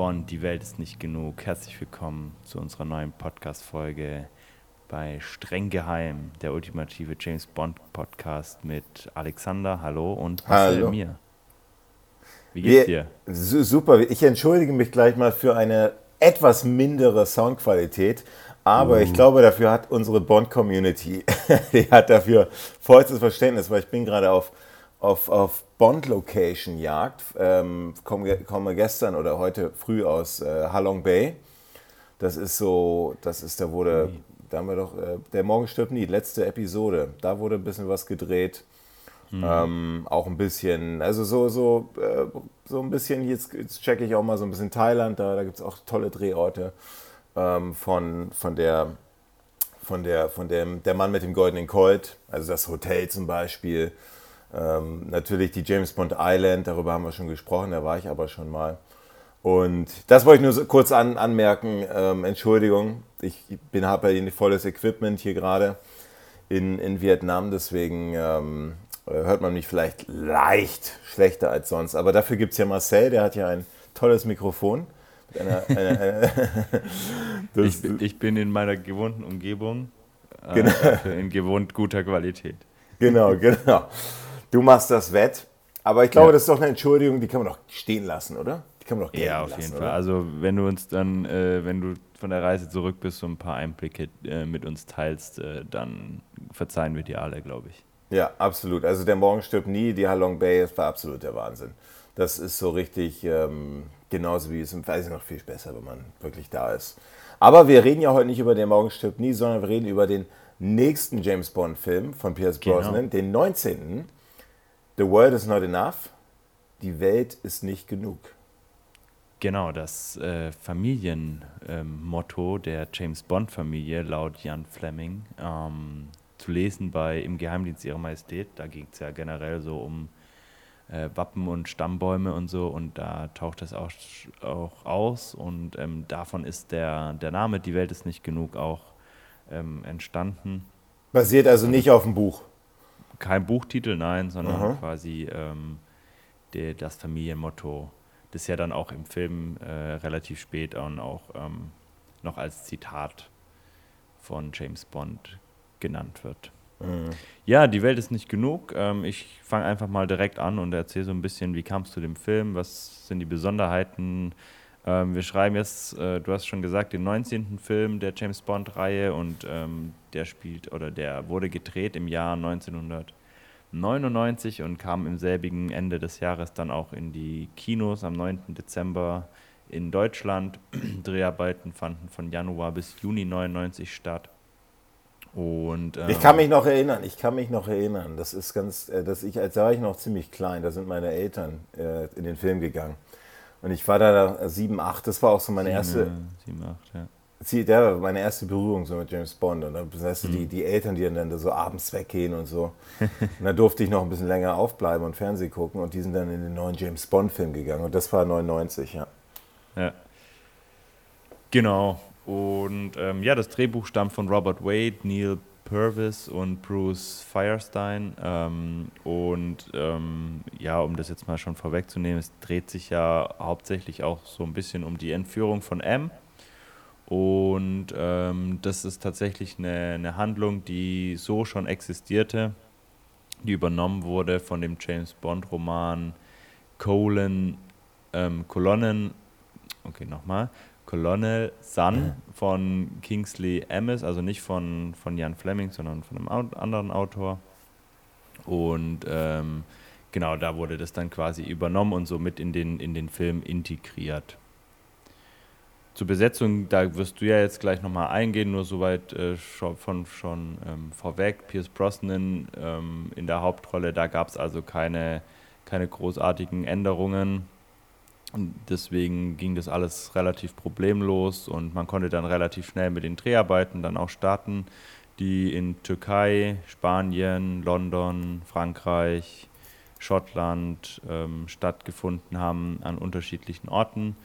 Bond, die Welt ist nicht genug. Herzlich willkommen zu unserer neuen Podcast-Folge bei Streng Geheim, der ultimative James Bond Podcast mit Alexander, hallo, und hallo. mir. Wie geht's dir? Super, ich entschuldige mich gleich mal für eine etwas mindere Soundqualität, aber uh. ich glaube, dafür hat unsere Bond-Community, die hat dafür vollstes Verständnis, weil ich bin gerade auf, auf, auf Bond-Location-Jagd. Ähm, komme, komme gestern oder heute früh aus äh, Halong Bay. Das ist so, das ist, da wurde, da haben wir doch, äh, der Morgen stirbt nie, letzte Episode. Da wurde ein bisschen was gedreht. Mhm. Ähm, auch ein bisschen, also so, so, äh, so ein bisschen, jetzt, jetzt checke ich auch mal so ein bisschen Thailand, da, da gibt es auch tolle Drehorte ähm, von, von der, von der, von dem, der Mann mit dem goldenen Colt, also das Hotel zum Beispiel. Ähm, natürlich die James Bond Island, darüber haben wir schon gesprochen, da war ich aber schon mal. Und das wollte ich nur kurz an, anmerken. Ähm, Entschuldigung, ich bin habe ja volles Equipment hier gerade in, in Vietnam, deswegen ähm, hört man mich vielleicht leicht schlechter als sonst. Aber dafür gibt es ja Marcel, der hat ja ein tolles Mikrofon. Eine, eine, eine ich, ich, bin in meiner gewohnten Umgebung, äh, genau. in gewohnt guter Qualität. Genau, genau. Du machst das wett. Aber ich glaube, ja. das ist doch eine Entschuldigung, die kann man doch stehen lassen, oder? Die kann man doch Ja, auf lassen, jeden oder? Fall. Also wenn du uns dann, äh, wenn du von der Reise zurück bist, so ein paar Einblicke äh, mit uns teilst, äh, dann verzeihen wir dir alle, glaube ich. Ja, absolut. Also der Morgen stirbt nie, die Halong Bay, das war absolut der Wahnsinn. Das ist so richtig, ähm, genauso wie es im Fernsehen noch viel besser, wenn man wirklich da ist. Aber wir reden ja heute nicht über den Morgen stirbt nie, sondern wir reden über den nächsten James Bond-Film von Pierce genau. Brosnan, genau. den 19. The world is not enough. Die Welt ist nicht genug. Genau, das äh, Familienmotto ähm, der James Bond-Familie laut Jan Fleming ähm, zu lesen bei Im Geheimdienst Ihrer Majestät. Da ging es ja generell so um äh, Wappen und Stammbäume und so und da taucht das auch, auch aus und ähm, davon ist der, der Name Die Welt ist nicht genug auch ähm, entstanden. Basiert also nicht auf dem Buch kein Buchtitel, nein, sondern Aha. quasi ähm, der, das Familienmotto, das ja dann auch im Film äh, relativ spät und auch ähm, noch als Zitat von James Bond genannt wird. Mhm. Ja, die Welt ist nicht genug. Ähm, ich fange einfach mal direkt an und erzähle so ein bisschen, wie kam es zu dem Film, was sind die Besonderheiten. Ähm, wir schreiben jetzt, äh, du hast schon gesagt, den 19. Film der James Bond-Reihe und ähm, der spielt oder der wurde gedreht im Jahr 1999 und kam im selbigen Ende des Jahres dann auch in die Kinos am 9. Dezember in Deutschland. Dreharbeiten fanden von Januar bis Juni 99 statt. Und, ähm, ich kann mich noch erinnern, ich kann mich noch erinnern. Das ist ganz, äh, dass ich, als war ich noch ziemlich klein, da sind meine Eltern äh, in den Film gegangen. Und ich war da 7, 8, das war auch so meine 7, erste. 7, 8, ja der war meine erste Berührung so mit James Bond. Und dann weißt du, die, mhm. die Eltern, die dann so abends weggehen und so. und da durfte ich noch ein bisschen länger aufbleiben und Fernsehen gucken. Und die sind dann in den neuen James Bond-Film gegangen. Und das war 99, ja. Ja. Genau. Und ähm, ja, das Drehbuch stammt von Robert Wade, Neil Purvis und Bruce Firestein. Ähm, und ähm, ja, um das jetzt mal schon vorwegzunehmen, es dreht sich ja hauptsächlich auch so ein bisschen um die Entführung von M und ähm, das ist tatsächlich eine, eine Handlung, die so schon existierte, die übernommen wurde von dem James Bond-Roman Colon, ähm, Kolonnen, okay, nochmal, Colonel Sun von Kingsley Amis, also nicht von, von Jan Fleming, sondern von einem anderen Autor. Und ähm, genau, da wurde das dann quasi übernommen und somit in den, in den Film integriert. Zur Besetzung, da wirst du ja jetzt gleich nochmal eingehen, nur soweit äh, schon, von, schon ähm, vorweg. Pierce Brosnan ähm, in der Hauptrolle, da gab es also keine, keine großartigen Änderungen. Und deswegen ging das alles relativ problemlos und man konnte dann relativ schnell mit den Dreharbeiten dann auch starten, die in Türkei, Spanien, London, Frankreich, Schottland ähm, stattgefunden haben an unterschiedlichen Orten.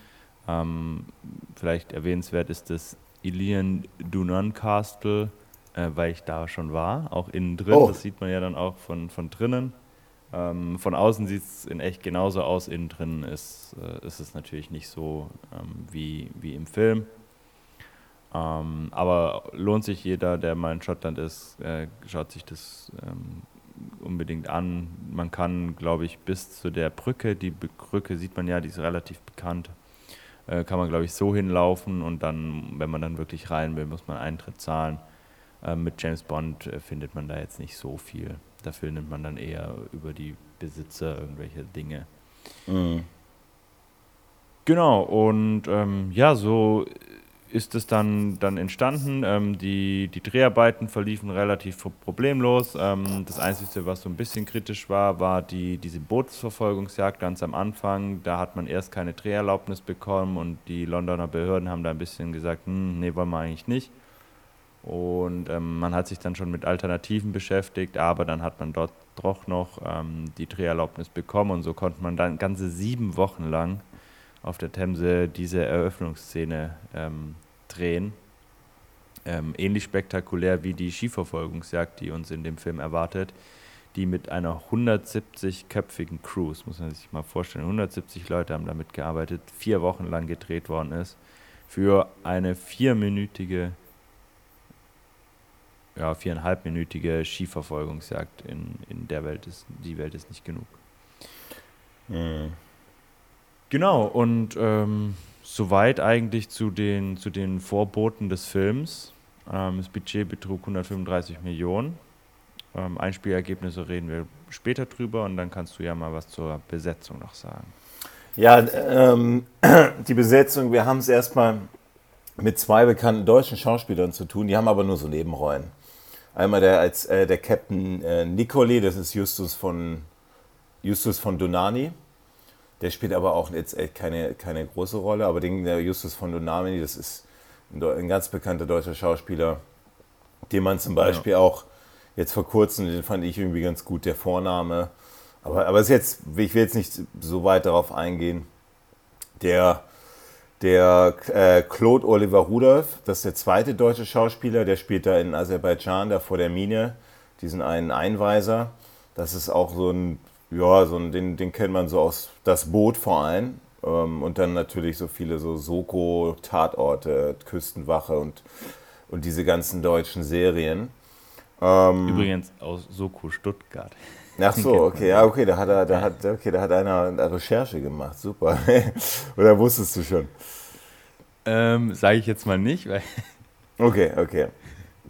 Ähm, vielleicht erwähnenswert ist das Ilian Dunan Castle, äh, weil ich da schon war, auch innen drin. Oh. Das sieht man ja dann auch von, von drinnen. Ähm, von außen sieht es in echt genauso aus, innen drin ist, äh, ist es natürlich nicht so ähm, wie, wie im Film. Ähm, aber lohnt sich jeder, der mal in Schottland ist, äh, schaut sich das ähm, unbedingt an. Man kann, glaube ich, bis zu der Brücke, die Brücke sieht man ja, die ist relativ bekannt, äh, kann man, glaube ich, so hinlaufen und dann, wenn man dann wirklich rein will, muss man Eintritt zahlen. Äh, mit James Bond äh, findet man da jetzt nicht so viel. Dafür nimmt man dann eher über die Besitzer irgendwelche Dinge. Mhm. Genau, und ähm, ja, so ist es dann, dann entstanden. Ähm, die, die Dreharbeiten verliefen relativ problemlos. Ähm, das Einzige, was so ein bisschen kritisch war, war die, diese Bootsverfolgungsjagd ganz am Anfang. Da hat man erst keine Dreherlaubnis bekommen und die Londoner Behörden haben da ein bisschen gesagt, hm, nee, wollen wir eigentlich nicht. Und ähm, man hat sich dann schon mit Alternativen beschäftigt, aber dann hat man dort doch noch ähm, die Dreherlaubnis bekommen und so konnte man dann ganze sieben Wochen lang auf der Themse diese Eröffnungsszene ähm, drehen. Ähm, ähnlich spektakulär wie die Skiverfolgungsjagd, die uns in dem Film erwartet, die mit einer 170-köpfigen Crew, das muss man sich mal vorstellen, 170 Leute haben damit gearbeitet, vier Wochen lang gedreht worden ist, für eine vierminütige ja, viereinhalbminütige Skiverfolgungsjagd in, in der Welt ist, die Welt ist nicht genug. Mhm. Genau, und ähm, soweit eigentlich zu den, zu den Vorboten des Films. Ähm, das Budget betrug 135 Millionen. Ähm, Einspielergebnisse reden wir später drüber und dann kannst du ja mal was zur Besetzung noch sagen. Ja, ähm, die Besetzung, wir haben es erstmal mit zwei bekannten deutschen Schauspielern zu tun, die haben aber nur so Nebenrollen. Einmal der, als, äh, der Captain äh, Nicoli, das ist Justus von, Justus von Donani. Der spielt aber auch jetzt keine, keine große Rolle, aber den, der Justus von Donani, das ist ein, ein, ganz bekannter deutscher Schauspieler, den man zum Beispiel ja. auch jetzt vor kurzem, den fand ich irgendwie ganz gut, der Vorname. Aber, aber ist jetzt, ich will jetzt nicht so weit darauf eingehen. Der der äh, Claude Oliver Rudolph, das ist der zweite deutsche Schauspieler, der spielt da in Aserbaidschan, da vor der Mine, diesen einen Einweiser. Das ist auch so ein, ja, so ein, den, den kennt man so aus Das Boot vor allem. Ähm, und dann natürlich so viele so Soko, Tatorte, Küstenwache und, und diese ganzen deutschen Serien. Ähm, Übrigens aus Soko Stuttgart. Ach so, okay, ja, okay, da hat er, da hat, okay, da hat einer eine Recherche gemacht, super. Oder wusstest du schon? Ähm, Sage ich jetzt mal nicht, weil. Okay, okay.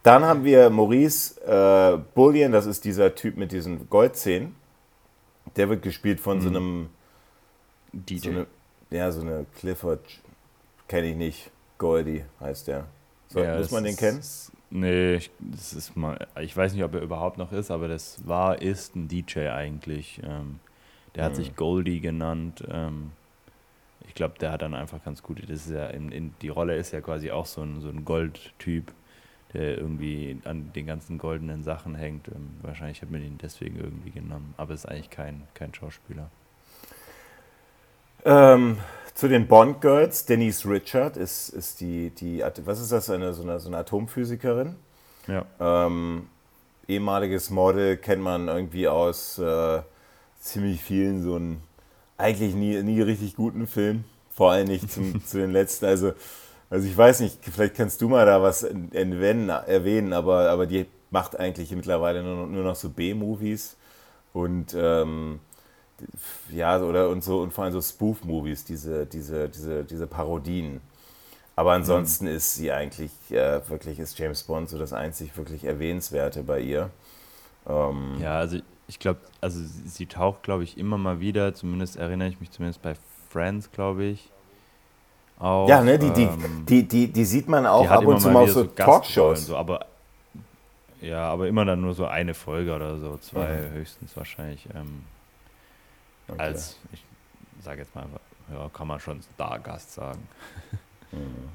Dann haben wir Maurice äh, Bullion, das ist dieser Typ mit diesen Goldzähnen. Der wird gespielt von mhm. so einem DJ. So eine, ja, so eine Clifford, kenne ich nicht. Goldie heißt der. So, ja, muss man den kennen? Nee, ich, das ist mal, ich weiß nicht, ob er überhaupt noch ist, aber das war, ist ein DJ eigentlich. Ähm, der hat mhm. sich Goldie genannt. Ähm, ich glaube, der hat dann einfach ganz gut, das ist ja in, in, die Rolle ist ja quasi auch so ein, so ein Goldtyp, der irgendwie an den ganzen goldenen Sachen hängt. Ähm, wahrscheinlich hat man ihn deswegen irgendwie genommen, aber ist eigentlich kein, kein Schauspieler. Ähm, zu den Bond Girls, Denise Richard ist, ist die, die, was ist das, eine, so, eine, so eine Atomphysikerin? Ja. Ähm, ehemaliges Model kennt man irgendwie aus äh, ziemlich vielen so einen eigentlich nie, nie richtig guten Filmen. Vor allem nicht zum, zu den letzten. Also, also ich weiß nicht, vielleicht kannst du mal da was erwähnen, erwähnen aber, aber die macht eigentlich mittlerweile nur, nur noch so B-Movies. Und ähm, ja, oder und so und vor allem so Spoof-Movies, diese, diese, diese, diese Parodien. Aber ansonsten mhm. ist sie eigentlich äh, wirklich, ist James Bond so das einzig wirklich Erwähnenswerte bei ihr. Ähm, ja, also ich glaube, also sie, sie taucht, glaube ich, immer mal wieder, zumindest erinnere ich mich zumindest bei Friends, glaube ich. Auf, ja, ne, die, die, ähm, die, die, die sieht man auch ab und zu mal auf so Talkshows. So, aber, ja, aber immer dann nur so eine Folge oder so, zwei mhm. höchstens wahrscheinlich. Ähm, Okay. Als, ich sage jetzt mal, ja, kann man schon Stargast sagen. Mhm.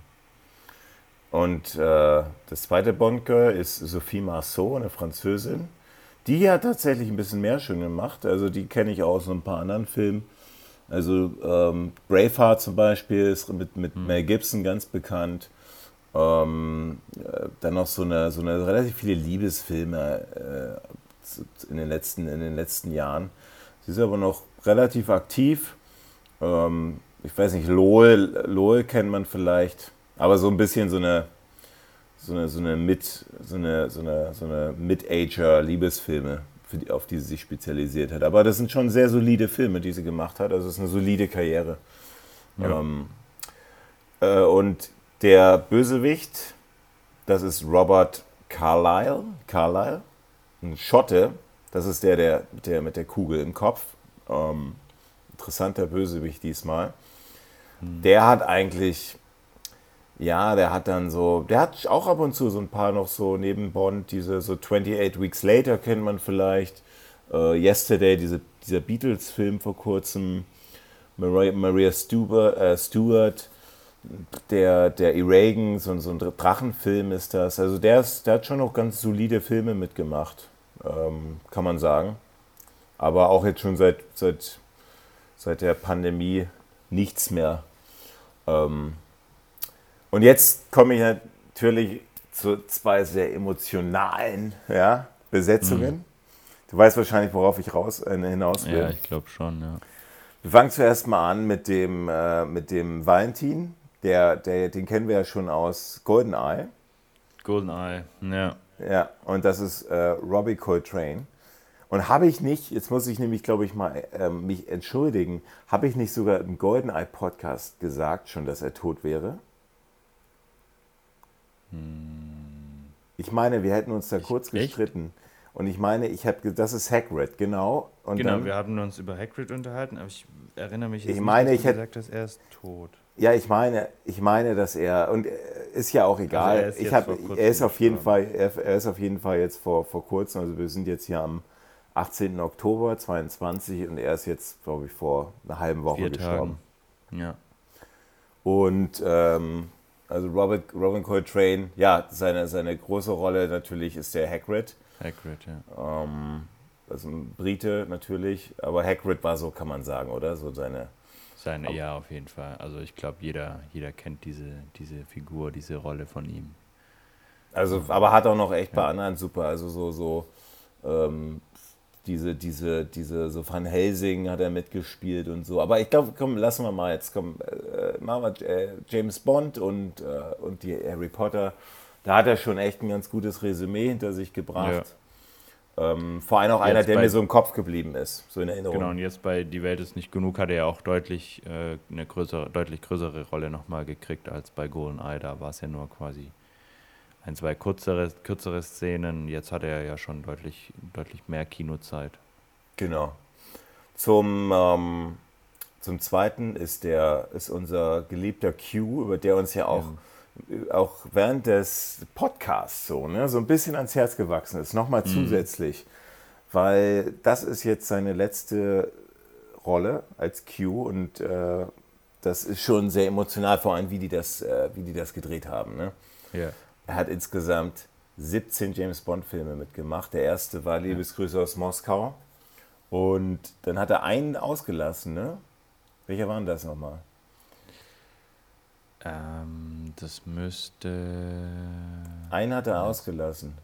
Und äh, das zweite Bond-Girl ist Sophie Marceau, eine Französin. Die hat tatsächlich ein bisschen mehr schön gemacht. Also die kenne ich auch aus ein paar anderen Filmen. Also ähm, Braveheart zum Beispiel ist mit, mit mhm. Mel Gibson ganz bekannt. Ähm, äh, dann noch so eine, so eine relativ viele Liebesfilme äh, in, den letzten, in den letzten Jahren. Sie ist aber noch relativ aktiv. Ähm, ich weiß nicht, Lowell, Lowell kennt man vielleicht, aber so ein bisschen so eine so eine, so eine Mid, so eine, so eine, so eine Mid-Ager-Liebesfilme, die, auf die sie sich spezialisiert hat. Aber das sind schon sehr solide Filme, die sie gemacht hat. Also es ist eine solide Karriere. Ja. Ähm, äh, und der Bösewicht, das ist Robert Carlyle, Carlyle, ein Schotte. Das ist der, der, der mit der Kugel im Kopf. Ähm, interessanter Bösewicht diesmal. Hm. Der hat eigentlich ja, der hat dann so, der hat auch ab und zu so ein paar noch so neben Bond, diese so 28 Weeks Later kennt man vielleicht. Uh, Yesterday, diese, dieser Beatles-Film vor kurzem. Maria, Maria Stewart, äh, Stewart, der, der Reagan, so, so ein Drachenfilm ist das. Also der, ist, der hat schon noch ganz solide Filme mitgemacht, ähm, kann man sagen. Aber auch jetzt schon seit, seit, seit der Pandemie nichts mehr. Ähm, und jetzt komme ich natürlich zu zwei sehr emotionalen ja, Besetzungen. Mhm. Du weißt wahrscheinlich, worauf ich raus, äh, hinaus will. Ja, ich glaube schon, ja. Wir fangen zuerst mal an mit dem, äh, mit dem Valentin. Der, der, den kennen wir ja schon aus Goldeneye. Goldeneye, ja. Ja, und das ist äh, Robbie Coltrane. Und habe ich nicht, jetzt muss ich nämlich, glaube ich, mal äh, mich entschuldigen, habe ich nicht sogar im Goldeneye-Podcast gesagt schon, dass er tot wäre? Ich meine, wir hätten uns da kurz echt? gestritten. Und ich meine, ich habe das ist Hagrid, genau. Und genau, dann, wir haben uns über Hagrid unterhalten, aber ich erinnere mich jetzt ich meine, nicht, dass ich gesagt, dass er ist tot. Ja, ich meine, ich meine, dass er und ist ja auch also egal. Also er, ist ich hab, er ist auf jeden Fall, er, er, ist auf jeden Fall jetzt vor, vor kurzem. Also wir sind jetzt hier am 18. Oktober 22 und er ist jetzt, glaube ich, vor einer halben Woche Vier gestorben. Tagen. Ja. Und ähm, also Robert, Robin Coltrane, ja, seine, seine große Rolle natürlich ist der Hagrid. Hagrid, ja. Ähm, also ein Brite natürlich, aber Hagrid war so, kann man sagen, oder? So seine. Seine, ja, auf jeden Fall. Also ich glaube, jeder, jeder kennt diese, diese Figur, diese Rolle von ihm. Also, aber hat auch noch echt bei anderen super, also so, so ähm, diese, diese, diese, so Van Helsing hat er mitgespielt und so. Aber ich glaube, komm, lassen wir mal jetzt, komm, äh, machen wir äh, James Bond und, äh, und die Harry Potter. Da hat er schon echt ein ganz gutes Resümee hinter sich gebracht. Ja. Ähm, vor allem auch jetzt einer, der mir so im Kopf geblieben ist, so in Erinnerung. Genau, und jetzt bei Die Welt ist nicht genug hat er ja auch deutlich äh, eine größere, deutlich größere Rolle nochmal gekriegt als bei GoldenEye. Da war es ja nur quasi ein, zwei kürzere, kürzere Szenen. Jetzt hat er ja schon deutlich, deutlich mehr Kinozeit. Genau. Zum, ähm, zum Zweiten ist, der, ist unser geliebter Q, über der uns ja auch, ja. Auch während des Podcasts so, ne, so ein bisschen ans Herz gewachsen ist. Nochmal mhm. zusätzlich. Weil das ist jetzt seine letzte Rolle als Q und äh, das ist schon sehr emotional, vor allem wie die das, äh, wie die das gedreht haben. Ne? Ja. Er hat insgesamt 17 James Bond-Filme mitgemacht. Der erste war Liebesgrüße aus Moskau. Und dann hat er einen ausgelassen, ne? Welcher war denn das nochmal? Ähm, das müsste. Einen hat er ausgelassen.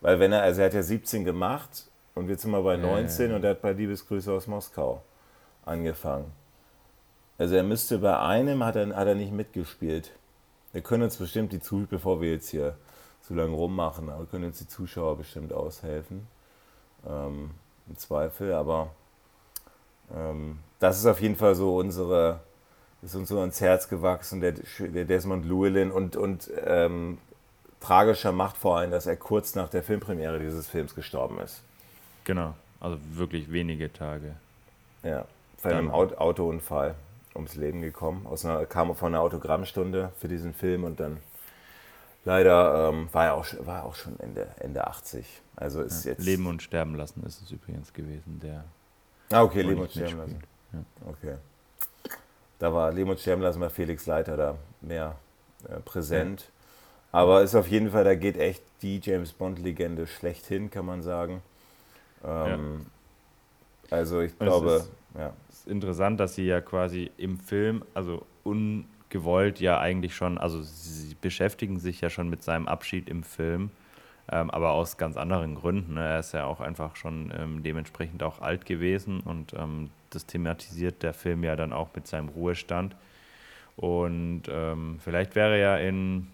Weil wenn er, also er hat ja 17 gemacht und jetzt sind wir bei 19 äh. und er hat bei Liebesgrüße aus Moskau angefangen. Also er müsste bei einem hat er, hat er nicht mitgespielt. Wir können uns bestimmt die Zuschauer, bevor wir jetzt hier so lange rummachen, aber können uns die Zuschauer bestimmt aushelfen. Ähm, Im Zweifel, aber ähm, das ist auf jeden Fall so unsere, ist uns so ans Herz gewachsen, der, der Desmond Llewellyn und, und ähm, tragischer macht vor allem, dass er kurz nach der Filmpremiere dieses Films gestorben ist. Genau, also wirklich wenige Tage. Ja, bei einem Autounfall ums Leben gekommen. Aus einer, kam von einer Autogrammstunde für diesen Film und dann leider ähm, war er auch, war auch schon Ende, Ende 80. Also ist ja, jetzt. Leben und Sterben lassen ist es übrigens gewesen, der. Ah, okay, Leben und Sterben lassen. Ja. Okay. Da war Sterben lassen bei Felix Leiter da mehr äh, präsent. Ja. Aber ist auf jeden Fall, da geht echt die James Bond-Legende schlechthin, kann man sagen. Ähm, also ich glaube, ja interessant, dass sie ja quasi im Film, also ungewollt ja eigentlich schon, also sie beschäftigen sich ja schon mit seinem Abschied im Film. Ähm, aber aus ganz anderen Gründen. Ne? Er ist ja auch einfach schon ähm, dementsprechend auch alt gewesen und ähm, das thematisiert der Film ja dann auch mit seinem Ruhestand. Und ähm, vielleicht wäre ja in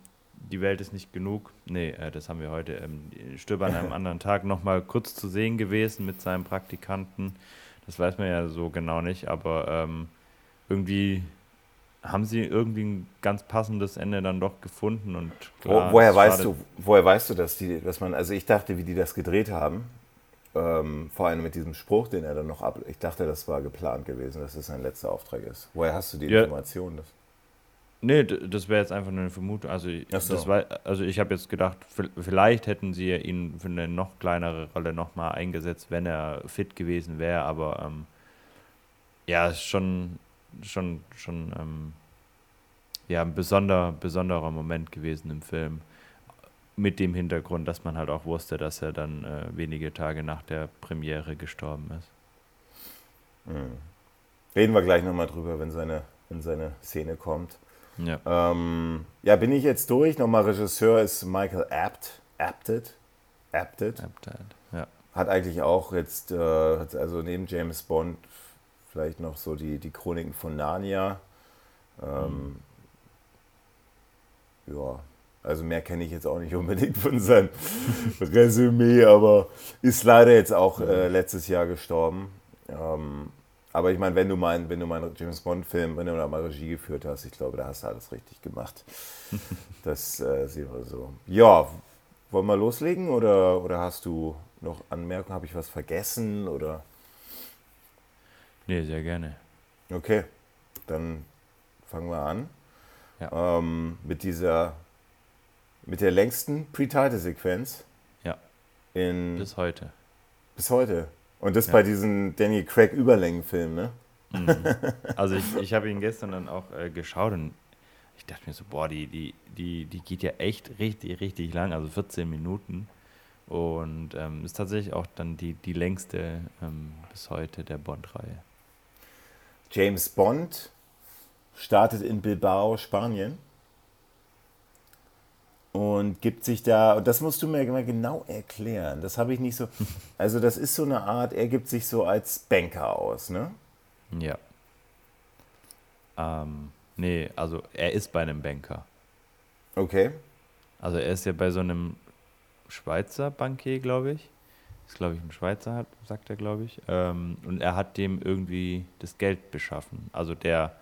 Die Welt ist nicht genug, nee, äh, das haben wir heute, ähm, Stirb an einem anderen Tag nochmal kurz zu sehen gewesen mit seinem Praktikanten. Das weiß man ja so genau nicht, aber ähm, irgendwie haben sie irgendwie ein ganz passendes Ende dann doch gefunden und klar, Wo, woher weißt du, woher weißt du, dass die, dass man, also ich dachte, wie die das gedreht haben, ähm, vor allem mit diesem Spruch, den er dann noch ab, ich dachte, das war geplant gewesen, dass es das sein letzter Auftrag ist. Woher hast du die ja. Information? Dass Nee, das wäre jetzt einfach nur eine Vermutung. Also, so. das war, also ich habe jetzt gedacht, vielleicht hätten sie ihn für eine noch kleinere Rolle nochmal eingesetzt, wenn er fit gewesen wäre, aber ähm, ja, ist schon, schon, schon ähm, ja, ein besonder, besonderer Moment gewesen im Film. Mit dem Hintergrund, dass man halt auch wusste, dass er dann äh, wenige Tage nach der Premiere gestorben ist. Mhm. Reden wir gleich nochmal drüber, wenn seine, wenn seine Szene kommt. Ja. Ähm, ja, bin ich jetzt durch. Nochmal Regisseur ist Michael Apt. Apted. Apted. Apted, ja. Hat eigentlich auch jetzt, äh, also neben James Bond, vielleicht noch so die, die Chroniken von Narnia. Ähm, mhm. Ja, also mehr kenne ich jetzt auch nicht unbedingt von seinem Resümee, aber ist leider jetzt auch äh, letztes Jahr gestorben. Ähm, aber ich meine, wenn du mal, wenn du mal einen James Bond-Film, wenn du da mal Regie geführt hast, ich glaube, da hast du alles richtig gemacht. das äh, sehen wir so. Ja, wollen wir loslegen oder, oder hast du noch Anmerkungen? Habe ich was vergessen oder? Nee, sehr gerne. Okay, dann fangen wir an. Ja. Ähm, mit dieser, mit der längsten Pre-Title-Sequenz. Ja. In, bis heute. Bis heute. Und das ja. bei diesen Daniel Craig Überlängenfilmen, ne? Mhm. Also ich, ich habe ihn gestern dann auch äh, geschaut und ich dachte mir so, boah, die, die, die, die geht ja echt richtig, richtig lang, also 14 Minuten. Und ähm, ist tatsächlich auch dann die, die längste ähm, bis heute der Bond-Reihe. James Bond startet in Bilbao, Spanien und gibt sich da, und das musst du mir mal genau erklären, das habe ich nicht so, also das ist so eine Art, er gibt sich so als Banker aus, ne? Ja. Ähm, nee, also er ist bei einem Banker. Okay. Also er ist ja bei so einem Schweizer Bankier, glaube ich. Ist, glaube ich, ein Schweizer, sagt er, glaube ich. Ähm, und er hat dem irgendwie das Geld beschaffen. Also der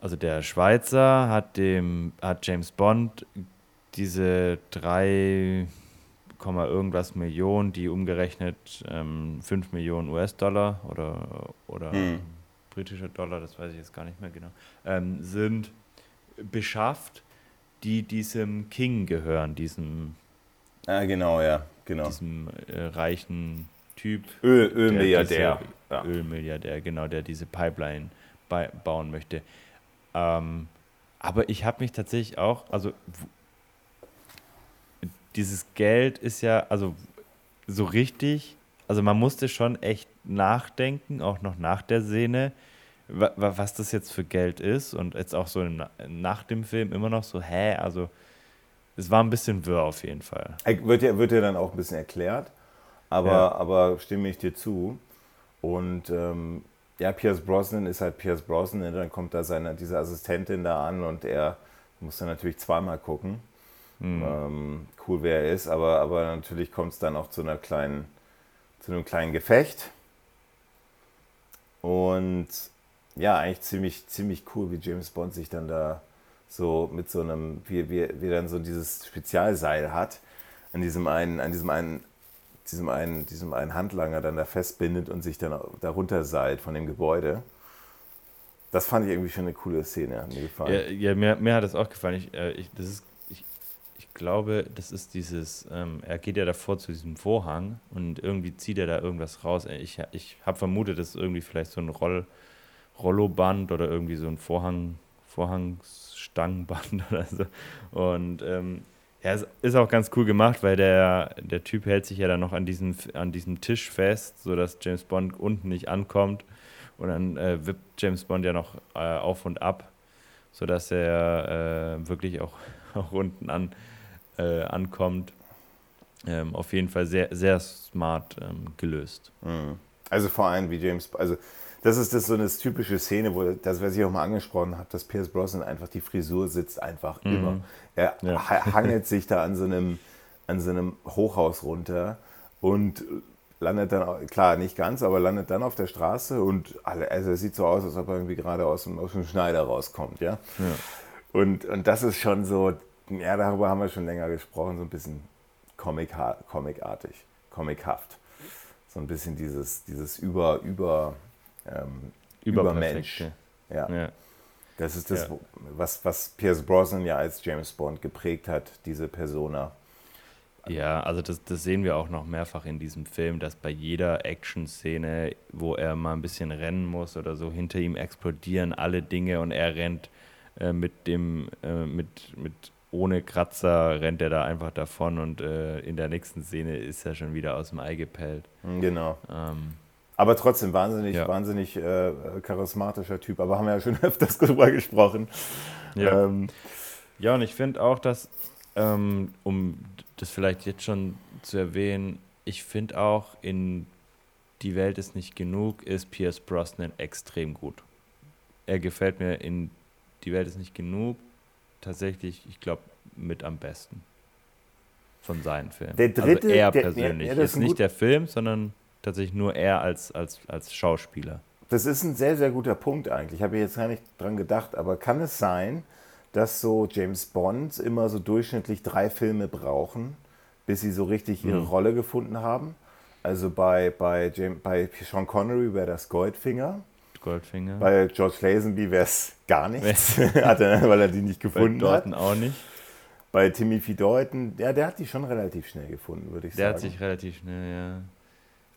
also der Schweizer hat dem, hat James Bond diese drei irgendwas Millionen, die umgerechnet ähm, 5 Millionen US-Dollar oder, oder hm. britische Dollar, das weiß ich jetzt gar nicht mehr genau, ähm, sind beschafft, die diesem King gehören, diesem Ah, genau, ja, genau. Diesem äh, reichen Typ. Öl, Ölmilliardär. Ja. Ölmilliardär, genau, der diese Pipeline bauen möchte. Ähm, aber ich habe mich tatsächlich auch, also dieses Geld ist ja, also so richtig, also man musste schon echt nachdenken, auch noch nach der Szene, was das jetzt für Geld ist und jetzt auch so nach dem Film immer noch so, hä, also es war ein bisschen wirr auf jeden Fall. Wird ja, wird ja dann auch ein bisschen erklärt, aber, ja. aber stimme ich dir zu. Und ähm, ja, Pierce Brosnan ist halt Pierce Brosnan, dann kommt da seine, diese Assistentin da an und er muss dann natürlich zweimal gucken. Mhm. Ähm, cool, wer er ist, aber, aber natürlich kommt es dann auch zu einer kleinen, zu einem kleinen Gefecht. Und ja, eigentlich ziemlich, ziemlich cool, wie James Bond sich dann da so mit so einem, wie, wie, wie dann so dieses Spezialseil hat, an diesem einen, an diesem einen diesem einen, diesem einen Handlanger dann da festbindet und sich dann darunter seilt von dem Gebäude. Das fand ich irgendwie schon eine coole Szene, hat mir gefallen. Ja, ja mir, mir, hat es auch gefallen. Ich, äh, ich, das ist, ich, ich glaube, das ist dieses, ähm, er geht ja davor zu diesem Vorhang und irgendwie zieht er da irgendwas raus. Ich, ich habe vermutet, das ist irgendwie vielleicht so ein Roll, Rolloband oder irgendwie so ein Vorhang, Vorhangstangenband oder so. Und ähm, ja, es ist auch ganz cool gemacht, weil der, der Typ hält sich ja dann noch an diesem, an diesem Tisch fest, sodass James Bond unten nicht ankommt. Und dann äh, wippt James Bond ja noch äh, auf und ab, sodass er äh, wirklich auch, auch unten an äh, ankommt. Ähm, auf jeden Fall sehr, sehr smart ähm, gelöst. Mhm. Also vor allem wie James, also das ist das so eine typische Szene, wo das, was ich auch mal angesprochen habe, dass Pierce Brosnan einfach die Frisur sitzt einfach mhm. immer. Er ja. hangelt sich da an so einem an so einem Hochhaus runter und landet dann, klar, nicht ganz, aber landet dann auf der Straße und also es sieht so aus, als ob er irgendwie gerade aus dem, aus dem Schneider rauskommt, ja. ja. Und, und das ist schon so, ja, darüber haben wir schon länger gesprochen, so ein bisschen comic comicartig, comichaft. So ein bisschen dieses, dieses über, über, ähm, Übermensch. Ja. ja. Das ist das, ja. was, was Pierce Brosnan ja als James Bond geprägt hat, diese Persona. Ja, also das, das sehen wir auch noch mehrfach in diesem Film, dass bei jeder Action-Szene, wo er mal ein bisschen rennen muss oder so, hinter ihm explodieren alle Dinge und er rennt äh, mit dem, äh, mit, mit ohne Kratzer rennt er da einfach davon und äh, in der nächsten Szene ist er schon wieder aus dem Ei gepellt. Genau. Ähm, aber trotzdem wahnsinnig, ja. wahnsinnig äh, charismatischer Typ. Aber haben wir ja schon öfters drüber gesprochen. Ja, ähm, ja und ich finde auch, dass, ähm, um das vielleicht jetzt schon zu erwähnen, ich finde auch in Die Welt ist nicht genug, ist Pierce Brosnan extrem gut. Er gefällt mir in Die Welt ist nicht genug tatsächlich, ich glaube, mit am besten von seinen Filmen. Der also dritte, also er persönlich. Der, ja, ist nicht der Film, sondern tatsächlich nur er als, als, als Schauspieler. Das ist ein sehr, sehr guter Punkt eigentlich. Ich habe jetzt gar nicht dran gedacht, aber kann es sein, dass so James Bond immer so durchschnittlich drei Filme brauchen, bis sie so richtig ihre mhm. Rolle gefunden haben. Also bei, bei, James, bei Sean Connery wäre das Goldfinger. Goldfinger. Bei George Lazenby wäre es gar nichts, hat er, weil er die nicht gefunden bei Dalton hat. auch nicht. Bei Timothy Dalton, ja, der hat die schon relativ schnell gefunden, würde ich der sagen. Der hat sich relativ schnell, ja.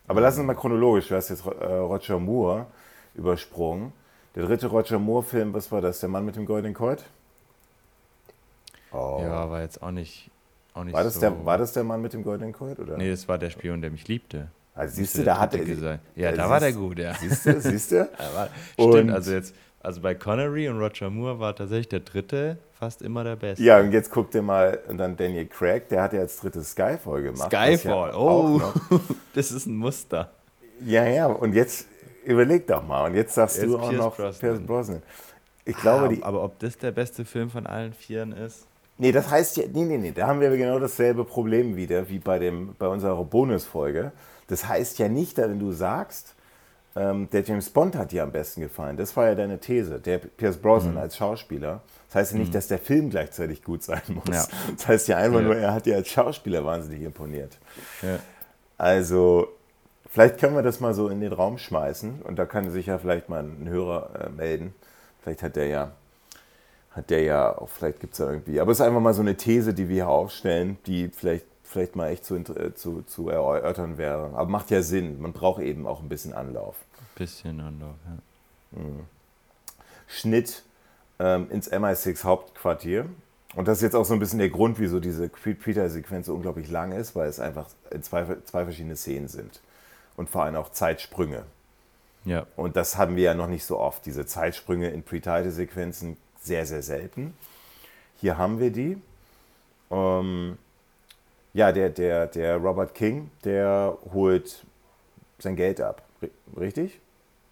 Aber lass uns mal chronologisch, du hast jetzt äh, Roger Moore übersprungen. Der dritte Roger Moore-Film, was war das? Der Mann mit dem goldenen Colt? Oh. Ja, war jetzt auch nicht, auch nicht war das so. Der, war das der Mann mit dem goldenen Colt? Oder? Nee, das war der Spion, der mich liebte. Also siehst du, da hat er gesagt. Ja, da war der gut, ja. Siehst du, siehst du? Stimmt, also jetzt, also bei Connery und Roger Moore war tatsächlich der dritte fast immer der beste. Ja, und jetzt guck dir mal, und dann Daniel Craig, der hat ja als drittes Skyfall gemacht. Skyfall, ja oh, das ist ein Muster. Ja, ja, und jetzt überleg doch mal, und jetzt sagst jetzt du auch Pierce noch Brosnan. Pierce Brosnan. Ich glaube, ah, die, aber ob das der beste Film von allen Vieren ist? Nee, das heißt ja, nee, nee, nee, da haben wir genau dasselbe Problem wieder wie bei, dem, bei unserer Bonusfolge. Das heißt ja nicht, wenn du sagst, ähm, der James Bond hat dir am besten gefallen. Das war ja deine These, der Pierce Brosnan mhm. als Schauspieler. Das heißt ja nicht, mhm. dass der Film gleichzeitig gut sein muss. Ja. Das heißt ja einfach ja. nur, er hat dir als Schauspieler wahnsinnig imponiert. Ja. Also, vielleicht können wir das mal so in den Raum schmeißen und da kann sich ja vielleicht mal ein Hörer äh, melden. Vielleicht hat der ja hat der ja, auch, vielleicht gibt es da irgendwie, aber es ist einfach mal so eine These, die wir hier aufstellen, die vielleicht, vielleicht mal echt zu, äh, zu, zu erörtern wäre. Aber macht ja Sinn, man braucht eben auch ein bisschen Anlauf. Ein bisschen Anlauf, ja. Mhm. Schnitt ähm, ins MI6 Hauptquartier. Und das ist jetzt auch so ein bisschen der Grund, wieso diese Peter-Sequenz so unglaublich lang ist, weil es einfach zwei, zwei verschiedene Szenen sind. Und vor allem auch Zeitsprünge. Ja. Und das haben wir ja noch nicht so oft. Diese Zeitsprünge in Pre-Title-Sequenzen sehr, sehr selten. Hier haben wir die. Ähm, ja, der, der, der Robert King, der holt sein Geld ab, richtig?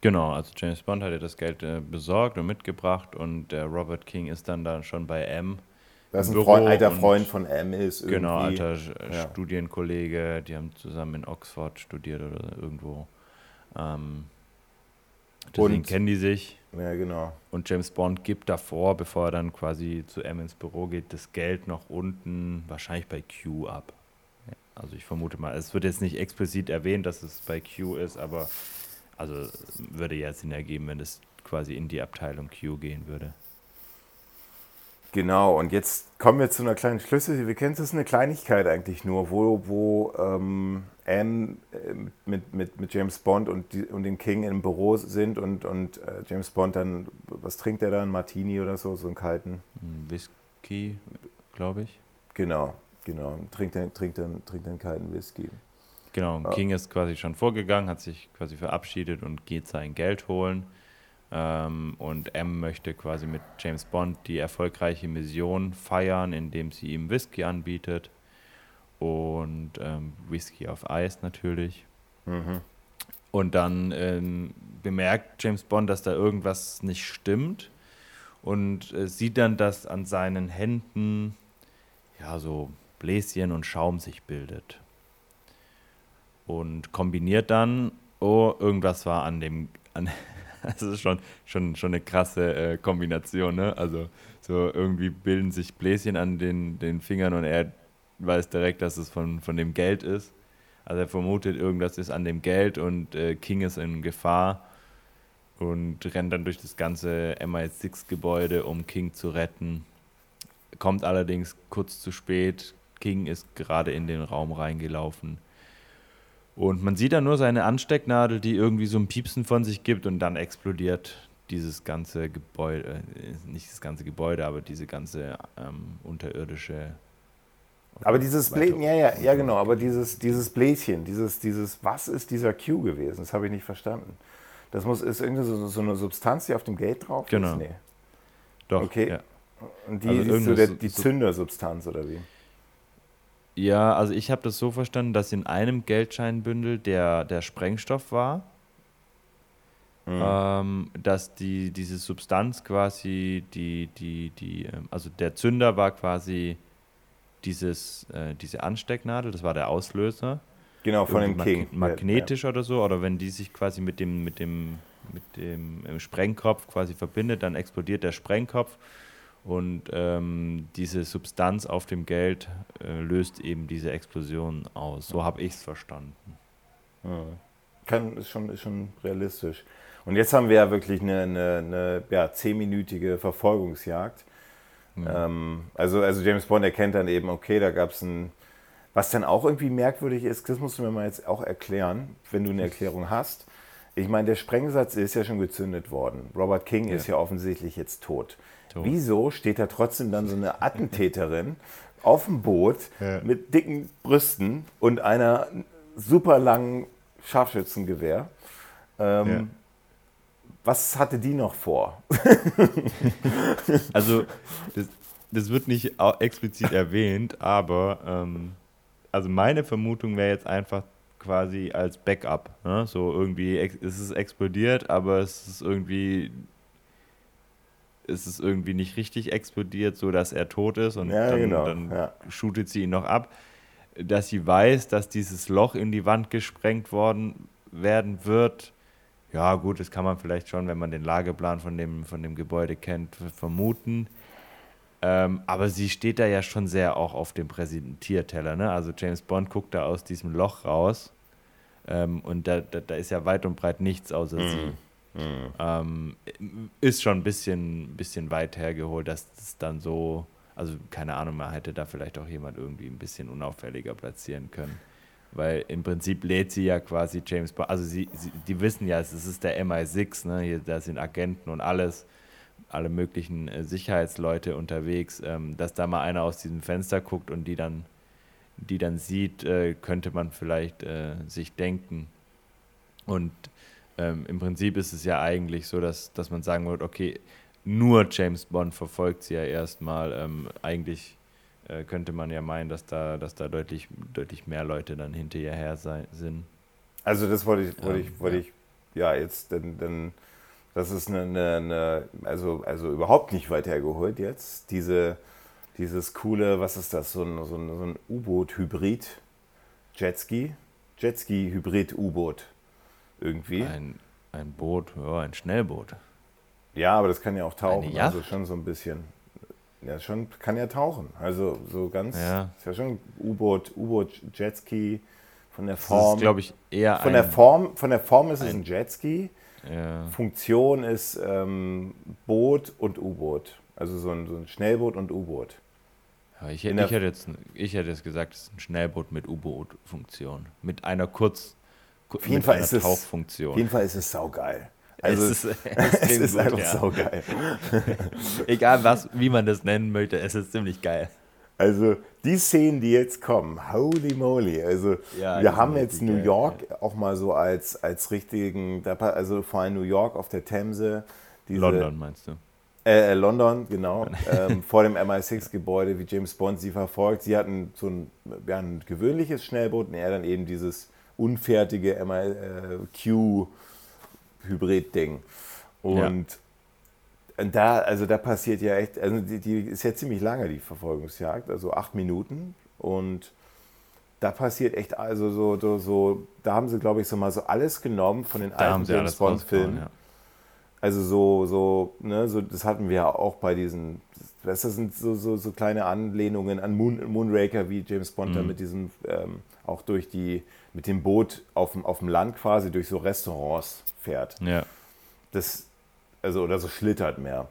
Genau, also James Bond hat ja das Geld äh, besorgt und mitgebracht und der Robert King ist dann da schon bei M. Das ist ein Freund, alter Freund von M ist Genau, alter ja. Studienkollege, die haben zusammen in Oxford studiert oder irgendwo. Ähm, deswegen und, kennen die sich. Ja, genau. Und James Bond gibt davor, bevor er dann quasi zu M ins Büro geht, das Geld noch unten, wahrscheinlich bei Q ab. Also ich vermute mal, es wird jetzt nicht explizit erwähnt, dass es bei Q ist, aber also würde ja Sinn ergeben, wenn es quasi in die Abteilung Q gehen würde. Genau, und jetzt kommen wir zu einer kleinen Schlüssel. Wir kennen es eine Kleinigkeit eigentlich nur, wo, wo ähm, Anne äh, mit, mit, mit James Bond und, die, und dem King im Büro sind und, und äh, James Bond dann, was trinkt er dann? Martini oder so, so einen kalten? Whisky, glaube ich. Genau, genau. Trinkt dann, trinkt dann, trinkt dann kalten Whisky. Genau, und King ist quasi schon vorgegangen, hat sich quasi verabschiedet und geht sein Geld holen. Ähm, und M möchte quasi mit James Bond die erfolgreiche Mission feiern, indem sie ihm Whisky anbietet. Und ähm, Whisky auf Eis natürlich. Mhm. Und dann ähm, bemerkt James Bond, dass da irgendwas nicht stimmt und äh, sieht dann, dass an seinen Händen ja so Bläschen und Schaum sich bildet. Und kombiniert dann, oh, irgendwas war an dem, an, das ist schon, schon, schon eine krasse äh, Kombination, ne? Also so irgendwie bilden sich Bläschen an den, den Fingern und er weiß direkt, dass es von, von dem Geld ist. Also er vermutet, irgendwas ist an dem Geld und äh, King ist in Gefahr und rennt dann durch das ganze MI6-Gebäude, um King zu retten. Kommt allerdings kurz zu spät. King ist gerade in den Raum reingelaufen. Und man sieht dann nur seine Anstecknadel, die irgendwie so ein Piepsen von sich gibt und dann explodiert dieses ganze Gebäude, äh, nicht das ganze Gebäude, aber diese ganze ähm, unterirdische aber dieses Bläschen, ja, ja, ja, genau, aber dieses, dieses Bläschen, dieses, dieses, was ist dieser Q gewesen? Das habe ich nicht verstanden. Das muss, ist irgendwie so, so eine Substanz, die auf dem Gate drauf genau. ist? Nee. Doch. Okay. Ja. Und die also ist so der, die Zündersubstanz oder wie? Ja, also ich habe das so verstanden, dass in einem Geldscheinbündel der, der Sprengstoff war. Mhm. Ähm, dass die, diese Substanz quasi, die, die, die, ähm, also der Zünder war quasi dieses, äh, diese Anstecknadel, das war der Auslöser. Genau, von dem King. Magnetisch ja. oder so, oder wenn die sich quasi mit dem, mit dem, mit dem äh, Sprengkopf quasi verbindet, dann explodiert der Sprengkopf und ähm, diese Substanz auf dem Geld äh, löst eben diese Explosion aus. So habe ich es verstanden. Ja. Kann, ist, schon, ist schon realistisch. Und jetzt haben wir ja wirklich eine, eine, eine ja, zehnminütige Verfolgungsjagd Mhm. Ähm, also, also James Bond erkennt dann eben, okay, da gab es ein. Was dann auch irgendwie merkwürdig ist, das musst du mir mal jetzt auch erklären, wenn du eine Erklärung hast. Ich meine, der Sprengsatz ist ja schon gezündet worden. Robert King ja. ist ja offensichtlich jetzt tot. Wieso steht da trotzdem dann so eine Attentäterin auf dem Boot ja. mit dicken Brüsten und einer super langen Scharfschützengewehr? Ähm, ja. Was hatte die noch vor? also, das, das, wird nicht explizit erwähnt, aber ähm, also meine Vermutung wäre jetzt einfach quasi als Backup. Ne? So irgendwie, es ist explodiert, aber es ist irgendwie es ist irgendwie nicht richtig explodiert, so dass er tot ist und ja, dann, genau. dann ja. shootet sie ihn noch ab. Dass sie weiß, dass dieses Loch in die Wand gesprengt worden werden wird, ja, gut, das kann man vielleicht schon, wenn man den Lageplan von dem, von dem Gebäude kennt, vermuten. Ähm, aber sie steht da ja schon sehr auch auf dem Präsentierteller. Ne? Also James Bond guckt da aus diesem Loch raus ähm, und da, da, da, ist ja weit und breit nichts außer mm. sie. Mm. Ähm, ist schon ein bisschen, bisschen weit hergeholt, dass das dann so, also keine Ahnung, man hätte da vielleicht auch jemand irgendwie ein bisschen unauffälliger platzieren können. Weil im Prinzip lädt sie ja quasi James Bond. Also sie, sie die wissen ja, es ist der MI6, ne? Hier, da sind Agenten und alles, alle möglichen äh, Sicherheitsleute unterwegs. Ähm, dass da mal einer aus diesem Fenster guckt und die dann, die dann sieht, äh, könnte man vielleicht äh, sich denken. Und ähm, im Prinzip ist es ja eigentlich so, dass, dass man sagen würde, okay, nur James Bond verfolgt sie ja erstmal. Ähm, eigentlich äh, könnte man ja meinen, dass da, dass da deutlich, deutlich mehr Leute dann hinter ihr her sein, sind. Also das wollte ich, wollte ich, wollte ja. ich, ja, jetzt, denn, denn das ist eine, eine, eine, also, also überhaupt nicht weit hergeholt jetzt. Diese, dieses coole, was ist das, so ein, so ein, so ein U-Boot-Hybrid, Jetski, Jetski-Hybrid-U-Boot irgendwie. Ein, ein Boot, ja, ein Schnellboot. Ja, aber das kann ja auch tauchen, also schon so ein bisschen. Ja, schon, kann ja tauchen. Also so ganz, ja. ist ja schon U-Boot, U-Boot, Jetski von der Form. glaube ich, eher von der Form, von der Form ist ein, es ein Jetski. Ja. Funktion ist ähm, Boot und U-Boot. Also so ein, so ein Schnellboot und U-Boot. Ja, ich, ich, hätte jetzt, ich hätte jetzt gesagt, es ist ein Schnellboot mit U-Boot-Funktion. Mit einer Kurz, auf jeden Fall ist es, Tauchfunktion. Auf jeden Fall ist es saugeil. Also es ist, es ist gut, einfach ja. saugeil. Egal was, wie man das nennen möchte, es ist ziemlich geil. Also die Szenen, die jetzt kommen, holy moly. Also Ja, wir haben jetzt New geil, York auch mal so als, als richtigen, also vor allem New York auf der Themse. Diese, London meinst du? Äh, äh, London, genau. ähm, vor dem MI6-Gebäude, wie James Bond sie verfolgt. Sie hatten so ein, ja, ein gewöhnliches Schnellboot und er dann eben dieses unfertige MIQ-Hybrid-Ding. Und und da, also da passiert ja echt, also die, die ist ja ziemlich lange, die Verfolgungsjagd, also acht Minuten. Und da passiert echt, also so, so, so da haben sie, glaube ich, so mal so alles genommen von den Da alten James Bond-Filmen. ja. Also so, so, ne, so, das hatten wir ja auch bei diesen, das sind so, so, so kleine Anlehnungen an Moon, Moonraker, wie James Bond da Mhm. mit diesem, ähm, auch durch die, mit dem Boot auf dem, auf dem Land quasi durch so Restaurants fährt. Ja. Das, also, oder so schlittert mehr.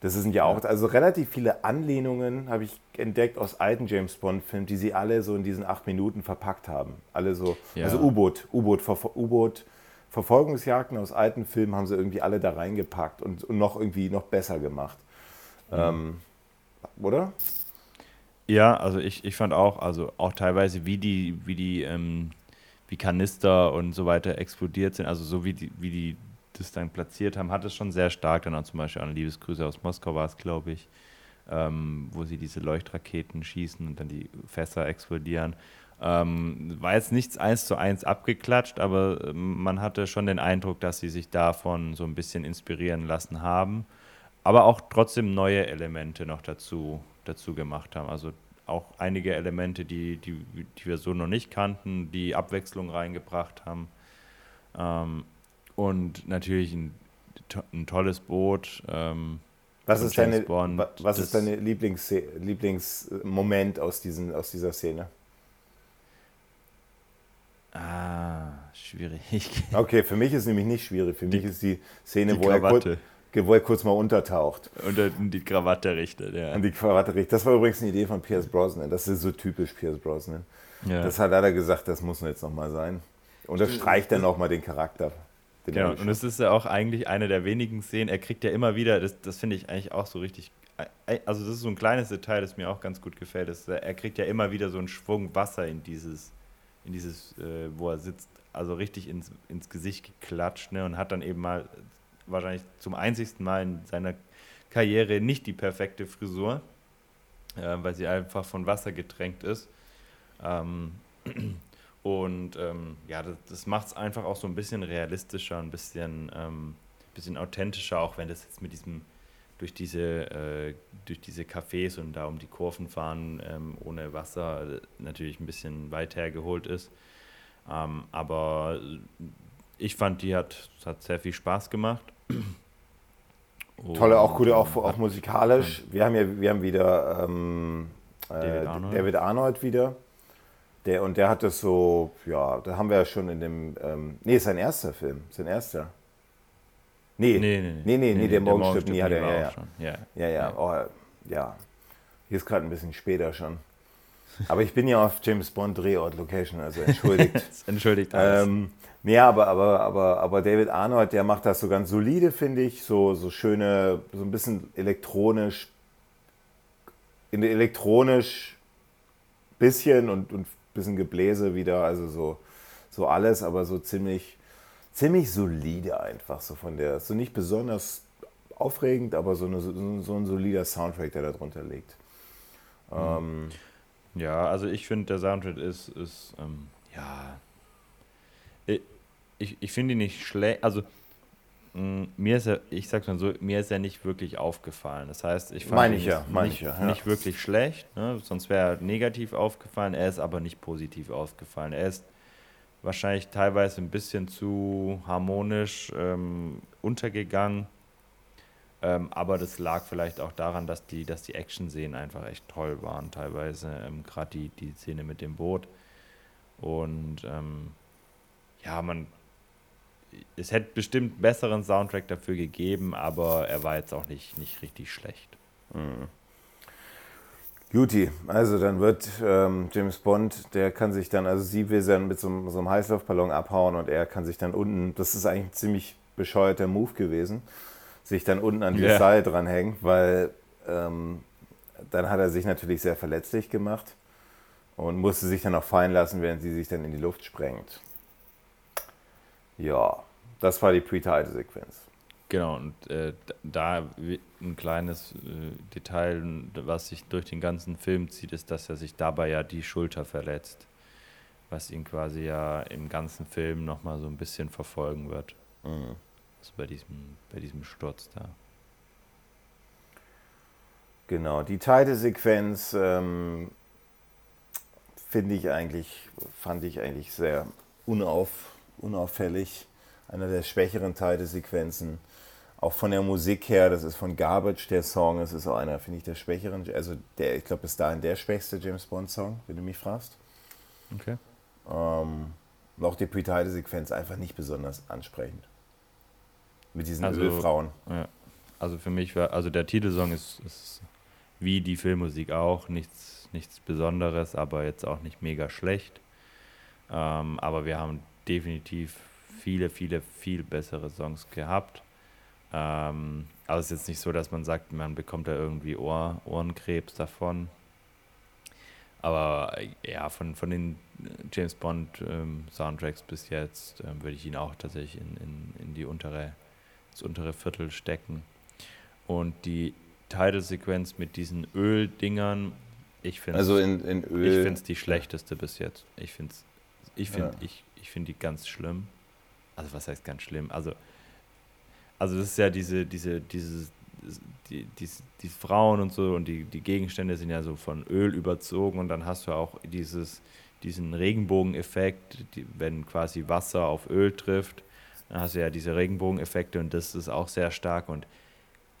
Das sind ja auch, also relativ viele Anlehnungen habe ich entdeckt aus alten James Bond-Filmen, die sie alle so in diesen acht Minuten verpackt haben. Alle so, Ja. also U-Boot, U-Boot, U-Boot, Verfolgungsjagden aus alten Filmen haben sie irgendwie alle da reingepackt und, und noch irgendwie noch besser gemacht. Ähm, oder? Ja, also ich, ich fand auch, also auch teilweise, wie die, wie die, ähm, wie Kanister und so weiter explodiert sind, also so wie die, wie die das dann platziert haben, hat es schon sehr stark dann auch zum Beispiel an Liebesgrüße aus Moskau war es, glaube ich, ähm, wo sie diese Leuchtraketen schießen und dann die Fässer explodieren. Ähm, war jetzt nichts eins zu eins abgeklatscht, aber ähm, man hatte schon den Eindruck, dass sie sich davon so ein bisschen inspirieren lassen haben, aber auch trotzdem neue Elemente noch dazu, dazu gemacht haben. Also auch einige Elemente, die, die, die wir so noch nicht kannten, die Abwechslung reingebracht haben. Ähm, und natürlich ein, ein tolles Boot. Ähm, Was ist, deine, Bond, wa- was ist deine Lieblings Lieblingsmoment aus, diesen, aus dieser Szene? ah, schwierig. Okay, für mich ist nämlich nicht schwierig. Für mich ist die Szene, Die wo er, kurz, Wo er kurz mal untertaucht. Und dann die Krawatte richtet, ja. Und die Krawatte riecht. Das war übrigens eine Idee von Pierce Brosnan. Das ist so typisch Pierce Brosnan. ja. Das hat er gesagt, das muss jetzt nochmal sein. Und das streicht dann nochmal den Charakter. Den Genau, und es ist ja auch eigentlich eine der wenigen Szenen, er kriegt ja immer wieder, das, das finde ich eigentlich auch so richtig, also das ist so ein kleines Detail, das mir auch ganz gut gefällt, ist, er kriegt ja immer wieder so einen Schwung Wasser in dieses, in dieses, äh, wo er sitzt, also richtig ins, ins Gesicht geklatscht, ne, und hat dann eben mal wahrscheinlich zum einzigsten Mal in seiner Karriere nicht die perfekte Frisur, äh, weil sie einfach von Wasser getränkt ist. Ähm, und ähm, ja, das, das macht es einfach auch so ein bisschen realistischer, ein bisschen, ähm, bisschen authentischer, auch wenn das jetzt mit diesem, durch diese, äh, durch diese Cafés und da um die Kurven fahren ähm, ohne Wasser äh, natürlich ein bisschen weit hergeholt ist. Ähm, aber ich fand, die hat, hat sehr viel Spaß gemacht. Tolle, auch Und, gute, auch, auch hat- musikalisch. Wir haben ja wir haben wieder ähm, äh, David Arnold. David Arnold wieder. Der, und der hat das so, ja, da haben wir ja schon in dem, ähm, nee, ist sein erster Film, sein erster. Nee, Nee, nee, nee, nee, nee, der Morgenstück nie hat er, ja, ja. schon. ja. Ja, ja, oh, ja. Hier ist gerade ein bisschen später schon. Aber ich bin ja auf James Bond Drehort Location, also entschuldigt. Entschuldigt alles. ähm, nee, aber, aber, aber, aber David Arnold, der macht das so ganz solide, finde ich. So, so schöne, so ein bisschen elektronisch, in elektronisch bisschen und, und bisschen Gebläse wieder, also so, so alles, aber so ziemlich, ziemlich solide einfach, so von der, so nicht besonders aufregend, aber so, eine, so, ein solider Soundtrack, der da drunter liegt. Ähm, Ja, also ich finde, der Soundtrack ist, ist ähm, ja, ich, ich, finde ihn nicht schlecht, also mh, mir ist er, ich sag's mal so, mir ist er nicht wirklich aufgefallen. Das heißt, ich fand Meine ihn ich ja, meine nicht, ich ja, ja. nicht wirklich schlecht, ne? sonst wäre er negativ aufgefallen, er ist aber nicht positiv aufgefallen. Er ist wahrscheinlich teilweise ein bisschen zu harmonisch ähm, untergegangen. Ähm, aber das lag vielleicht auch daran, dass die, dass die Action-Szenen einfach echt toll waren, teilweise. Ähm, Gerade die, die Szene mit dem Boot. Und ähm, ja, man. Es hätte bestimmt einen besseren Soundtrack dafür gegeben, aber er war jetzt auch nicht, nicht richtig schlecht. Guti, also dann wird ähm, James Bond, der kann sich dann, also sie will dann mit so, einem- so einem Heißluftballon abhauen und er kann sich dann unten, das ist eigentlich ein ziemlich bescheuerter Move gewesen, sich dann unten an die Ja. Seil dranhängen, weil ähm, dann hat er sich natürlich sehr verletzlich gemacht und musste sich dann auch fallen lassen, während sie sich dann in die Luft sprengt. Ja, das war die Pre-Title-Sequenz. Genau, und äh, da ein kleines äh, Detail, was sich durch den ganzen Film zieht, ist, dass er sich dabei ja die Schulter verletzt. Was ihn quasi ja im ganzen Film nochmal so ein bisschen verfolgen wird. Mhm. Also bei diesem, bei diesem Sturz da. Genau, die Titelsequenz ähm, finde ich eigentlich, fand ich eigentlich sehr unauf, unauffällig. Einer der schwächeren Titelsequenzen. Auch von der Musik her, das ist von Garbage der Song, es ist auch einer, finde ich, der schwächeren, also der, ich glaube, bis dahin der schwächste James Bond Song, wenn du mich fragst. Okay. Ähm, auch die Pre-Title-Sequenz einfach nicht besonders ansprechend. Mit diesen also, Ölfrauen. Ja. Also für mich war, also der Titelsong ist, ist wie die Filmmusik auch, nichts, nichts Besonderes, aber jetzt auch nicht mega schlecht. Ähm, aber wir haben definitiv viele, viele, viel bessere Songs gehabt. Ähm, aber es ist jetzt nicht so, dass man sagt, man bekommt da irgendwie Ohr, Ohrenkrebs davon. Aber ja, von, von den James Bond ähm, Soundtracks bis jetzt ähm, würde ich ihn auch tatsächlich in, in, in die untere, das untere Viertel stecken. Und die Title-Sequenz mit diesen Öldingern, ich finde also in, in Öl. Ich die schlechteste bis jetzt. Ich finde ich find, ja. ich, ich find die ganz schlimm. Also was heißt ganz schlimm? Also, also das ist ja diese, diese, diese, die, die, die Frauen und so und die, die Gegenstände sind ja so von Öl überzogen und dann hast du auch dieses, diesen Regenbogeneffekt, die, wenn quasi Wasser auf Öl trifft, dann hast du ja diese Regenbogeneffekte und das ist auch sehr stark und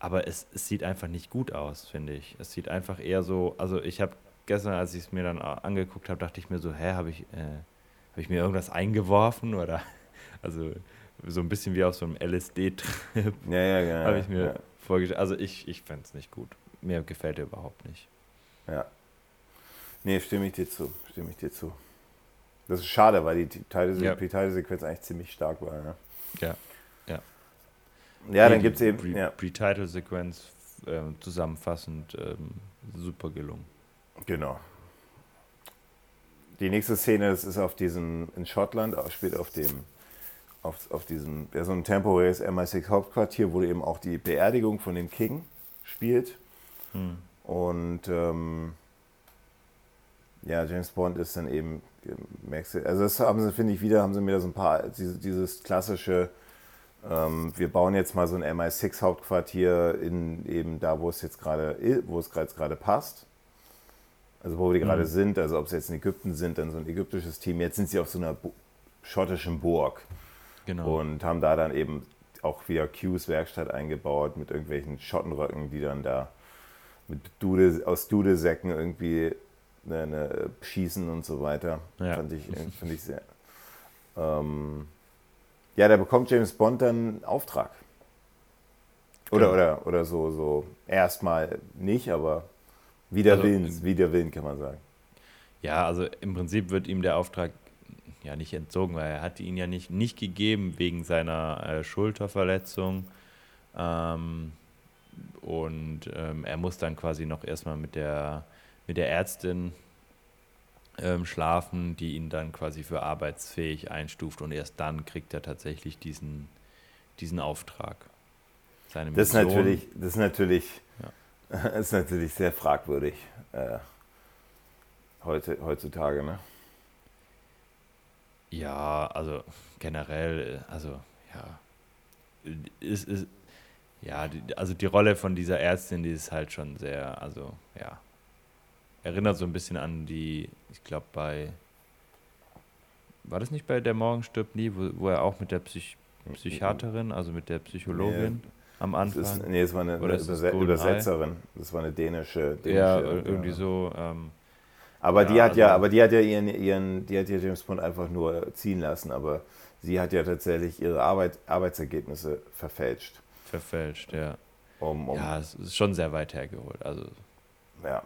aber es, es sieht einfach nicht gut aus, finde ich. Es sieht einfach eher so, also ich habe gestern, als ich es mir dann angeguckt habe, dachte ich mir so, hä, habe ich, äh, hab ich mir irgendwas eingeworfen oder, also so ein bisschen wie auf so einem LSD-Trip. Ja, ja, ja. Habe ich mir ja. vorgestellt. Also ich, ich fände es nicht gut. Mir gefällt er überhaupt nicht. Ja. Nee, stimme ich dir zu. Stimme ich dir zu. Das ist schade, weil die Teile-Sequenz ja. eigentlich ziemlich stark war. Ne? Ja. Ja, dann gibt es eben. Pre- ja. Pre-Title-Sequenz äh, zusammenfassend ähm, super gelungen. Genau. Die nächste Szene das ist auf diesem, in Schottland, spielt auf dem, auf, auf diesem, ja, so ein temporäres MI6 Hauptquartier, wo eben auch die Beerdigung von dem King spielt. Hm. Und ähm, ja, James Bond ist dann eben, also das haben sie, finde ich, wieder, haben sie mir da so ein paar, dieses, dieses klassische ähm, wir bauen jetzt mal so ein MI6-Hauptquartier in eben da, wo es jetzt gerade, wo es gerade passt. Also wo wir mhm. gerade sind, also ob sie jetzt in Ägypten sind, dann so ein ägyptisches Team. Jetzt sind sie auf so einer schottischen Burg. Genau. Und haben da dann eben auch wieder Qs Werkstatt eingebaut mit irgendwelchen Schottenröcken, die dann da mit Dude, aus Dudesäcken irgendwie eine, eine schießen und so weiter. Ja. Fand, ich, fand ich sehr. Ähm, ja, da bekommt James Bond dann einen Auftrag. Oder, genau. oder, oder so, so erstmal nicht, aber wider also, Willens, wider Willen kann man sagen. Ja, also im Prinzip wird ihm der Auftrag ja nicht entzogen, weil er hat ihn ja nicht, nicht gegeben wegen seiner äh, Schulterverletzung. Ähm, und ähm, er muss dann quasi noch erstmal mit der, mit der Ärztin ähm, schlafen, die ihn dann quasi für arbeitsfähig einstuft und erst dann kriegt er tatsächlich diesen, diesen Auftrag. Seine das, ist natürlich, das ist natürlich, ja. ist natürlich sehr fragwürdig äh, heute, heutzutage, ne? Ja, also generell, also ja, ist, ist, ja, die, also die Rolle von dieser Ärztin, die ist halt schon sehr, also ja, erinnert so ein bisschen an die, ich glaube bei, war das nicht bei Der Morgen stirbt nie, wo, wo er auch mit der Psych Psychiaterin, also mit der Psychologin nee, am Anfang. Ist, nee, es war eine, eine Überse Übersetzerin, das war eine dänische. dänische ja, irgendwie ja. so. Ähm, aber ja, die hat also, ja, aber die hat ja ihren, ihren, die hat ja James Bond einfach nur ziehen lassen, aber sie hat ja tatsächlich ihre Arbeit, Arbeitsergebnisse verfälscht. Verfälscht, ja. Um, um ja, es ist schon sehr weit hergeholt. Also. Ja.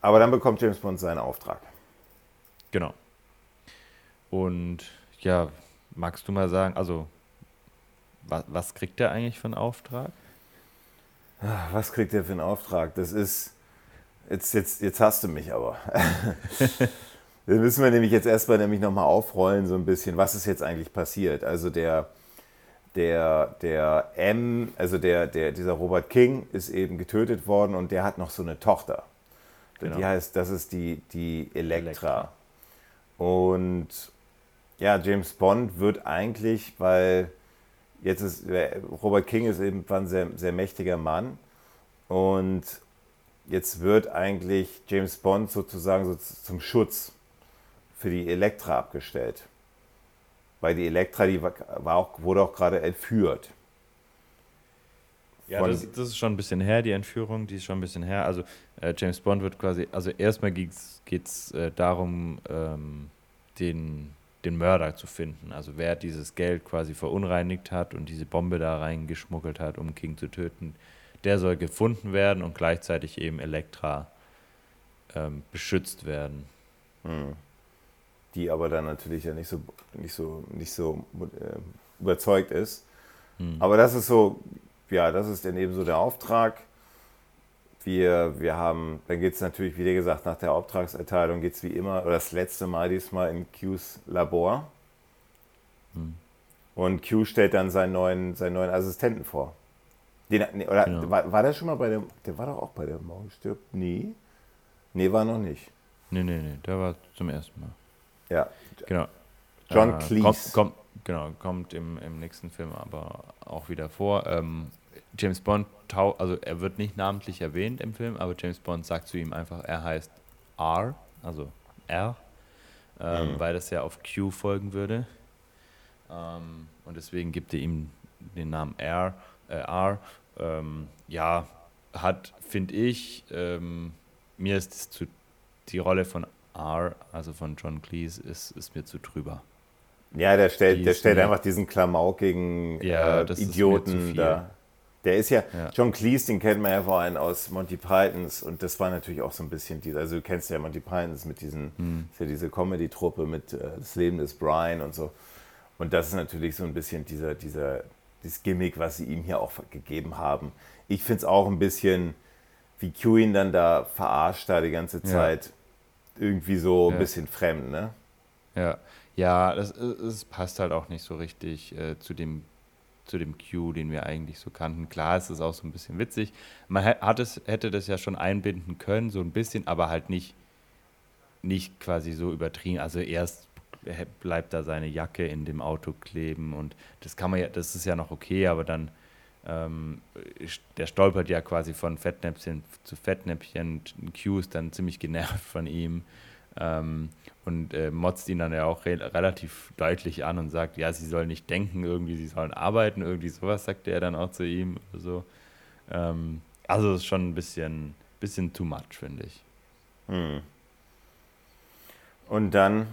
Aber dann bekommt James Bond seinen Auftrag. Genau. Und ja, magst du mal sagen, also was, was kriegt er eigentlich für einen Auftrag? Ah, was kriegt er für einen Auftrag? Das ist, Jetzt, jetzt, jetzt hast du mich aber. Dann müssen wir nämlich jetzt erstmal nämlich nochmal aufrollen, so ein bisschen, was ist jetzt eigentlich passiert. Also der, der, der M, also der, der, dieser Robert King ist eben getötet worden und der hat noch so eine Tochter. Genau. Die heißt, das ist die, die Elektra. Elektra. Und ja, James Bond wird eigentlich, weil jetzt ist Robert King ist eben ein sehr, sehr mächtiger Mann und jetzt wird eigentlich James Bond sozusagen so zum Schutz für die Elektra abgestellt. Weil die Elektra, die war auch, wurde auch gerade entführt. Ja, das, das, ist schon ein bisschen her, die Entführung, die ist schon ein bisschen her. Also äh, James Bond wird quasi, also erstmal geht es äh, darum, ähm, den, den Mörder zu finden. Also wer dieses Geld quasi verunreinigt hat und diese Bombe da reingeschmuggelt hat, um King zu töten, der soll gefunden werden und gleichzeitig eben Elektra ähm, beschützt werden. Hm. Die aber dann natürlich ja nicht so, nicht so, nicht so äh, überzeugt ist. Hm. Aber das ist so, ja, das ist dann eben so der Auftrag. Wir, wir haben, dann geht es natürlich, wie gesagt, nach der Auftragserteilung geht es wie immer, oder das letzte Mal diesmal in Qs Labor. Hm. Und Q stellt dann seinen neuen, seinen neuen Assistenten vor. Den, nee, oder genau. war, war der schon mal bei der, der war doch auch bei der Maul stirbt? Nee. Nee, war noch nicht. Nee, nee, nee, der war zum ersten Mal. Ja. Genau. John äh, Cleese. Kommt, kommt, genau, kommt im, im nächsten Film aber auch wieder vor. Ähm, James Bond, also er wird nicht namentlich erwähnt im Film, aber James Bond sagt zu ihm einfach, er heißt R, also R, ähm, mhm. weil das ja auf Q folgen würde. Ähm, und deswegen gibt er ihm den Namen R, äh, R ähm, ja, hat, finde ich, ähm, mir ist zu, die Rolle von R, also von John Cleese, ist, ist mir zu drüber. Ja, der stellt, der stellt einfach diesen klamaukigen ja, äh, Idioten da. Der ist ja, ja, John Cleese, den kennt man ja vor allem aus Monty Pythons und das war natürlich auch so ein bisschen dieser, also du kennst ja Monty Pythons mit diesen, hm. ist ja diese Comedy-Truppe mit äh, Das Leben des Brian und so. Und das ist natürlich so ein bisschen dieser, dieser, das Gimmick, was sie ihm hier auch gegeben haben. Ich finde es auch ein bisschen, wie Q ihn dann da verarscht da die ganze Zeit, ja. irgendwie so ein ja. bisschen fremd, ne? Ja, ja, das, das passt halt auch nicht so richtig äh, zu dem zu dem Q, den wir eigentlich so kannten. Klar, es ist auch so ein bisschen witzig. Man hat es, hätte das ja schon einbinden können, so ein bisschen, aber halt nicht, nicht quasi so übertrieben. Also erst bleibt da seine Jacke in dem Auto kleben und das kann man ja, das ist ja noch okay, aber dann ähm, der stolpert ja quasi von Fettnäpfchen zu Fettnäpfchen Q ist dann ziemlich genervt von ihm ähm, und äh, motzt ihn dann ja auch re relativ deutlich an und sagt, ja, sie sollen nicht denken, irgendwie, sie sollen arbeiten, irgendwie sowas sagt er dann auch zu ihm. So. Ähm, also ist schon ein bisschen, bisschen too much, finde ich. Hm. Und dann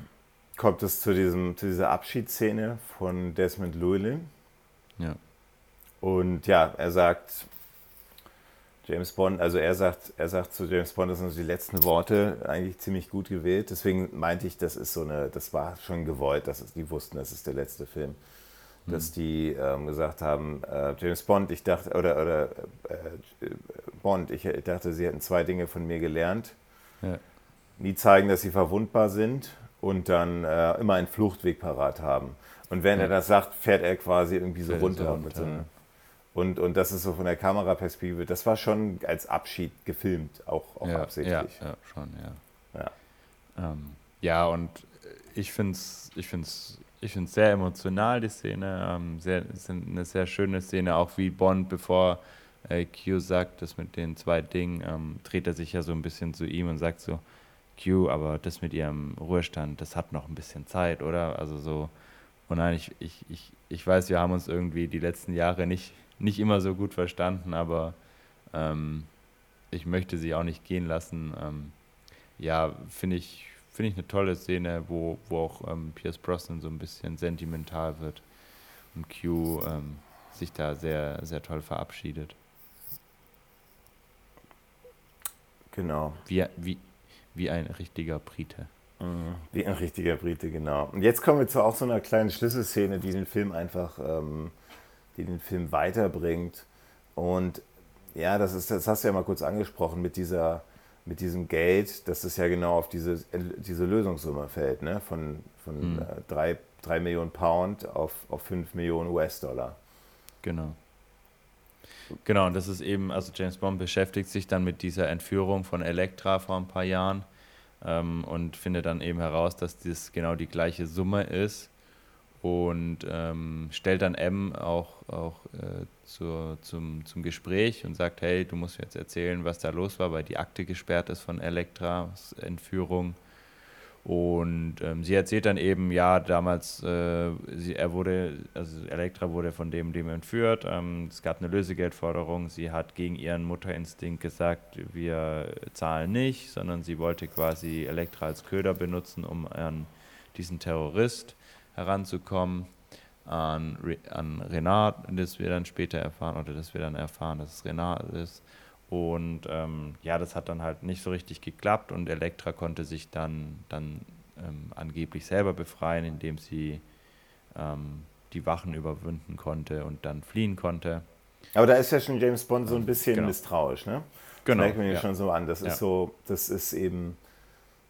kommt es zu, diesem, zu dieser Abschiedsszene von Desmond Llewellyn. Ja. Und ja, er sagt, James Bond, also er sagt, er sagt zu James Bond, das sind die letzten Worte eigentlich ziemlich gut gewählt. Deswegen meinte ich, das ist so eine, das war schon gewollt, dass es, die wussten, das ist der letzte Film. Mhm. Dass die ähm, gesagt haben, äh, James Bond, ich dachte, oder, oder äh, Bond, ich dachte, sie hätten zwei Dinge von mir gelernt. Ja. Nie zeigen, dass sie verwundbar sind und dann äh, immer einen Fluchtweg parat haben. Und wenn ja. er das sagt, fährt er quasi irgendwie so runter. runter so einem, und, und das ist so von der Kameraperspektive, das war schon als Abschied gefilmt, auch, auch ja, absichtlich. Ja, ja, schon, ja. Ja, ähm, ja und ich finde es ich find's, ich find's sehr emotional, die Szene. Ähm, sehr, ist eine sehr schöne Szene, auch wie Bond, bevor äh, Q sagt, das mit den zwei Dingen, ähm, dreht er sich ja so ein bisschen zu ihm und sagt so, Q, aber das mit ihrem Ruhestand, das hat noch ein bisschen Zeit, oder? Also so, und nein, ich, ich, ich, ich weiß, wir haben uns irgendwie die letzten Jahre nicht, nicht immer so gut verstanden, aber ähm, ich möchte sie auch nicht gehen lassen. Ähm, ja, finde ich, finde ich eine tolle Szene, wo, wo auch ähm, Pierce Brosnan so ein bisschen sentimental wird und Q ähm, sich da sehr, sehr toll verabschiedet. Genau. Wie, wie, wie ein richtiger Brite. Mhm. Wie ein richtiger Brite, genau. Und jetzt kommen wir zu auch so einer kleinen Schlüsselszene, die den Film einfach, ähm, die den Film weiterbringt. Und ja, das ist, das hast du ja mal kurz angesprochen mit dieser, mit diesem Geld, dass es ja genau auf diese, diese Lösungssumme fällt, ne? von, von mhm. äh, drei, drei Millionen Pound auf, auf 5 Millionen US-Dollar. Genau. Genau, und das ist eben, also James Bond beschäftigt sich dann mit dieser Entführung von Elektra vor ein paar Jahren ähm, und findet dann eben heraus, dass das genau die gleiche Summe ist und ähm, stellt dann M auch, auch äh, zur, zum, zum Gespräch und sagt, hey, du musst mir jetzt erzählen, was da los war, weil die Akte gesperrt ist von Elektra, Entführung. Und ähm, sie erzählt dann eben, ja, damals, äh, sie, er wurde, also Elektra wurde von dem, dem entführt. Ähm, es gab eine Lösegeldforderung. Sie hat gegen ihren Mutterinstinkt gesagt, wir zahlen nicht, sondern sie wollte quasi Elektra als Köder benutzen, um an diesen Terrorist heranzukommen. An, an Renat, das wir dann später erfahren, oder das wir dann erfahren, dass es Renat ist. Und ähm, ja, das hat dann halt nicht so richtig geklappt und Elektra konnte sich dann, dann ähm, angeblich selber befreien, indem sie ähm, die Wachen überwinden konnte und dann fliehen konnte. Aber da ist ja schon James Bond so ein bisschen genau. misstrauisch, ne? Genau. Das merkt man ja schon so an. Das ja. ist so, das ist eben,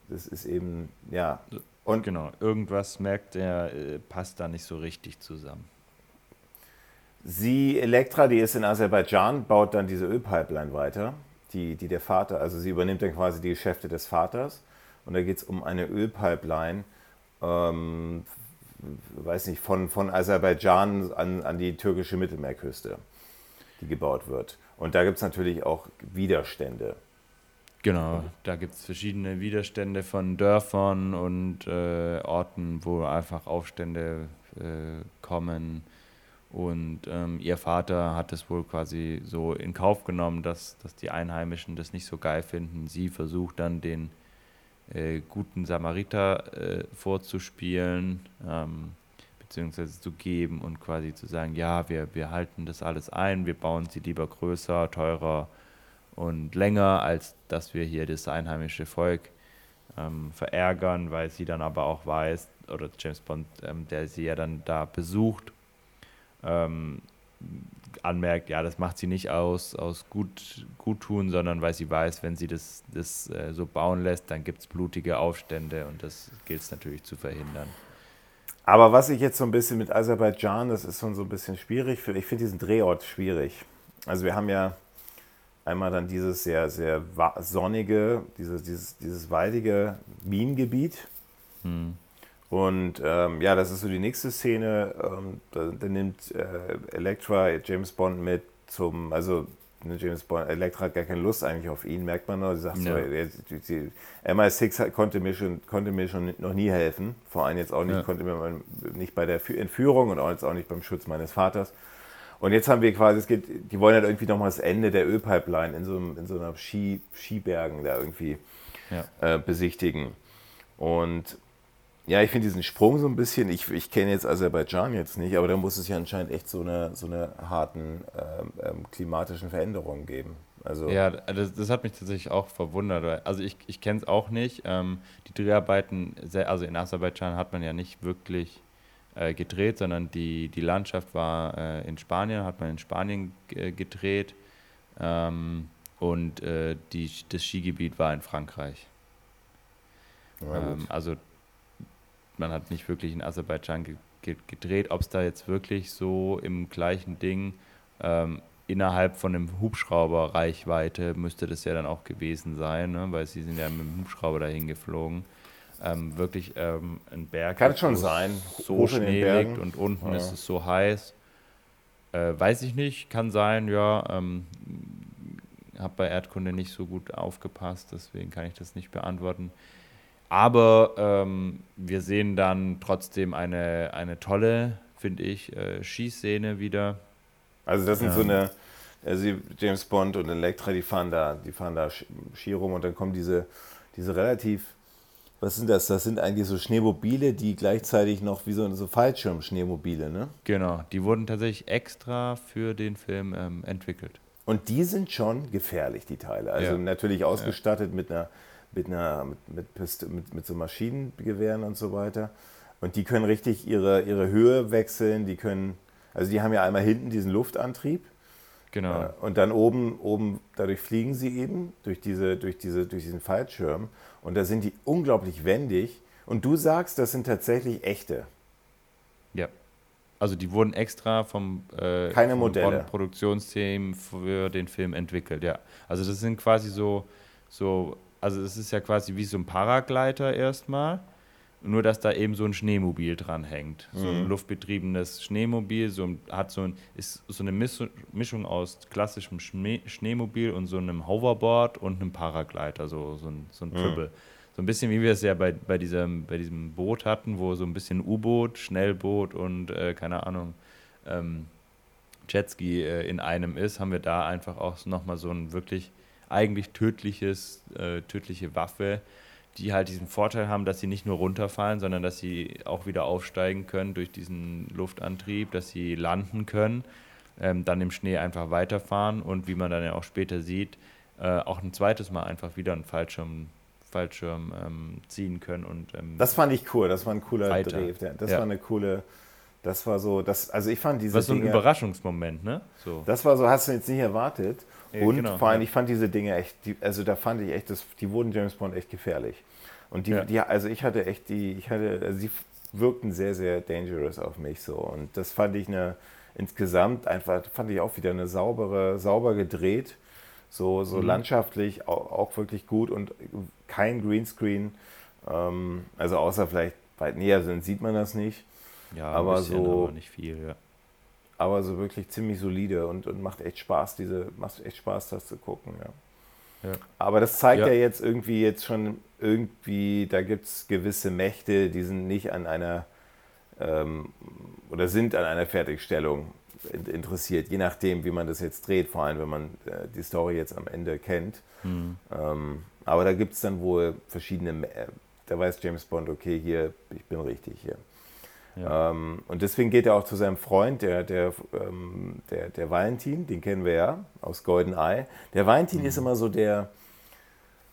das ist eben, ja. Und genau, irgendwas merkt er, äh, passt da nicht so richtig zusammen. Sie, Elektra, die ist in Aserbaidschan, baut dann diese Ölpipeline weiter, die, die der Vater, also sie übernimmt dann quasi die Geschäfte des Vaters. Und da geht es um eine Ölpipeline, ähm, weiß nicht, von, von Aserbaidschan an, an die türkische Mittelmeerküste, die gebaut wird. Und da gibt es natürlich auch Widerstände. Genau, da gibt es verschiedene Widerstände von Dörfern und äh, Orten, wo einfach Aufstände äh, kommen und ähm, ihr Vater hat es wohl quasi so in Kauf genommen, dass, dass die Einheimischen das nicht so geil finden. Sie versucht dann den äh, guten Samariter äh, vorzuspielen, ähm, beziehungsweise zu geben und quasi zu sagen, ja, wir, wir halten das alles ein, wir bauen sie lieber größer, teurer und länger, als dass wir hier das einheimische Volk ähm, verärgern, weil sie dann aber auch weiß, oder James Bond, ähm, der sie ja dann da besucht, ähm, anmerkt, ja, das macht sie nicht aus, aus gut, Guttun, sondern weil sie weiß, wenn sie das, das äh, so bauen lässt, dann gibt es blutige Aufstände und das gilt es natürlich zu verhindern. Aber was ich jetzt so ein bisschen mit Aserbaidschan, das ist schon so ein bisschen schwierig, für, ich finde diesen Drehort schwierig. Also wir haben ja einmal dann dieses sehr, sehr sonnige, dieses, dieses, dieses waldige Minengebiet. Hm. Und ähm, ja, das ist so die nächste Szene. Ähm, da, da, nimmt äh, Elektra James Bond mit zum, also ne, James Bond, Elektra hat gar keine Lust eigentlich auf ihn, merkt man noch. Sie sagt ja. so, die, die, MI6 konnte mir, schon, konnte mir schon noch nie helfen. Vor allem jetzt auch nicht, ja. konnte mir nicht bei der Entführung und auch jetzt auch nicht beim Schutz meines Vaters. Und jetzt haben wir quasi, es geht, die wollen halt irgendwie nochmal das Ende der Ölpipeline in so, in so einer Ski, Skibergen da irgendwie ja. äh, besichtigen. Und ja, ich finde diesen Sprung so ein bisschen, ich, ich kenne jetzt Aserbaidschan jetzt nicht, aber da muss es ja anscheinend echt so eine, so eine harten ähm, ähm, klimatischen Veränderungen geben. Also ja, das, das, hat mich tatsächlich auch verwundert. Also ich, ich kenne es auch nicht. Ähm, die Dreharbeiten, also in Aserbaidschan hat man ja nicht wirklich äh, gedreht, sondern die, die Landschaft war äh, in Spanien, hat man in Spanien äh, gedreht ähm, und äh, die, das Skigebiet war in Frankreich. Ja, also man hat nicht wirklich in Aserbaidschan ge ge gedreht. Ob es da jetzt wirklich so im gleichen Ding ähm, innerhalb von einem Hubschrauber Reichweite müsste das ja dann auch gewesen sein, ne? weil sie sind ja mit dem Hubschrauber dahin geflogen. Ähm, wirklich ähm, ein Berg. Kann schon sein. So Schnee liegt und unten ja. ist es so heiß. Äh, weiß ich nicht, kann sein, ja. Ähm, habe bei Erdkunde nicht so gut aufgepasst, deswegen kann ich das nicht beantworten. Aber ähm, wir sehen dann trotzdem eine, eine tolle, finde ich, äh, Schießszene wieder. Also das sind ähm. so eine, also James Bond und Elektra, die fahren da, die fahren da Ski rum und dann kommen diese, diese relativ, was sind das? Das sind eigentlich so Schneemobile, die gleichzeitig noch wie so, so Fallschirm-Schneemobile, ne? Genau, die wurden tatsächlich extra für den Film ähm, entwickelt. Und die sind schon gefährlich, die Teile. Also ja. natürlich ausgestattet ja. mit einer mit, einer, mit, mit, mit, mit so Maschinengewehren und so weiter. Und die können richtig ihre, ihre Höhe wechseln, die können, also die haben ja einmal hinten diesen Luftantrieb, Genau. Äh, und dann oben, oben, dadurch fliegen sie eben durch, diese, durch, diese, durch diesen Fallschirm. Und da sind die unglaublich wendig. Und du sagst, das sind tatsächlich echte. Ja. Also die wurden extra vom, äh, Keine vom Modelle. Produktionsteam für den Film entwickelt, ja. Also das sind quasi so, so, also es ist ja quasi wie so ein Paragleiter erstmal. Nur, dass da eben so ein Schneemobil dran hängt. So ein mhm. luftbetriebenes Schneemobil, so hat so ein, ist so eine Mischung aus klassischem Schnee, Schneemobil und so einem Hoverboard und einem Paragleiter, so, so ein, so ein Triple. Mhm. So ein bisschen wie wir es ja bei, bei, diesem, bei diesem Boot hatten, wo so ein bisschen U-Boot, Schnellboot und äh, keine Ahnung, ähm, Jetski äh, in einem ist, haben wir da einfach auch nochmal so ein wirklich eigentlich tödliches, äh, tödliche Waffe, die halt diesen Vorteil haben, dass sie nicht nur runterfallen, sondern dass sie auch wieder aufsteigen können durch diesen Luftantrieb, dass sie landen können, ähm, dann im Schnee einfach weiterfahren und wie man dann ja auch später sieht, äh, auch ein zweites Mal einfach wieder einen Fallschirm Fallschirm ähm, ziehen können. Und, ähm, das fand ich cool, das war ein cooler weiter. Dreh. Das ja. war eine coole, das war so, das, also ich fand diese Das war so ein Überraschungsmoment, ne? So. Das war so, hast du jetzt nicht erwartet. Ja, und genau, vor allem, ja. ich fand diese Dinge echt, die, also da fand ich echt, das, die wurden James Bond echt gefährlich. Und die, ja. die, also ich hatte echt die, ich hatte, also sie wirkten sehr, sehr dangerous auf mich so. Und das fand ich eine, insgesamt einfach, fand ich auch wieder eine saubere, sauber gedreht so, so mhm. landschaftlich auch, auch, wirklich gut und kein Greenscreen. Ähm, also außer vielleicht weit näher sind, sieht man das nicht. Ja, aber bisschen, so aber nicht viel, ja. Aber so wirklich ziemlich solide und, und macht echt Spaß, diese, macht echt Spaß, das zu gucken, ja. ja. Aber das zeigt ja. ja jetzt irgendwie jetzt schon irgendwie, da gibt es gewisse Mächte, die sind nicht an einer ähm, oder sind an einer Fertigstellung interessiert, je nachdem, wie man das jetzt dreht, vor allem wenn man äh, die Story jetzt am Ende kennt. Mhm. Ähm, aber da gibt es dann wohl verschiedene, äh, da weiß James Bond, okay, hier, ich bin richtig hier. Ja. Ähm, und deswegen geht er auch zu seinem Freund, der, der, ähm, der, der Valentin, den kennen wir ja aus Golden Eye. Der Valentin mhm. ist immer so der,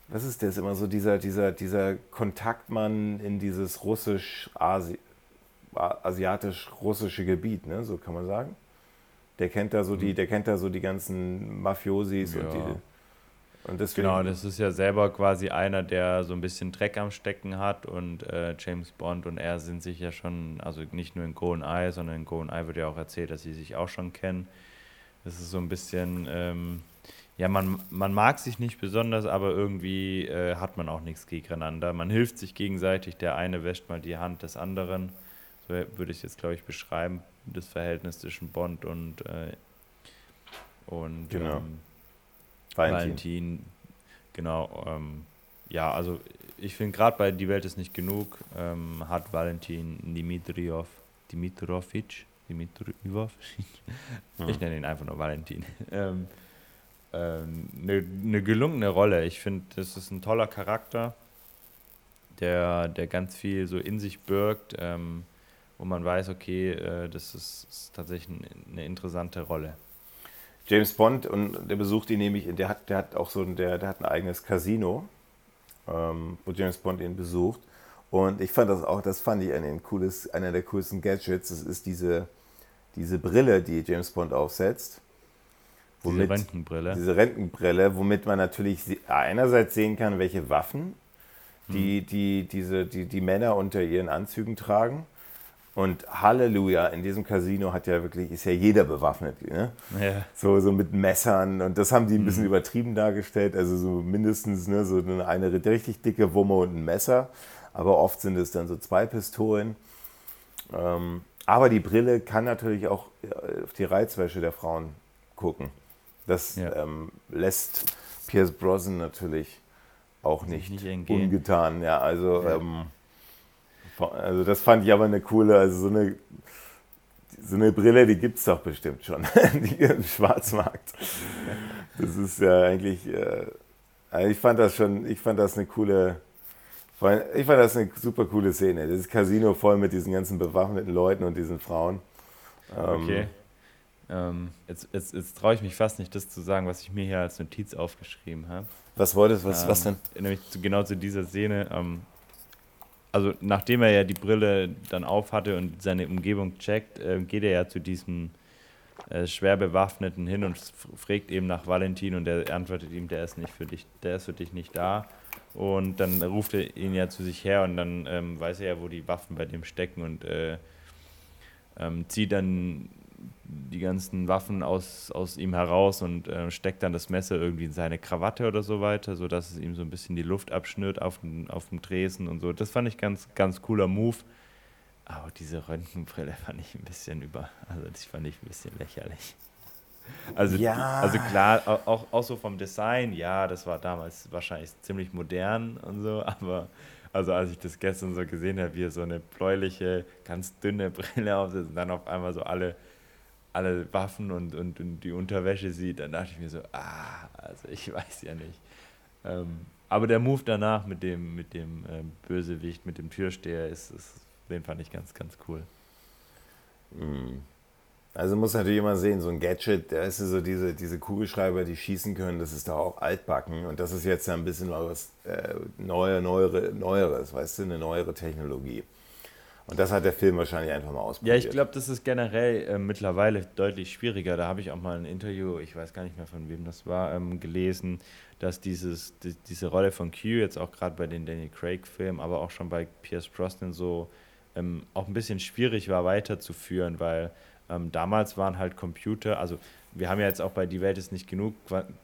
was ist der, ist immer so dieser, dieser, dieser Kontaktmann in dieses russisch-asiatisch-russische Gebiet, ne? so kann man sagen. Der kennt da so die, mhm. der kennt da so die ganzen Mafiosis ja. und die. Genau, das ist ja selber quasi einer, der so ein bisschen Dreck am Stecken hat und äh, James Bond und er sind sich ja schon, also nicht nur in GoldenEye, sondern in GoldenEye wird ja auch erzählt, dass sie sich auch schon kennen. Das ist so ein bisschen, ähm, ja, man, man mag sich nicht besonders, aber irgendwie äh, hat man auch nichts gegeneinander. Man hilft sich gegenseitig, der eine wäscht mal die Hand des anderen. So würde ich jetzt, glaube ich, beschreiben das Verhältnis zwischen Bond und, äh, und genau. ähm, Valentin. Valentin. Genau. Ähm, ja, also ich finde gerade bei Die Welt ist nicht genug, ähm, hat Valentin Dimitriov, Dimitrovic, Dimitrov, hm. ich nenne ihn einfach nur Valentin, eine ähm, ähm, ne gelungene Rolle. Ich finde, das ist ein toller Charakter, der, der ganz viel so in sich birgt. Ähm, wo man weiß, okay, äh, das ist, ist, tatsächlich eine interessante Rolle. James Bond, und der besucht ihn nämlich, der hat, der hat auch so ein, der, der hat ein eigenes Casino, ähm, wo James Bond ihn besucht. Und ich fand das auch, das fand ich ein cooles, einer der coolsten Gadgets. Das ist diese, diese Brille, die James Bond aufsetzt. Womit, diese Rentenbrille. Diese Rentenbrille, womit man natürlich einerseits sehen kann, welche Waffen die, die, diese, die, die Männer unter ihren Anzügen tragen. Und Halleluja, in diesem Casino hat ja wirklich, ist ja jeder bewaffnet. Ne? Ja. So, so mit Messern. Und das haben die ein bisschen mhm. übertrieben dargestellt. Also so mindestens ne, so eine, eine richtig dicke Wumme und ein Messer. Aber oft sind es dann so zwei Pistolen. Ähm, aber die Brille kann natürlich auch äh, auf die Reizwäsche der Frauen gucken. Das ja. ähm, lässt Pierce Brosnan natürlich auch nicht, nicht ungetan. Ja, also ja. Ähm, also das fand ich aber eine coole, also so eine, so eine Brille, die gibt es doch bestimmt schon im Schwarzmarkt. Das ist ja eigentlich, äh, also ich fand das schon, ich fand das eine coole, ich fand das eine super coole Szene. Das Casino voll mit diesen ganzen bewaffneten Leuten und diesen Frauen. Ähm, okay. Ähm, jetzt jetzt, jetzt traue ich mich fast nicht, das zu sagen, was ich mir hier als Notiz aufgeschrieben habe. Was wolltest du, was, ähm, was denn? Nämlich genau zu dieser Szene. Ähm, also nachdem er ja die Brille dann auf hatte und seine Umgebung checkt, äh, geht er ja zu diesem äh, schwer bewaffneten hin und fragt eben nach Valentin und der antwortet ihm, der ist nicht für dich, der ist für dich nicht da. Und dann ruft er ihn ja zu sich her und dann ähm, weiß er ja, wo die Waffen bei dem stecken und äh, ähm, zieht dann die ganzen Waffen aus, aus ihm heraus und äh, steckt dann das Messer irgendwie in seine Krawatte oder so weiter, sodass es ihm so ein bisschen die Luft abschnürt auf dem, auf dem Tresen und so. Das fand ich ganz, ganz cooler Move. Aber diese Röntgenbrille fand ich ein bisschen über, also das fand ich ein bisschen lächerlich. Also, ja. also klar, auch, auch so vom Design, ja, das war damals wahrscheinlich ziemlich modern und so, aber also als ich das gestern so gesehen habe, wie er so eine bläuliche, ganz dünne Brille aufsetzt und dann auf einmal so alle, alle Waffen und, und, und die Unterwäsche sieht, dann dachte ich mir so, ah, also ich weiß ja nicht. Ähm, aber der Move danach mit dem, mit dem ähm, Bösewicht, mit dem Türsteher, ist, ist, den fand ich ganz, ganz cool. Mhm. Also muss natürlich immer sehen, so ein Gadget, da ist so diese, diese Kugelschreiber, die schießen können, das ist da auch altbacken. Und das ist jetzt ein bisschen was äh, neue, neuere, Neueres, weißt du, eine neuere Technologie. Und das hat der Film wahrscheinlich einfach mal ausprobiert. Ja, ich glaube, das ist generell äh, mittlerweile deutlich schwieriger. Da habe ich auch mal ein Interview, ich weiß gar nicht mehr von wem das war, ähm, gelesen, dass dieses, die, diese Rolle von Q jetzt auch gerade bei den Danny Craig-Filmen, aber auch schon bei Pierce Brosnan so ähm, auch ein bisschen schwierig war weiterzuführen, weil ähm, damals waren halt Computer, also wir haben ja jetzt auch bei Die Welt ist nicht genug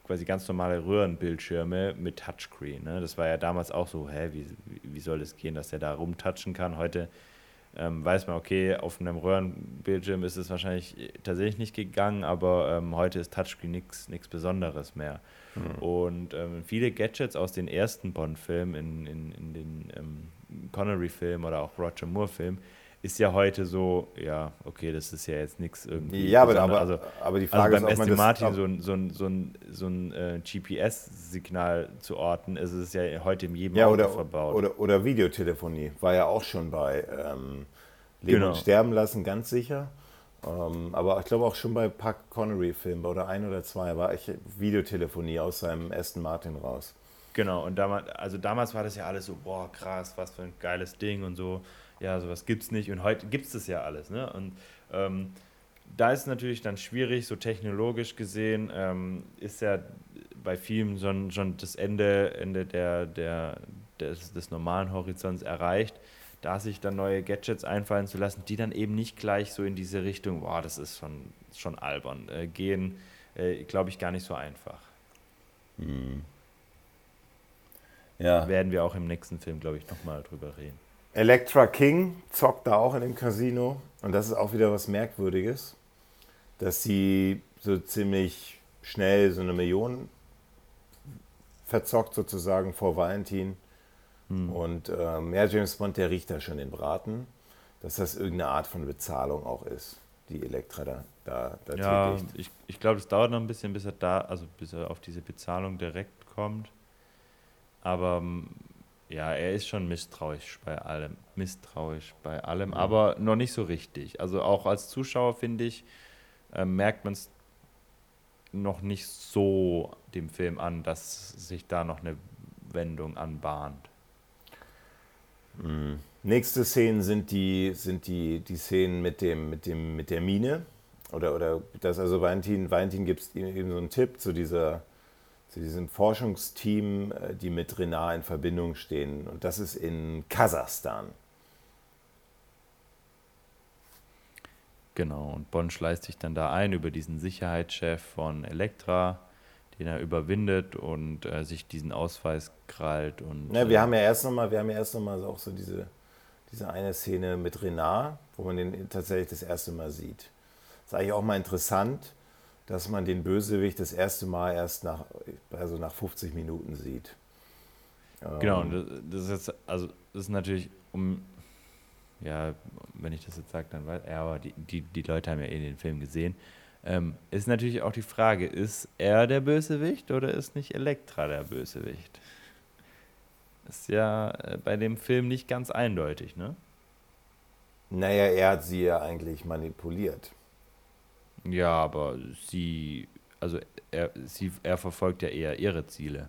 quasi ganz normale Röhrenbildschirme mit Touchscreen. Ne? Das war ja damals auch so, hä, wie, wie soll das gehen, dass er da rumtouchen kann? Heute ähm, weiß man, okay, auf einem Röhrenbildschirm ist es wahrscheinlich tatsächlich nicht gegangen, aber ähm, heute ist Touchscreen nichts Besonderes mehr. Mhm. Und ähm, viele Gadgets aus den ersten Bond-Filmen, in, in, in den ähm, Connery-Filmen oder auch Roger Moore-Filmen, ist ja heute so, ja, okay, das ist ja jetzt nichts irgendwie. Ja, aber, aber, also, aber die Frage also beim ist, ob Aston Martin so ein, so ein, so ein, so ein äh, GPS-Signal zu orten, ist es ja heute in jedem ja, Auto oder, verbaut. Oder, oder Videotelefonie, war ja auch schon bei ähm, Leben genau. und Sterben lassen, ganz sicher. Ähm, aber ich glaube auch schon bei Puck Connery-Filmen oder ein oder zwei war ich Videotelefonie aus seinem Aston Martin raus. Genau, und damals, also damals war das ja alles so, boah, krass, was für ein geiles Ding und so ja, sowas gibt es nicht und heute gibt es das ja alles. Ne? Und ähm, da ist es natürlich dann schwierig, so technologisch gesehen, ähm, ist ja bei vielen schon, schon das Ende, Ende der, der, des, des normalen Horizonts erreicht, da sich dann neue Gadgets einfallen zu lassen, die dann eben nicht gleich so in diese Richtung, boah, das ist schon, schon albern, äh, gehen, äh, glaube ich, gar nicht so einfach. Mhm. Ja. Werden wir auch im nächsten Film, glaube ich, nochmal drüber reden. Elektra King zockt da auch in dem Casino und das ist auch wieder was Merkwürdiges, dass sie so ziemlich schnell so eine Million verzockt sozusagen vor Valentin. Hm. Und ähm, ja, James Bond, der riecht da schon den Braten, dass das irgendeine Art von Bezahlung auch ist, die Elektra da, da, da ja, tätigt. Ich, ich glaube, es dauert noch ein bisschen, bis er da, also bis er auf diese Bezahlung direkt kommt. Aber ähm, ja, er ist schon misstrauisch bei allem. Misstrauisch bei allem, mhm. aber noch nicht so richtig. Also auch als Zuschauer, finde ich, äh, merkt man es noch nicht so dem Film an, dass sich da noch eine Wendung anbahnt. Mhm. Nächste Szenen sind die, sind die, die Szenen mit, dem, mit, dem, mit der Mine. Oder, oder das, also Valentin, Valentin gibt es eben so einen Tipp zu dieser zu diesem Forschungsteam, äh, die mit Renard in Verbindung stehen. Und das ist in Kasachstan. Genau, und Bonn schleißt sich dann da ein über diesen Sicherheitschef von Elektra, den er überwindet und äh, sich diesen Ausweis krallt. Und, ja, wir äh, haben ja erst nochmal, wir haben ja erst nochmal auch so diese, diese eine Szene mit Renard, wo man den tatsächlich das erste Mal sieht. Das ist eigentlich auch mal interessant dass man den Bösewicht das erste Mal erst nach, also nach 50 Minuten sieht. Genau, ähm, das ist jetzt, also das ist natürlich, um, ja, wenn ich das jetzt sage, dann weiß ja, aber die, die, die Leute haben ja eh den Film gesehen. Ähm, ist natürlich auch die Frage, ist er der Bösewicht oder ist nicht Elektra der Bösewicht? Ist ja äh, bei dem Film nicht ganz eindeutig, ne? Naja, er hat sie ja eigentlich manipuliert. Ja, aber sie, also er, sie, er verfolgt ja eher ihre Ziele.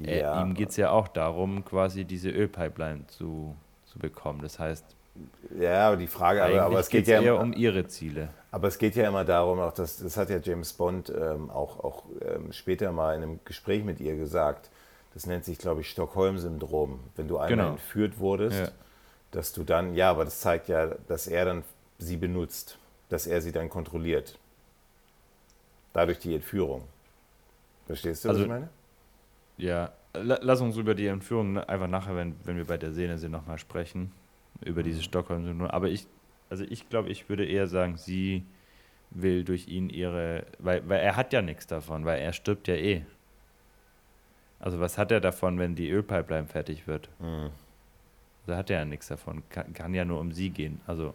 Ja. Er, ihm geht es ja auch darum, quasi diese Ölpipeline zu, zu bekommen. Das heißt, Ja, aber die Frage, aber, aber es geht ja eher um ihre Ziele. Aber es geht ja immer darum, auch das, das hat ja James Bond ähm, auch, auch ähm, später mal in einem Gespräch mit ihr gesagt. Das nennt sich, glaube ich, Stockholm-Syndrom. Wenn du einmal genau. entführt wurdest, ja. dass du dann, ja, aber das zeigt ja, dass er dann sie benutzt, dass er sie dann kontrolliert. Dadurch die Entführung. Verstehst du, also, was ich meine? Ja, lass uns über die Entführung einfach nachher, wenn, wenn wir bei der Szene sind, nochmal sprechen. Über diese mhm. Stockholm-Syndrom. Aber ich, also ich glaube, ich würde eher sagen, sie will durch ihn ihre, weil, weil er hat ja nichts davon, weil er stirbt ja eh. Also was hat er davon, wenn die Ölpipeline fertig wird? Mhm. Also hat er ja nichts davon, kann, kann ja nur um sie gehen. Also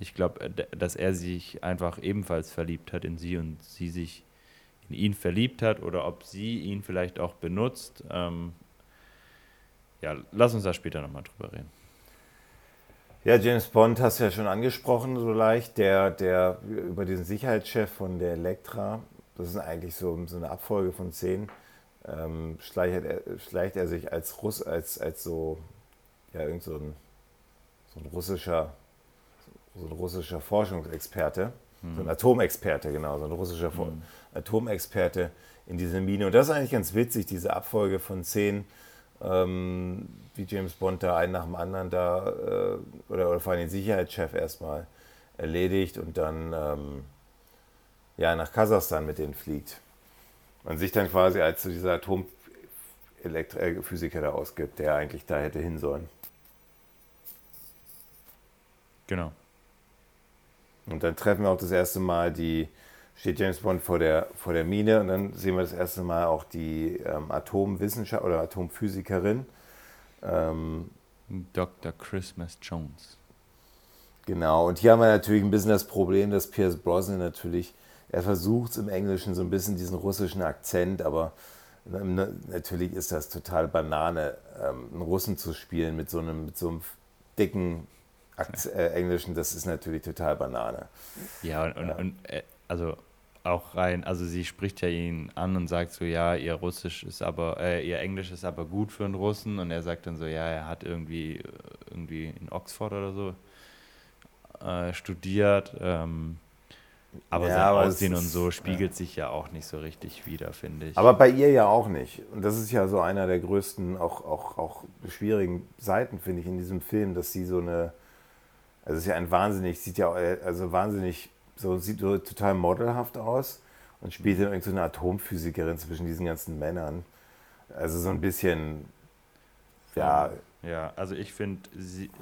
ich glaube, dass er sich einfach ebenfalls verliebt hat in sie und sie sich in ihn verliebt hat oder ob sie ihn vielleicht auch benutzt. Ähm, ja, lass uns da später nochmal drüber reden. Ja, James Bond hast du ja schon angesprochen, so leicht, der, der über diesen Sicherheitschef von der Elektra, das ist eigentlich so, so eine Abfolge von Szenen, ähm, schleicht, er, schleicht er sich als Russ, als, als so, ja, irgend so ein, so ein russischer, so ein russischer Forschungsexperte, hm. so ein Atomexperte, genau, so ein russischer hm. Atomexperte in diese Mine. Und das ist eigentlich ganz witzig, diese Abfolge von Szenen, ähm, wie James Bond da einen nach dem anderen da, äh, oder, oder vor allem den Sicherheitschef erstmal erledigt und dann ähm, ja, nach Kasachstan mit denen fliegt. Man sich dann quasi als so dieser Atomphysiker da ausgibt, der eigentlich da hätte hin sollen. Genau. Und dann treffen wir auch das erste Mal die, steht James Bond vor der, vor der Mine und dann sehen wir das erste Mal auch die ähm, Atomwissenschaft oder Atomphysikerin. Ähm, Dr. Christmas Jones. Genau, und hier haben wir natürlich ein bisschen das Problem, dass Pierce Brosnan natürlich, er versucht im Englischen so ein bisschen diesen russischen Akzent, aber natürlich ist das total Banane, ähm, einen Russen zu spielen mit so einem, mit so einem dicken Akt, äh, Englischen, das ist natürlich total Banane. Ja, und, und, und äh, also auch rein, also sie spricht ja ihn an und sagt so, ja, ihr Russisch ist aber, äh, ihr Englisch ist aber gut für einen Russen und er sagt dann so, ja, er hat irgendwie, irgendwie in Oxford oder so äh, studiert, ähm, aber ja, sein aber Aussehen und so spiegelt ja. sich ja auch nicht so richtig wieder, finde ich. Aber bei ihr ja auch nicht. Und das ist ja so einer der größten, auch, auch, auch schwierigen Seiten, finde ich, in diesem Film, dass sie so eine, also es ist ja ein wahnsinnig, sieht ja also wahnsinnig so sieht so total modelhaft aus und spielt dann irgendeine so Atomphysikerin zwischen diesen ganzen Männern. Also so ein bisschen, ja. Ja, also ich finde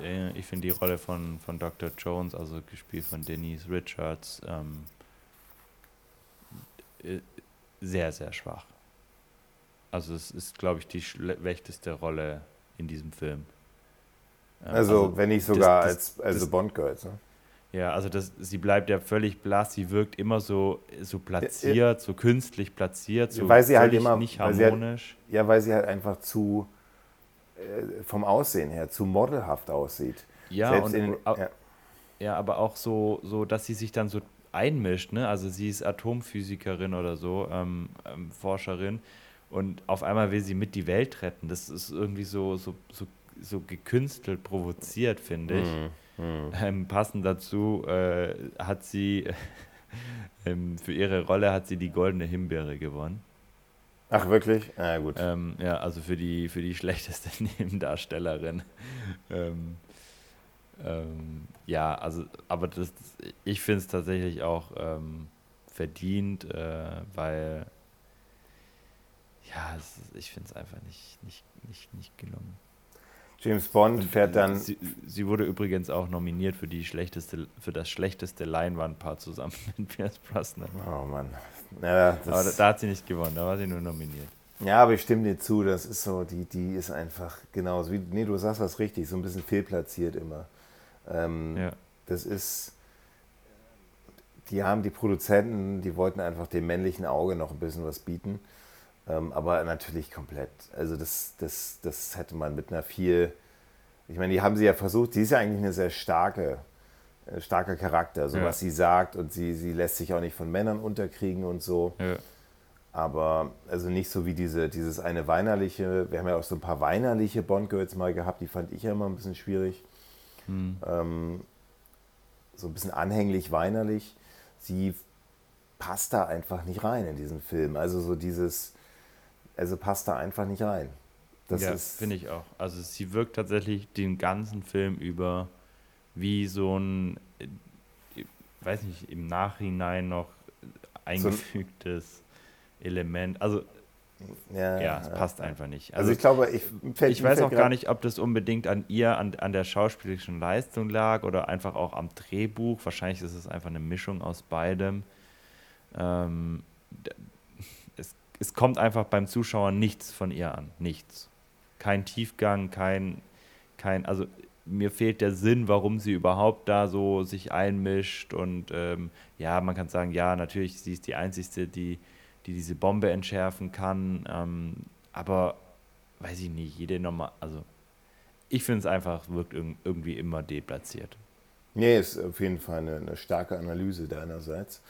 äh, ich find die Rolle von, von Dr. Jones, also gespielt von Denise Richards, ähm, äh, sehr, sehr schwach. Also es ist, glaube ich, die schlechteste Rolle in diesem Film. Also, also, wenn nicht sogar das, das, als also Bond-Girls, ne? Ja, also das, sie bleibt ja völlig blass, sie wirkt immer so, so platziert, ja, so künstlich platziert, so weil sie halt immer, nicht harmonisch. Halt, ja, weil sie halt einfach zu, äh, vom Aussehen her, zu modelhaft aussieht. Ja, und, in, ja. ja. aber auch so, so, dass sie sich dann so einmischt, ne? Also sie ist Atomphysikerin oder so, ähm, ähm, Forscherin, und auf einmal will sie mit die Welt retten. Das ist irgendwie so, so, so, so gekünstelt provoziert, finde ich. Mhm. Mhm. Ähm, passend dazu äh, hat sie ähm, für ihre Rolle hat sie die goldene Himbeere gewonnen. Ach wirklich? Ja gut. Ähm, ja, also für die für die schlechteste Nebendarstellerin. Ähm, ähm, ja, also aber das, ich finde es tatsächlich auch ähm, verdient, äh, weil ja, es, ich finde es einfach nicht, nicht, nicht, nicht gelungen. James Bond fährt dann. Sie, sie, wurde übrigens auch nominiert für, die schlechteste, für das schlechteste Leinwandpaar zusammen mit Pierce Brosnan. Oh Mann. Ja, aber da, da, hat sie nicht gewonnen, da war sie nur nominiert. Ja, aber ich stimme dir zu, das ist so, die, die ist einfach genauso wie. Nee, du sagst was richtig, so ein bisschen fehlplatziert immer. Ähm, ja. Das ist. Die haben die Produzenten, die wollten einfach dem männlichen Auge noch ein bisschen was bieten. Ähm, aber natürlich komplett. Also das, das, das hätte man mit einer viel, ich meine, die haben sie ja versucht, sie ist ja eigentlich eine sehr starke, äh, starker Charakter, so ja. was sie sagt und sie, sie lässt sich auch nicht von Männern unterkriegen und so. Ja. Aber also nicht so wie diese, dieses eine weinerliche, wir haben ja auch so ein paar weinerliche Bond-Girls mal gehabt, die fand ich ja immer ein bisschen schwierig. hm. ähm, so ein bisschen anhänglich, weinerlich. Sie passt da einfach nicht rein in diesen Film. Also so dieses, also passt da einfach nicht rein. Das ja, finde ich auch. Also sie wirkt tatsächlich den ganzen Film über wie so ein, ich äh, weiß nicht, im Nachhinein noch eingefügtes so Element. Also ja, ja, es passt einfach nicht. Also, also ich glaube, ich, fällt, ich weiß auch gar nicht, ob das unbedingt an ihr, an, an der schauspielerischen Leistung lag oder einfach auch am Drehbuch. Wahrscheinlich ist es einfach eine Mischung aus beidem. Ähm, es, kommt einfach beim Zuschauer nichts von ihr an. Nichts. Kein Tiefgang, kein, kein, also mir fehlt der Sinn, warum sie überhaupt da so sich einmischt. Und ähm, ja, man kann sagen, ja, natürlich, sie ist die Einzige, die die diese Bombe entschärfen kann. Ähm, aber weiß ich nicht, jede normal, also ich finde es einfach, wirkt irgendwie immer deplatziert. Nee, ist auf jeden Fall eine, eine starke Analyse deinerseits.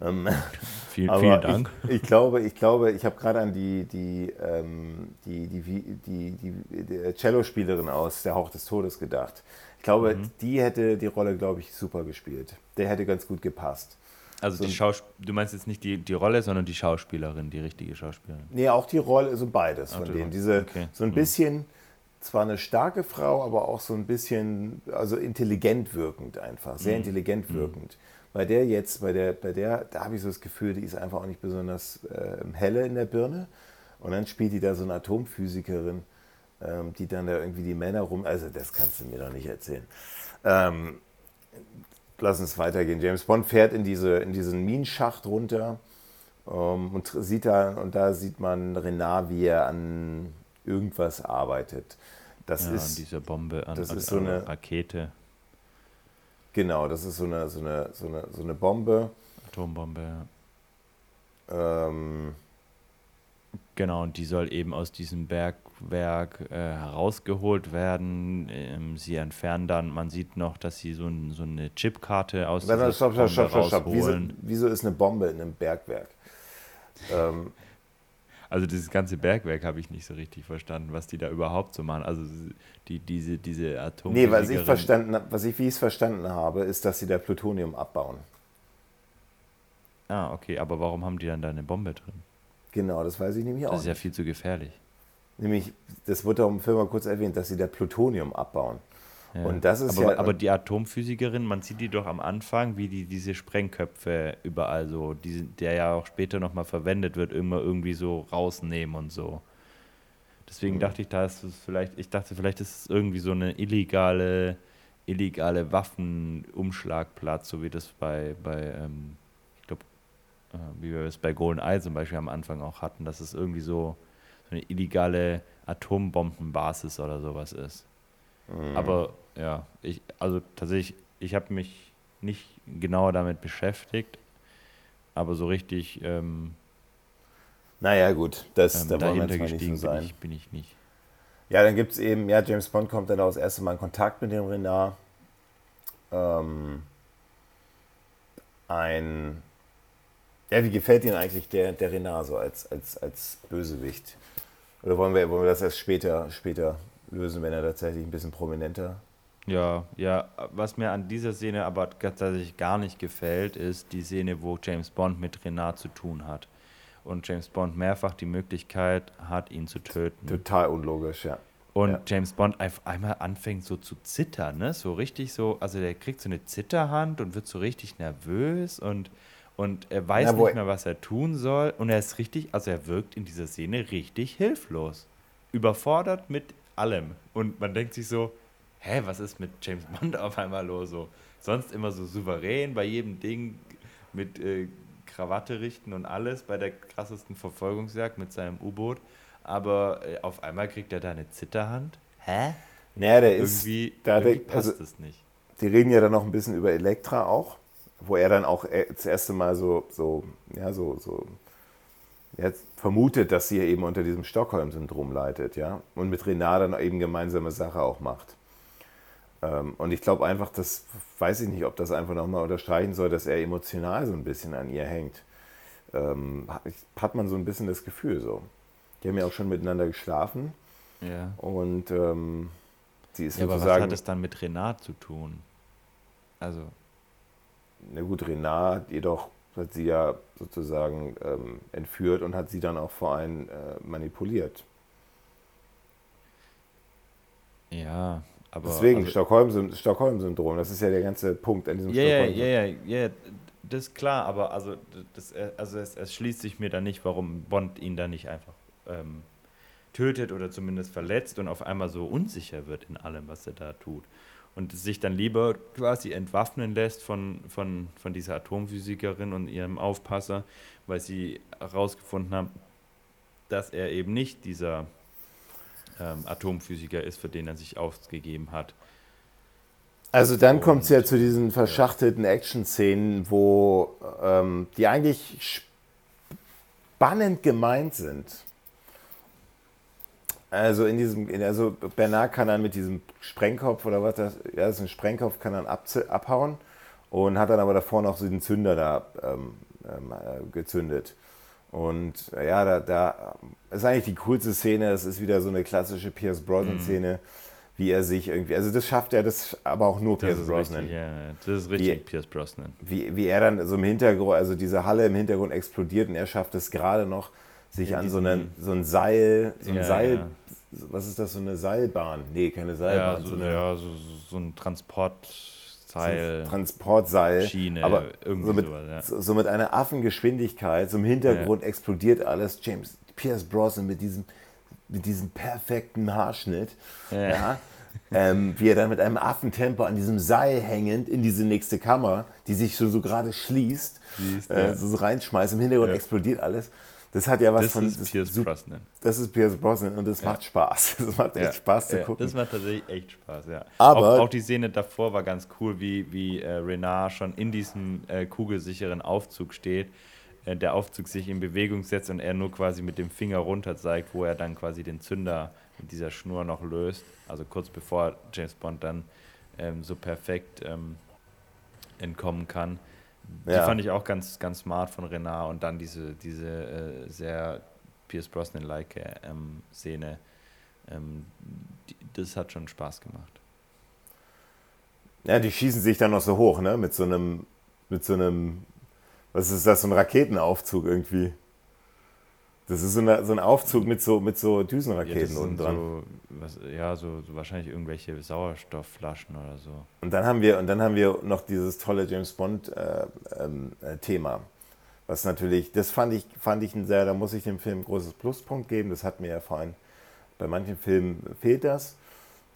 Ähm, vielen, vielen Dank. Ich, ich, glaube, ich glaube, ich habe gerade an die, die, ähm, die, die, die, die, die Cello-Spielerin aus Der Hauch des Todes gedacht. Ich glaube, mhm. die hätte die Rolle, glaube ich, super gespielt. Der hätte ganz gut gepasst. Also so die Schaus du meinst jetzt nicht die, die Rolle, sondern die Schauspielerin, die richtige Schauspielerin. Nee, auch die Rolle, so also beides von denen. Diese, okay. So ein mhm. bisschen, zwar eine starke Frau, aber auch so ein bisschen, also intelligent wirkend einfach, sehr mhm. intelligent mhm. Bei der jetzt, bei der, bei der, da habe ich so das Gefühl, die ist einfach auch nicht besonders äh, helle in der Birne. Und dann spielt die da so eine Atomphysikerin, ähm, die dann da irgendwie die Männer rum, also das kannst du mir doch nicht erzählen. Ähm, lass uns weitergehen. James Bond fährt in, diese, in diesen Minenschacht runter ähm, und sieht da, und da sieht man Renard, wie er an irgendwas arbeitet. Das ja, ist an dieser Bombe, an, das an, ist so eine Rakete. Genau, das ist so eine, so eine, so eine, so eine Bombe. Atombombe, ja. Ähm, genau, und die soll eben aus diesem Berg Werk äh, herausgeholt werden. Ähm, sie entfernen dann, man sieht noch, dass sie so, ein, so eine Chipkarte aus dem Stopp, stopp, stopp, stopp, stopp. Wieso, wieso, ist eine Bombe in einem Bergwerk? Ähm. Also dieses ganze Bergwerk habe ich nicht so richtig verstanden, was die da überhaupt so machen. Also die, diese, diese Atom. Nee, was ich verstanden was ich, wie ich es verstanden habe, ist, dass sie da Plutonium abbauen. Ah, okay, aber warum haben die dann da eine Bombe drin? Genau, das weiß ich nämlich auch. Das ist ja viel zu gefährlich. Nämlich, das wurde auch im Film mal kurz erwähnt, dass sie da Plutonium abbauen. Ja. Und das ist aber, ja, aber die Atomphysikerin, man sieht die doch am Anfang, wie die diese Sprengköpfe überall so, die, der ja auch später nochmal verwendet wird, immer irgendwie so rausnehmen und so. Deswegen mhm. dachte ich, da ist es vielleicht, ich dachte, vielleicht ist es irgendwie so eine illegale, illegale Waffenumschlagplatz, so wie das bei, bei ähm, ich glaube, äh, wie wir es bei Golden Eye zum Beispiel am Anfang auch hatten, dass es irgendwie so eine illegale Atombombenbasis oder sowas ist. Mhm. Aber ja, ich, also tatsächlich, ich habe mich nicht genauer damit beschäftigt, aber so richtig. Ähm, naja, gut, das, ähm, da wollen wir jetzt nicht so sein. Bin ich, bin ich nicht. Ja, dann gibt es eben, ja, James Bond kommt dann auch das erste Mal in Kontakt mit dem Renard. Ähm, ein. Ja, wie gefällt Ihnen eigentlich der, der Renard so als, als, als Bösewicht? Oder wollen wir, wollen wir das erst später, später lösen, wenn er tatsächlich ein bisschen prominenter ja, ja, was mir an dieser Szene aber tatsächlich gar nicht gefällt, ist die Szene, wo James Bond mit Renard zu tun hat. Und James Bond mehrfach die Möglichkeit hat, ihn zu töten. Total unlogisch, ja. Und ja. James Bond auf einmal anfängt so zu zittern, ne? So richtig so, also der kriegt so eine Zitterhand und wird so richtig nervös und und er weiß ja, nicht mehr, was er tun soll. Und er ist richtig, also er wirkt in dieser Szene richtig hilflos. Überfordert mit allem. Und man denkt sich so, hä, was ist mit James Bond auf einmal los? So, sonst immer so souverän bei jedem Ding mit äh, Krawatte richten und alles bei der krassesten Verfolgungsjagd mit seinem U-Boot. Aber äh, auf einmal kriegt er da eine Zitterhand. Hä? Naja, der irgendwie, ist. Da irgendwie passt also, es nicht. Die reden ja dann noch ein bisschen über Elektra auch wo er dann auch äh, das erste Mal so, so, ja, so, so ja, vermutet, dass sie eben unter diesem Stockholm-Syndrom leidet, ja, und mit Renard dann eben gemeinsame Sache auch macht. Ähm, und ich glaube einfach, das weiß ich nicht, ob das einfach nochmal unterstreichen soll, dass er emotional so ein bisschen an ihr hängt. Ähm, hat man so ein bisschen das Gefühl so. Die haben ja auch schon miteinander geschlafen. Ja. Und ähm, die ist ja, sozusagen. Aber was hat es dann mit Renat zu tun? Also. Na gut, Renat jedoch hat sie ja sozusagen ähm, entführt und hat sie dann auch vor einen äh, manipuliert. Ja, aber. Deswegen, also, Stockholm-Syndrom, Stockholm das ist ja der ganze Punkt an diesem ja, Stockholm-Syndrom. Ja, ja, ja, das ist klar, aber also, das, also es, es, schließt sich mir da nicht, warum Bond ihn da nicht einfach ähm, tötet oder zumindest verletzt und auf einmal so unsicher wird in allem, was er da tut. Und sich dann lieber quasi entwaffnen lässt von, von, von dieser Atomphysikerin und ihrem Aufpasser, weil sie herausgefunden haben, dass er eben nicht dieser ähm, Atomphysiker ist, für den er sich ausgegeben hat. Also dann kommt es ja zu diesen verschachtelten ja. Action-Szenen, wo ähm, die eigentlich spannend gemeint sind. Also in diesem, also Bernard kann dann mit diesem Sprengkopf oder was das, ja, das ist ein Sprengkopf, kann dann ab, abhauen und hat dann aber davor noch so den Zünder da ähm, ähm, äh, gezündet. Und äh, ja, da, da ist eigentlich die coolste Szene, das ist wieder so eine klassische Pierce Brosnan-Szene. Mhm wie er sich irgendwie, also das schafft er, das aber auch nur Pierce Brosnan. Richtig, ja, das ist richtig wie, Pierce Brosnan. Wie, wie er dann so im Hintergrund, also diese Halle im Hintergrund explodiert und er schafft es gerade noch, sich ja, an so, einen, so ein Seil, so ein ja, Seil, ja. was ist das, so eine Seilbahn? Nee, keine Seilbahn. Ja, so, so, eine, ja, so, so ein Transportseil. So Transportseil. Schiene, aber so mit, sowas, so mit einer Affengeschwindigkeit, so im Hintergrund explodiert alles. James Pierce Brosnan mit diesem mit diesem perfekten Haarschnitt, ja. ja ähm, wie er dann mit einem Affentempo an diesem Seil hängend in diese nächste Kammer, die sich so, so gerade schließt, Schließt, äh, so, so reinschmeißt, im Hintergrund ja. explodiert alles. Das hat ja was das von. Ist das Pierce Brosnan. Das ist Pierce Brosnan und das ja. macht Spaß. Das macht echt Spaß zu gucken. Das macht tatsächlich echt Spaß, ja. Aber auch, auch die Szene davor war ganz cool, wie, wie äh, Renard schon in diesem äh, kugelsicheren Aufzug steht äh, der Aufzug sich in Bewegung setzt und er nur quasi mit dem Finger runter zeigt, wo er dann quasi den Zünder mit dieser Schnur noch löst. Also kurz bevor James Bond dann ähm, so perfekt ähm, entkommen kann. Die ja. fand ich auch ganz, ganz smart von Renard und dann diese, diese äh, sehr Pierce Brosnan-like ähm, Szene. Ähm, die, das hat schon Spaß gemacht. Ja, die schießen sich dann noch so hoch, ne? Mit so einem, mit so einem was ist das, so ein Raketenaufzug irgendwie? Das ist so, eine, so ein Aufzug mit so, mit so Düsenraketen ja, unten dran. So, was, ja, so, so, wahrscheinlich irgendwelche Sauerstoffflaschen oder so. Und dann haben wir, und dann haben wir noch dieses tolle James Bond-Thema. Äh, äh, was natürlich, das fand ich, fand ich ein sehr, da muss ich dem Film ein großes Pluspunkt geben. Das hat mir ja vorhin, bei manchen Filmen fehlt das.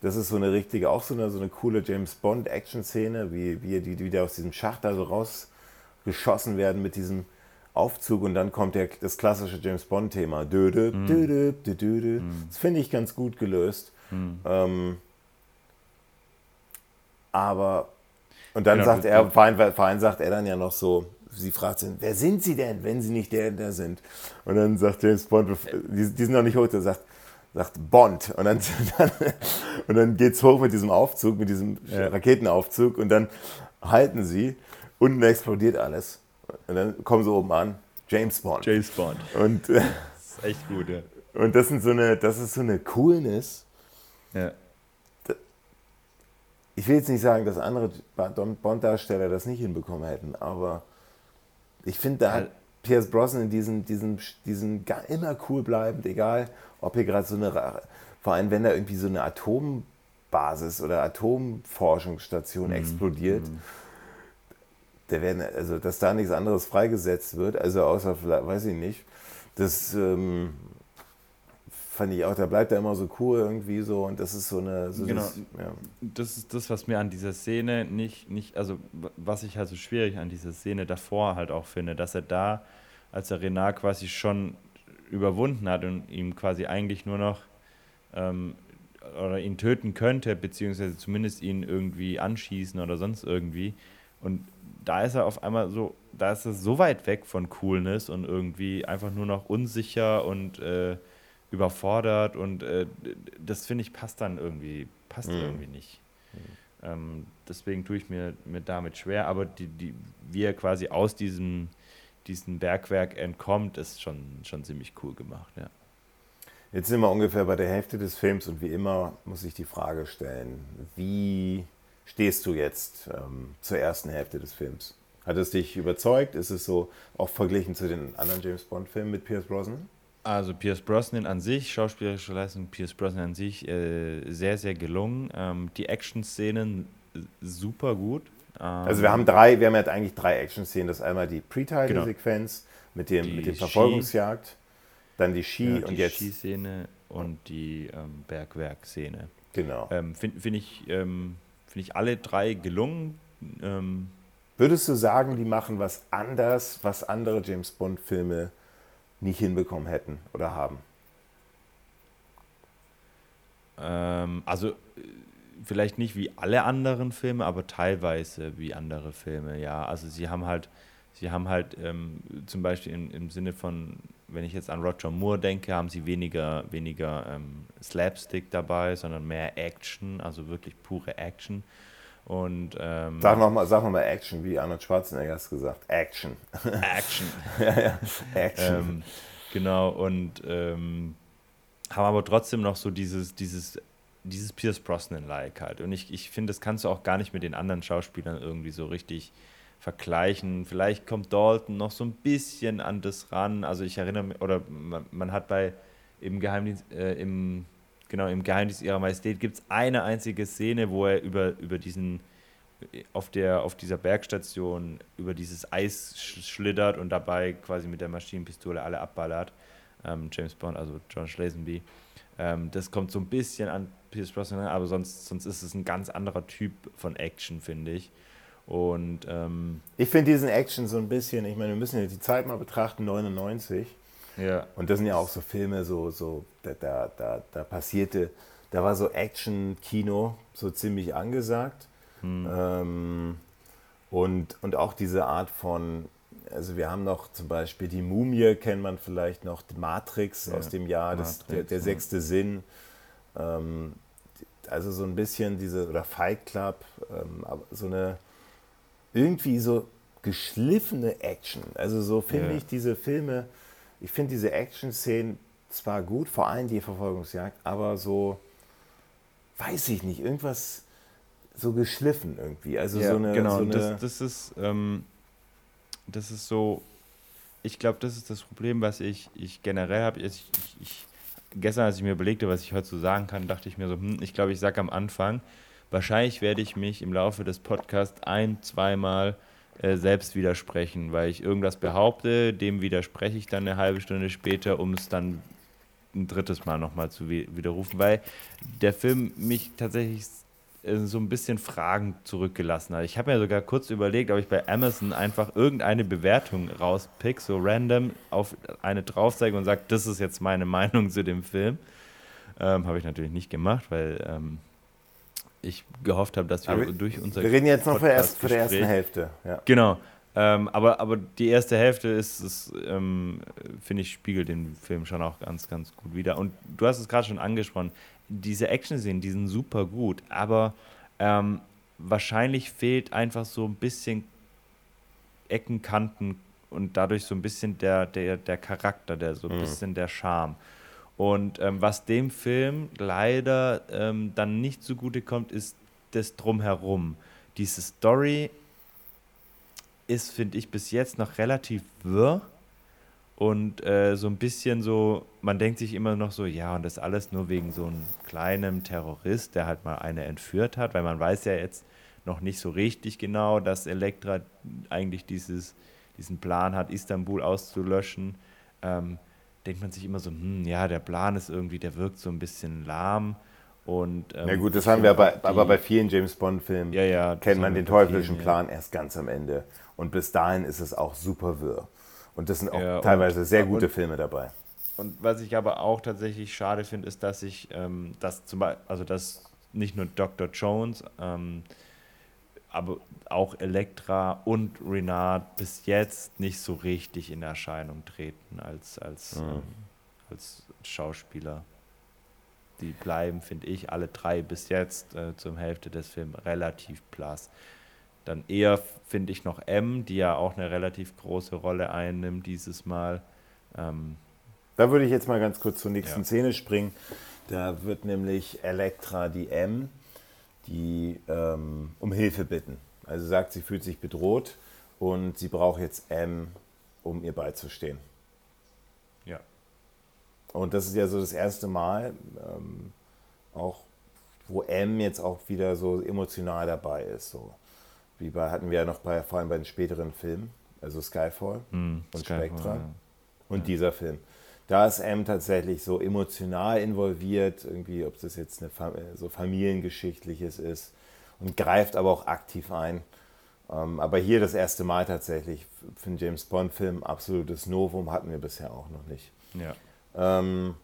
Das ist so eine richtige, auch so eine, so eine coole James Bond-Action-Szene, wie, wie die, die wieder aus diesem Schacht da so raus geschossen werden mit diesem Aufzug und dann kommt der, das klassische James Bond-Thema. Mm. Das finde ich ganz gut gelöst. Mm. Ähm, aber, und dann genau, sagt er, Verein, Verein sagt er dann ja noch so, sie fragt ihn, wer sind sie denn, wenn sie nicht der, der sind? Und dann sagt James Bond, die, die sind noch nicht hoch, der sagt, sagt Bond. Und dann, dann, und dann geht es hoch mit diesem Aufzug, mit diesem ja. Raketenaufzug und dann halten sie Unten explodiert alles. Und dann kommen sie oben an. James Bond. James Bond. Und, äh, das ist echt gut, ja. Und das, sind so eine, das ist so eine Coolness. Ja. Ich will jetzt nicht sagen, dass andere Bond-Darsteller das nicht hinbekommen hätten, aber ich finde, da hat Pierce Brosnan diesen, diesen, diesen immer cool bleibend, egal ob hier gerade so eine, vor allem wenn da irgendwie so eine Atombasis oder Atomforschungsstation mhm. explodiert. Mhm der werden, also dass da nichts anderes freigesetzt wird, also außer vielleicht, weiß ich nicht, das ähm, fand ich auch, da bleibt er immer so cool irgendwie so und das ist so eine. So genau. Das, ja. das ist das, was mir an dieser Szene nicht, nicht, also was ich halt so schwierig an dieser Szene davor halt auch finde, dass er da, als er Renard quasi schon überwunden hat und ihm quasi eigentlich nur noch ähm, oder ihn töten könnte, beziehungsweise zumindest ihn irgendwie anschießen oder sonst irgendwie. Und da ist er auf einmal so, da ist er so weit weg von Coolness und irgendwie einfach nur noch unsicher und äh, überfordert und äh, das finde ich passt dann irgendwie, passt mhm. irgendwie nicht. Mhm. Ähm, deswegen tue ich mir, mir damit schwer, aber die, die, wie er quasi aus diesem, diesem Bergwerk entkommt, ist schon, schon ziemlich cool gemacht, ja. Jetzt sind wir ungefähr bei der Hälfte des Films und wie immer muss ich die Frage stellen, wie stehst du jetzt ähm, zur ersten Hälfte des Films? Hat es dich überzeugt? Ist es so auch verglichen zu den anderen James Bond-Filmen mit Pierce Brosnan? Also Pierce Brosnan an sich, schauspielerische Leistung Pierce Brosnan an sich, äh, sehr, sehr gelungen. Ähm, die Action-Szenen super gut. Ähm, also wir haben drei, wir haben jetzt eigentlich drei Action-Szenen. Das ist einmal die Pre-Title-Sequenz genau. mit dem, mit dem Verfolgungsjagd. Dann die Ski ja, und die jetzt. Skiszene und die ähm, Bergwerkszene. Genau. Ähm, Finde find ich, ähm, find ich alle drei gelungen. Ähm, Würdest du sagen, die machen was anders, was andere James Bond-Filme nicht hinbekommen hätten oder haben? Ähm, also äh, vielleicht nicht wie alle anderen Filme, aber teilweise wie andere Filme, ja. Also sie haben halt, sie haben halt ähm, zum Beispiel im, im Sinne von wenn ich jetzt an Roger Moore denke, haben sie weniger, weniger ähm, Slapstick dabei, sondern mehr Action, also wirklich pure Action. Und, ähm, sag nochmal sag noch mal Action, wie Arnold Schwarzenegger es gesagt. Action. Action. ja, ja. Action. Ähm, genau, und ähm, haben aber trotzdem noch so dieses, dieses, dieses Pierce Brosnan-like halt. Und ich, ich finde, das kannst du auch gar nicht mit den anderen Schauspielern irgendwie so richtig vergleichen. Vielleicht kommt Dalton noch so ein bisschen an das ran. Also ich erinnere mich, oder man, man hat bei im Geheimdienst, äh, im, genau, im Geheimdienst ihrer Majestät gibt es eine einzige Szene, wo er über, über diesen auf, der, auf dieser Bergstation über dieses Eis schlittert und dabei quasi mit der Maschinenpistole alle abballert. Ähm, James Bond, also John Schlazenby. Ähm, das kommt so ein bisschen an Pierce Brosnan, aber sonst, sonst ist es ein ganz anderer Typ von Action, finde ich. Und ähm, ich finde diesen Action so ein bisschen, ich meine, wir müssen ja die Zeit mal betrachten, 99. Ja. Und das sind ja auch so Filme, so, so, da, da, da, da passierte, da war so Action-Kino so ziemlich angesagt. Hm. Ähm, und, und auch diese Art von, also wir haben noch zum Beispiel die Mumie, kennt man vielleicht noch, die Matrix ja, aus dem Jahr, Matrix, das, der, der sechste ja. Sinn. Ähm, also so ein bisschen diese, oder Fight Club, ähm, so eine irgendwie so geschliffene Action. Also so finde ja. ich diese Filme, ich finde diese Action-Szenen zwar gut, vor allem die Verfolgungsjagd, aber so, weiß ich nicht, irgendwas so geschliffen irgendwie. Also ja, so eine. Genau, so eine das, das, ist, ähm, das ist so, ich glaube, das ist das Problem, was ich, ich generell habe. Ich, ich, ich, gestern, als ich mir überlegte, was ich heute so sagen kann, dachte ich mir so, hm, ich glaube, ich sage am Anfang, Wahrscheinlich werde ich mich im Laufe des Podcasts ein, zweimal äh, selbst widersprechen, weil ich irgendwas behaupte, dem widerspreche ich dann eine halbe Stunde später, um es dann ein drittes Mal nochmal zu widerrufen, weil der Film mich tatsächlich äh, so ein bisschen Fragen zurückgelassen hat. Ich habe mir sogar kurz überlegt, ob ich bei Amazon einfach irgendeine Bewertung rauspick, so random auf eine draufzeige und sage, das ist jetzt meine Meinung zu dem Film. Ähm, habe ich natürlich nicht gemacht, weil ähm, ich gehofft habe, dass wir aber durch unser. Wir reden jetzt noch für der ersten Hälfte. Ja. Genau. Ähm, aber, aber die erste Hälfte ist, ist ähm, finde ich, spiegelt den Film schon auch ganz, ganz gut wieder. Und du hast es gerade schon angesprochen, diese Action-Szenen, die sind super gut, aber ähm, wahrscheinlich fehlt einfach so ein bisschen Ecken, Kanten und dadurch so ein bisschen der, der, der Charakter, der so ein mhm. bisschen der Charme. Und ähm, was dem Film leider ähm, dann nicht zugute kommt, ist das Drumherum. Diese Story ist, finde ich, bis jetzt noch relativ wirr und äh, so ein bisschen so, man denkt sich immer noch so, ja, und das alles nur wegen so einem kleinen Terrorist, der halt mal eine entführt hat, weil man weiß ja jetzt noch nicht so richtig genau, dass Elektra eigentlich dieses, diesen Plan hat, Istanbul auszulöschen. Ähm, denkt man sich immer so, hm, ja, der Plan ist irgendwie, der wirkt so ein bisschen lahm. Und, ähm, ja gut, das haben wir bei, aber bei vielen James Bond-Filmen, ja, ja, kennt man den teuflischen vielen, Plan erst ganz am Ende. Und bis dahin ist es auch super wirr. Und das sind auch ja, teilweise und, sehr gute und, Filme dabei. Und was ich aber auch tatsächlich schade finde, ist, dass ich, ähm, dass zum Beispiel, also dass nicht nur Dr. Jones, ähm, aber auch Elektra und Renard bis jetzt nicht so richtig in Erscheinung treten als, als, mhm. ähm, als Schauspieler. Die bleiben, finde ich, alle drei bis jetzt äh, zum Hälfte des Films relativ blass. Dann eher finde ich noch M, die ja auch eine relativ große Rolle einnimmt dieses Mal. Ähm, Da würde ich jetzt mal ganz kurz zur nächsten ja. Szene springen. Da wird nämlich Elektra, die M, die ähm, um Hilfe bitten. Also sagt, sie fühlt sich bedroht und sie braucht jetzt M, um ihr beizustehen. Ja. Und das ist ja so das erste Mal, ähm, auch wo M jetzt auch wieder so emotional dabei ist. So. Wie bei, hatten wir ja noch bei, vor allem bei den späteren Filmen, also Skyfall mm, und Skyfall, Spectra ja. und ja. dieser Film. Da ist M tatsächlich so emotional involviert, irgendwie, ob das jetzt eine so familiengeschichtliches ist und greift aber auch aktiv ein. Ähm, aber hier das erste Mal tatsächlich für einen James Bond-Film absolutes Novum hatten wir bisher auch noch nicht. Ja. Ähm,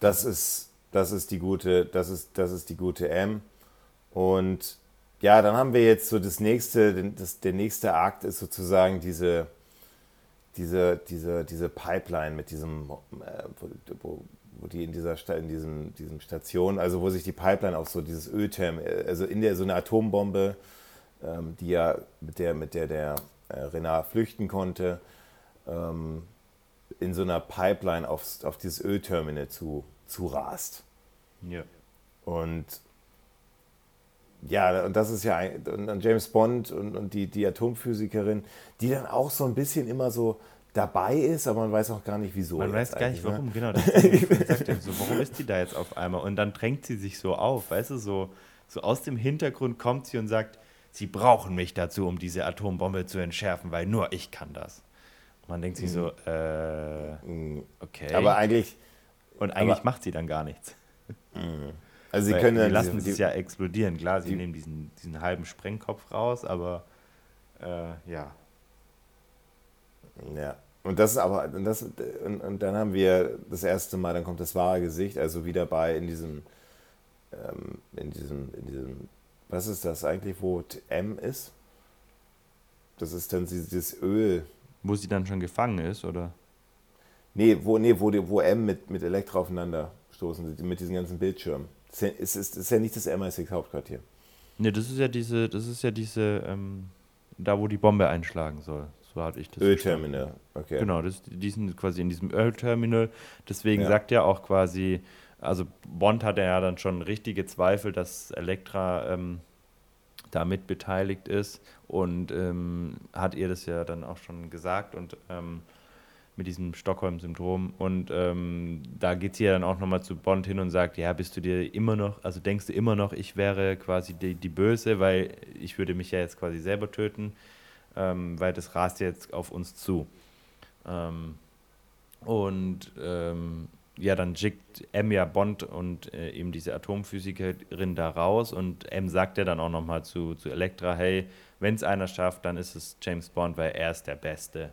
das ist, das ist die gute, das ist, das ist die gute M. Und ja, dann haben wir jetzt so das nächste, das, der nächste Akt ist sozusagen diese, diese, diese, diese Pipeline mit diesem, äh, wo, wo, die in dieser in diesem, diesem Station, also wo sich die Pipeline auf so dieses Ölterm, also in der so eine Atombombe, ähm, die ja mit der, mit der der äh, Renard flüchten konnte, ähm, in so einer Pipeline aufs, auf dieses Ölterminal zu, zu rast. Ja. Und ja, und das ist ja und James Bond und, und die, die Atomphysikerin, die dann auch so ein bisschen immer so dabei ist, aber man weiß auch gar nicht wieso. Man weiß gar nicht warum, ne? genau. Das ist, so, warum ist die da jetzt auf einmal? Und dann drängt sie sich so auf, weißt du, so, so aus dem Hintergrund kommt sie und sagt, sie brauchen mich dazu, um diese Atombombe zu entschärfen, weil nur ich kann das. Und man denkt sich so, mhm. äh, mhm. okay. Aber eigentlich. Und eigentlich aber, macht sie dann gar nichts. Mhm. Also sie können die lassen es ja explodieren. Klar, sie die, nehmen diesen, diesen halben Sprengkopf raus, aber äh, ja. Ja. Und das ist aber, und, das, und, und, dann haben wir das erste Mal, dann kommt das wahre Gesicht, also wieder bei in diesem, ähm, in diesem, in diesem, was ist das eigentlich, wo M ist? Das ist dann dieses Öl. Wo sie dann schon gefangen ist, oder? Nee, wo, nee, wo, wo M mit, mit Elektro aufeinander stoßen, mit diesen ganzen Bildschirmen. Das ist, ist, ist ja nicht das MI6-Hauptquartier. Ne, das ist ja diese, das ist ja diese, ähm, da wo die Bombe einschlagen soll. So hatte ich das. Ölterminal, okay. Genau, das, die sind quasi in diesem Ölterminal. Deswegen ja. sagt er auch quasi, also Bond hatte ja dann schon richtige Zweifel, dass Elektra ähm, damit beteiligt ist und ähm, hat ihr das ja dann auch schon gesagt und ähm, mit diesem Stockholm-Syndrom. Und ähm, da geht sie ja dann auch nochmal zu Bond hin und sagt, ja, bist du dir immer noch, also denkst du immer noch, ich wäre quasi die, die Böse, weil ich würde mich ja jetzt quasi selber töten, ähm, weil das rast jetzt auf uns zu. Ähm, und ähm, ja, dann schickt M ja Bond und äh, eben diese Atomphysikerin da raus und M sagt ja dann auch nochmal zu, zu Elektra, hey, wenn es einer schafft, dann ist es James Bond, weil er ist der Beste.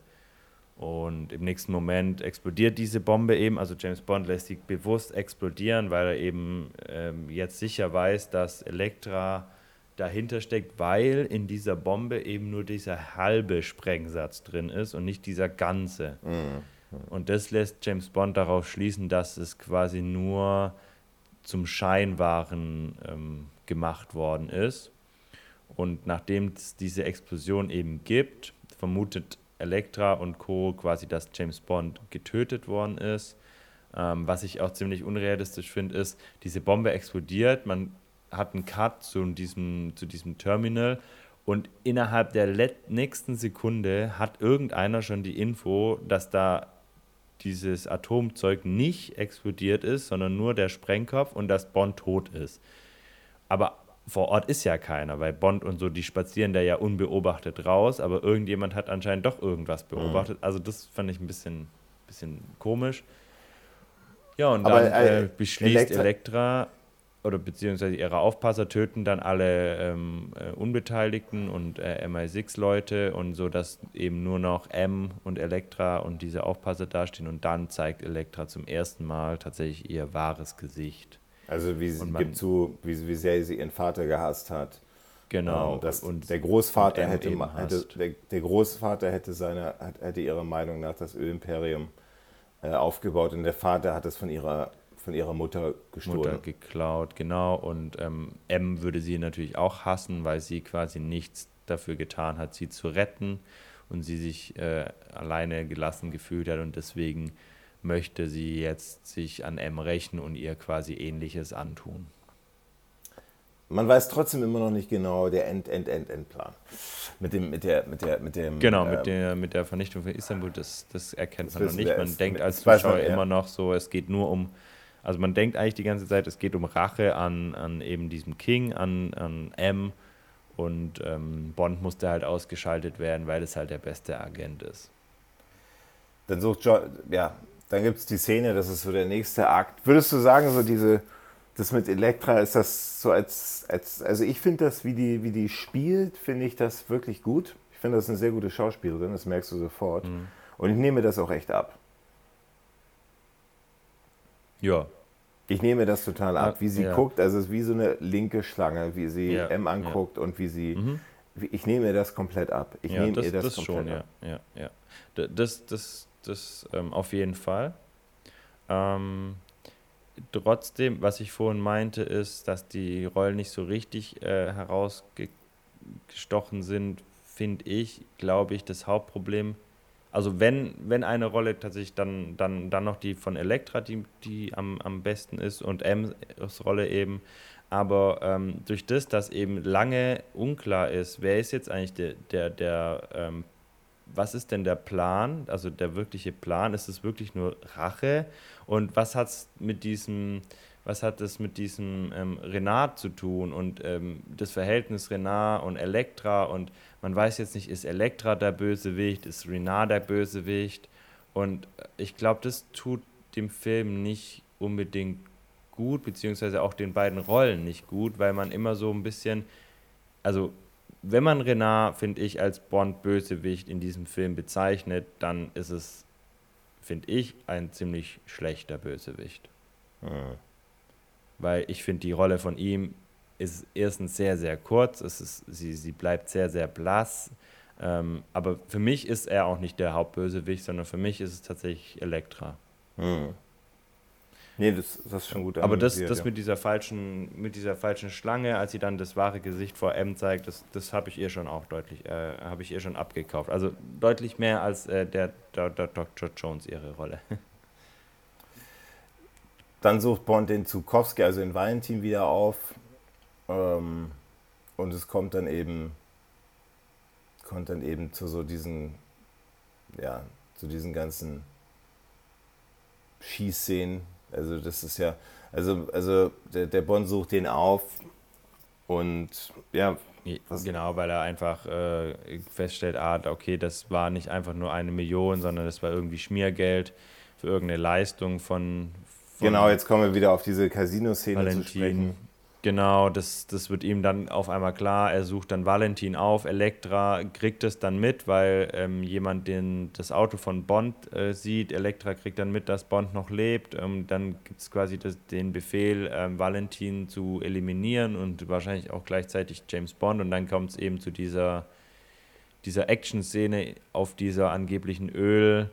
Und im nächsten Moment explodiert diese Bombe eben. Also James Bond lässt sie bewusst explodieren, weil er eben ähm, jetzt sicher weiß, dass Elektra dahinter steckt, weil in dieser Bombe eben nur dieser halbe Sprengsatz drin ist und nicht dieser ganze. Mhm. Und das lässt James Bond darauf schließen, dass es quasi nur zum Scheinwaren ähm, gemacht worden ist. Und nachdem es diese Explosion eben gibt, vermutet Elektra und Co. quasi, dass James Bond getötet worden ist. Ähm, was ich auch ziemlich unrealistisch finde, ist, diese Bombe explodiert, man hat einen Cut zu diesem, zu diesem Terminal und innerhalb der nächsten Sekunde hat irgendeiner schon die Info, dass da dieses Atomzeug nicht explodiert ist, sondern nur der Sprengkopf und dass Bond tot ist. Aber vor Ort ist ja keiner, weil Bond und so, die spazieren da ja unbeobachtet raus, aber irgendjemand hat anscheinend doch irgendwas mhm. beobachtet. Mhm. Also das fand ich ein bisschen, bisschen komisch. Ja, und aber, dann äh, äh, beschließt Elektra, Elektra, oder beziehungsweise ihre Aufpasser töten dann alle ähm, äh, Unbeteiligten und äh, MI6-Leute und so, dass eben nur noch M und Elektra und diese Aufpasser dastehen und dann zeigt Elektra zum ersten Mal tatsächlich ihr wahres Gesicht. Also wie sie gibt zu, wie, wie sehr sie ihren Vater gehasst hat. Genau. Ähm, dass und der Großvater und hätte, hätte der, der, Großvater hätte seine hätte ihrer Meinung nach das Ölimperium äh, aufgebaut und der Vater hat es von ihrer von ihrer Mutter gestohlen. Mutter geklaut, genau. Und ähm, M würde sie natürlich auch hassen, weil sie quasi nichts dafür getan hat, sie zu retten. und sie sich äh, alleine gelassen gefühlt hat und deswegen möchte sie jetzt sich an M rächen und ihr quasi ähnliches antun. Man weiß trotzdem immer noch nicht genau der End, End, End, Endplan. Mit dem, mit der, mit der, mit dem. Genau, mit, ähm, der, mit der Vernichtung von Istanbul, das, das erkennt das man noch nicht. Man denkt als Zuschauer man, ja. immer noch so, es geht nur um, also man denkt eigentlich die ganze Zeit, es geht um Rache an, an eben diesem King, an, an M und ähm, Bond musste halt ausgeschaltet werden, weil es halt der beste Agent ist. Dann sucht John, ja, dann gibt es die Szene, das ist so der nächste Akt. Würdest du sagen, so diese das mit Elektra ist das so als, als also ich finde das, wie die, wie die spielt, finde ich das wirklich gut. Ich finde das eine sehr gute Schauspielerin, das merkst du sofort. Mhm. Und ich nehme das auch echt ab. Ja. Ich nehme das total ab, wie sie ja. guckt. Also es ist wie so eine linke Schlange, wie sie ja. M anguckt ja. und wie sie. Mhm. Ich nehme das komplett ab. Ich nehme das, ihr das, das komplett schon, ab. Ja, ja, ja. Das, das, das ähm, auf jeden Fall. Ähm, trotzdem, was ich vorhin meinte, ist, dass die Rollen nicht so richtig äh, herausgestochen sind, finde ich, glaube ich, das Hauptproblem. Also wenn, wenn eine Rolle tatsächlich dann, dann, dann noch die von Elektra, die, die am, am besten ist und M's Rolle eben. Aber ähm, durch das, dass eben lange unklar ist, wer ist jetzt eigentlich der, der, der ähm, was ist denn der Plan, also der wirkliche Plan? Ist es wirklich nur Rache? Und was hat es mit diesem, was hat es mit diesem ähm, Renat zu tun und ähm, das Verhältnis Renat und Elektra und man weiß jetzt nicht, ist Elektra der Bösewicht, ist Renat der Bösewicht und ich glaube, das tut dem Film nicht unbedingt gut, beziehungsweise auch den beiden Rollen nicht gut, weil man immer so ein bisschen, also wenn man Renard, finde ich, als Bond-Bösewicht in diesem Film bezeichnet, dann ist es, finde ich, ein ziemlich schlechter Bösewicht. Mhm. Weil ich finde, die Rolle von ihm ist erstens sehr, sehr kurz, es ist, sie, sie bleibt sehr, sehr blass. Ähm, aber für mich ist er auch nicht der Hauptbösewicht, sondern für mich ist es tatsächlich Elektra. Mhm. Nee, das, das ist schon gut. Aber das, das ja. mit, dieser falschen, mit dieser falschen Schlange, als sie dann das wahre Gesicht vor M zeigt, das, das habe ich ihr schon auch deutlich, äh, habe ich ihr schon abgekauft. Also deutlich mehr als äh, der, der, der Dr. Jones ihre Rolle. Dann sucht Bond den Zukowski, also den Valentin, wieder auf. Ähm, und es kommt dann eben, kommt dann eben zu so diesen, ja, zu diesen ganzen Schießszenen, also das ist ja, also, also der, der Bond sucht den auf und ja. Genau, weil er einfach äh, feststellt, ah, okay, das war nicht einfach nur eine Million, sondern das war irgendwie Schmiergeld für irgendeine Leistung von, von Genau, jetzt kommen wir wieder auf diese Casino-Szene zu sprechen. Genau, das, das wird ihm dann auf einmal klar. Er sucht dann Valentin auf. Elektra kriegt es dann mit, weil ähm, jemand den, das Auto von Bond äh, sieht. Elektra kriegt dann mit, dass Bond noch lebt. Ähm, dann gibt es quasi das, den Befehl, ähm, Valentin zu eliminieren und wahrscheinlich auch gleichzeitig James Bond. Und dann kommt es eben zu dieser, dieser Action-Szene auf dieser angeblichen Öl-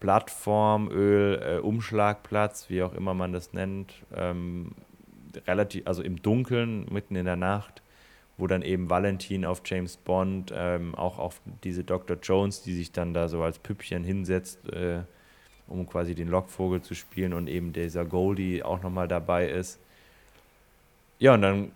Plattform, Öl, äh, Umschlagplatz, wie auch immer man das nennt, ähm, relativ, also im Dunkeln, mitten in der Nacht, wo dann eben Valentin auf James Bond, ähm, auch auf diese Dr. Jones, die sich dann da so als Püppchen hinsetzt, äh, um quasi den Lockvogel zu spielen und eben dieser Goldie auch nochmal dabei ist. Ja, und dann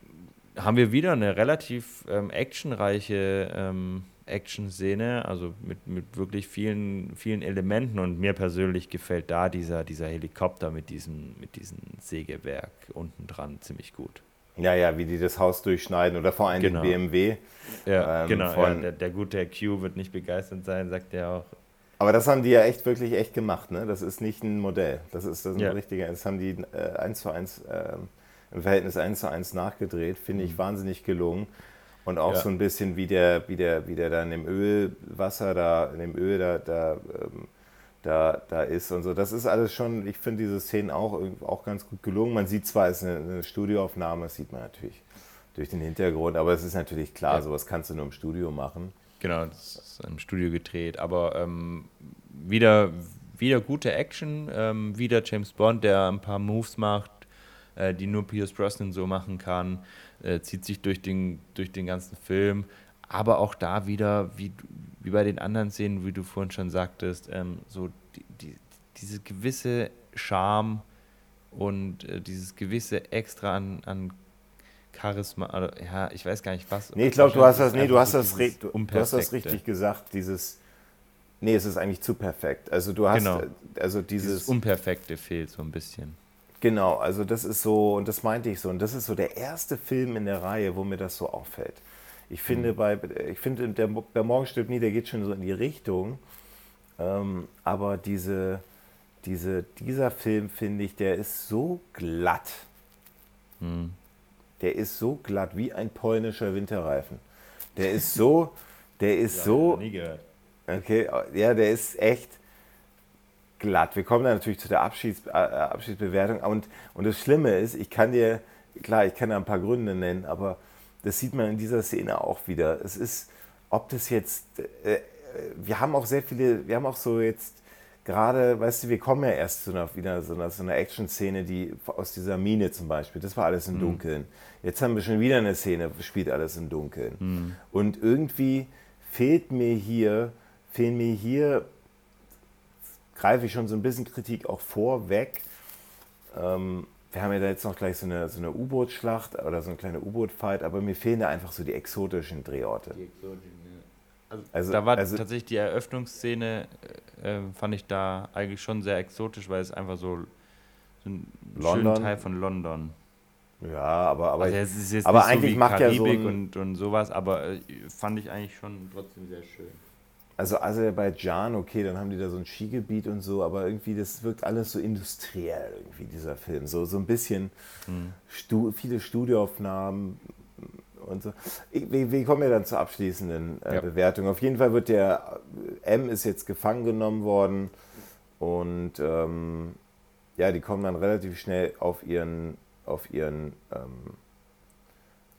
haben wir wieder eine relativ ähm, actionreiche ähm, Action-Szene, also mit, mit wirklich vielen, vielen Elementen und mir persönlich gefällt da dieser, dieser Helikopter mit diesem, mit diesem Sägewerk unten dran ziemlich gut. Ja, ja, wie die das Haus durchschneiden oder vor allem genau. den BMW. Ja, ähm, genau. Ja, der, der gute Q wird nicht begeistert sein, sagt er auch. Aber das haben die ja echt wirklich echt gemacht, ne? Das ist nicht ein Modell. Das ist, das ist ein ja. richtiger. Das haben die äh, eins zu eins äh, im Verhältnis eins zu eins nachgedreht. Finde ich mhm. wahnsinnig gelungen. Und auch ja. so ein bisschen wie der, wie der, wie der dann im Ölwasser da, in dem Öl da, da, ähm, da, da ist und so. Das ist alles schon, ich finde diese Szenen auch, auch ganz gut gelungen. Man sieht zwar, es ist eine, eine Studioaufnahme, das sieht man natürlich durch den Hintergrund, aber es ist natürlich klar, ja. sowas kannst du nur im Studio machen. Genau, das ist im Studio gedreht, aber ähm, wieder, wieder gute Action, ähm, wieder James Bond, der ein paar Moves macht, äh, die nur Pierce Brosnan so machen kann äh, zieht sich durch den, durch den ganzen Film. aber auch da wieder, wie, wie bei den anderen Szenen, wie du vorhin schon sagtest, ähm, so die, die, diese gewisse Charme und äh, dieses gewisse Extra an, an Charisma, also, ja, ich weiß gar nicht was. Nee, ich glaube, du hast das, nee, du hast das, du, du hast das richtig gesagt, dieses, nee, es ist eigentlich zu perfekt. Also du hast, genau. also dieses, dieses Unperfekte fehlt so ein bisschen. Genau, also das ist so, und das meinte ich so, und das ist so der erste Film in der Reihe, wo mir das so auffällt. Ich finde, mhm. bei, ich finde, der, der Morgen stirbt nie, der geht schon so in die Richtung. Ähm, aber diese, diese, dieser Film, finde ich, der ist so glatt. Mhm. Der ist so glatt wie ein polnischer Winterreifen. Der ist so, der ist ja, so. Nie gehört. Okay, ja, der ist echt glatt. Wir kommen dann natürlich zu der Abschieds, äh, Abschiedsbewertung. Und, und das Schlimme ist, ich kann dir, klar, ich kann da ein paar Gründe nennen, aber das sieht man in dieser Szene auch wieder. Es ist, ob das jetzt, äh, wir haben auch sehr viele, wir haben auch so jetzt gerade, weißt du, wir kommen ja erst zu einer, wieder so einer, so einer Action-Szene, die aus dieser Mine zum Beispiel, das war alles im mhm. Dunkeln. Jetzt haben wir schon wieder eine Szene, spielt alles im Dunkeln. Mhm. Und irgendwie fehlt mir hier, fehlen mir hier, greife ich schon so ein bisschen Kritik auch vorweg, ähm, wir haben ja da jetzt noch gleich so eine, so eine U-Boot-Schlacht oder so eine kleine U-Boot-Fight, aber mir fehlen da einfach so die exotischen Drehorte. Die exotischen, ja. also, also, da war also, tatsächlich die Eröffnungsszene, äh, fand ich da eigentlich schon sehr exotisch, weil es einfach so, so ein schöner Teil von London. Ja, aber, aber, also es ist jetzt aber eigentlich so macht Karibik ja so ein, und, und sowas, aber äh, fand ich eigentlich schon trotzdem sehr schön also Aserbaidschan, okay, dann haben die da so ein Skigebiet und so, aber irgendwie, das wirkt alles so industriell, irgendwie, dieser Film. So, so ein bisschen mhm. stu viele Studioaufnahmen und so. Wir, wir kommen ja dann zur abschließenden äh, ja. Bewertung. Auf jeden Fall wird der äh, M ist jetzt gefangen genommen worden und ähm, ja, die kommen dann relativ schnell auf ihren, auf ihren, ähm,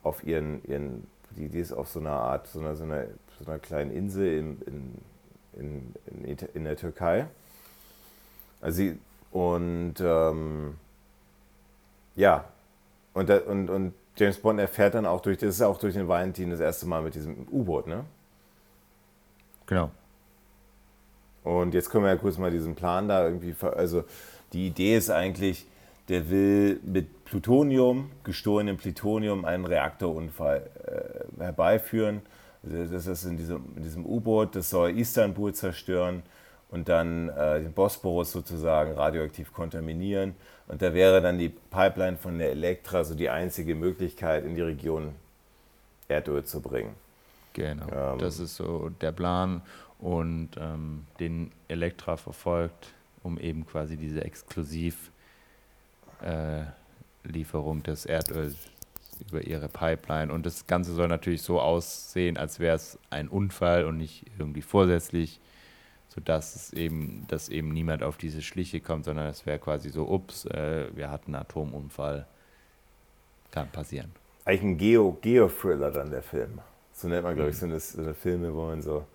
auf ihren, ihren die, die ist auf so einer Art, so einer, so einer so einer kleinen Insel in, in, in, in der Türkei. Also sie, und ähm, ja, und, und, und James Bond erfährt dann auch durch, das ist auch durch den Valentin das erste Mal mit diesem U-Boot, ne? Genau. Und jetzt können wir ja kurz mal diesen Plan da irgendwie, also die Idee ist eigentlich, der will mit Plutonium, gestohlenem Plutonium, einen Reaktorunfall äh, herbeiführen das ist in diesem, diesem U-Boot, das soll Istanbul zerstören und dann äh, den Bosporus sozusagen radioaktiv kontaminieren. Und da wäre dann die Pipeline von der Elektra so die einzige Möglichkeit, in die Region Erdöl zu bringen. Genau, ähm, das ist so der Plan und ähm, den Elektra verfolgt, um eben quasi diese Exklusivlieferung äh, des Erdöls über ihre Pipeline. Und das Ganze soll natürlich so aussehen, als wäre es ein Unfall und nicht irgendwie vorsätzlich, sodass es eben, dass eben niemand auf diese Schliche kommt, sondern es wäre quasi so, ups, äh, wir hatten einen Atomunfall. Kann passieren. Eigentlich ein Geo, Geo-Thriller dann der Film. So nennt man, glaube ich, mhm. so eine, Filme, wo man so,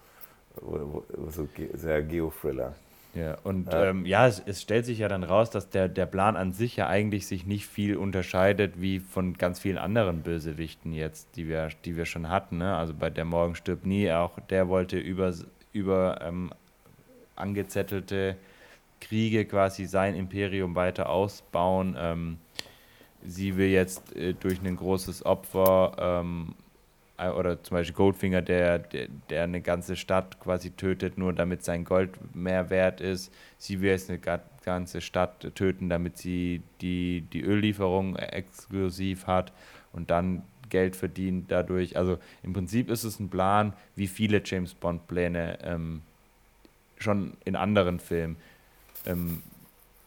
wo, wo, so sehr Geo-Thriller. Ja, und ja, ähm, ja es, es, stellt sich ja dann raus, dass der, der Plan an sich ja eigentlich sich nicht viel unterscheidet wie von ganz vielen anderen Bösewichten jetzt, die wir, die wir schon hatten. Ne? Also bei Der Morgen stirbt nie, auch der wollte über, über ähm, angezettelte Kriege quasi sein Imperium weiter ausbauen. Ähm, sie will jetzt äh, durch ein großes Opfer ähm, äh, oder zum Beispiel Goldfinger, der, der, der, eine ganze Stadt quasi tötet, nur damit sein Gold mehr wert ist. Sie will jetzt eine ganze Stadt töten, damit sie die, die Öllieferung exklusiv hat und dann Geld verdient dadurch. Also im Prinzip ist es ein Plan, wie viele James Bond-Pläne ähm, schon in anderen Filmen. Ähm,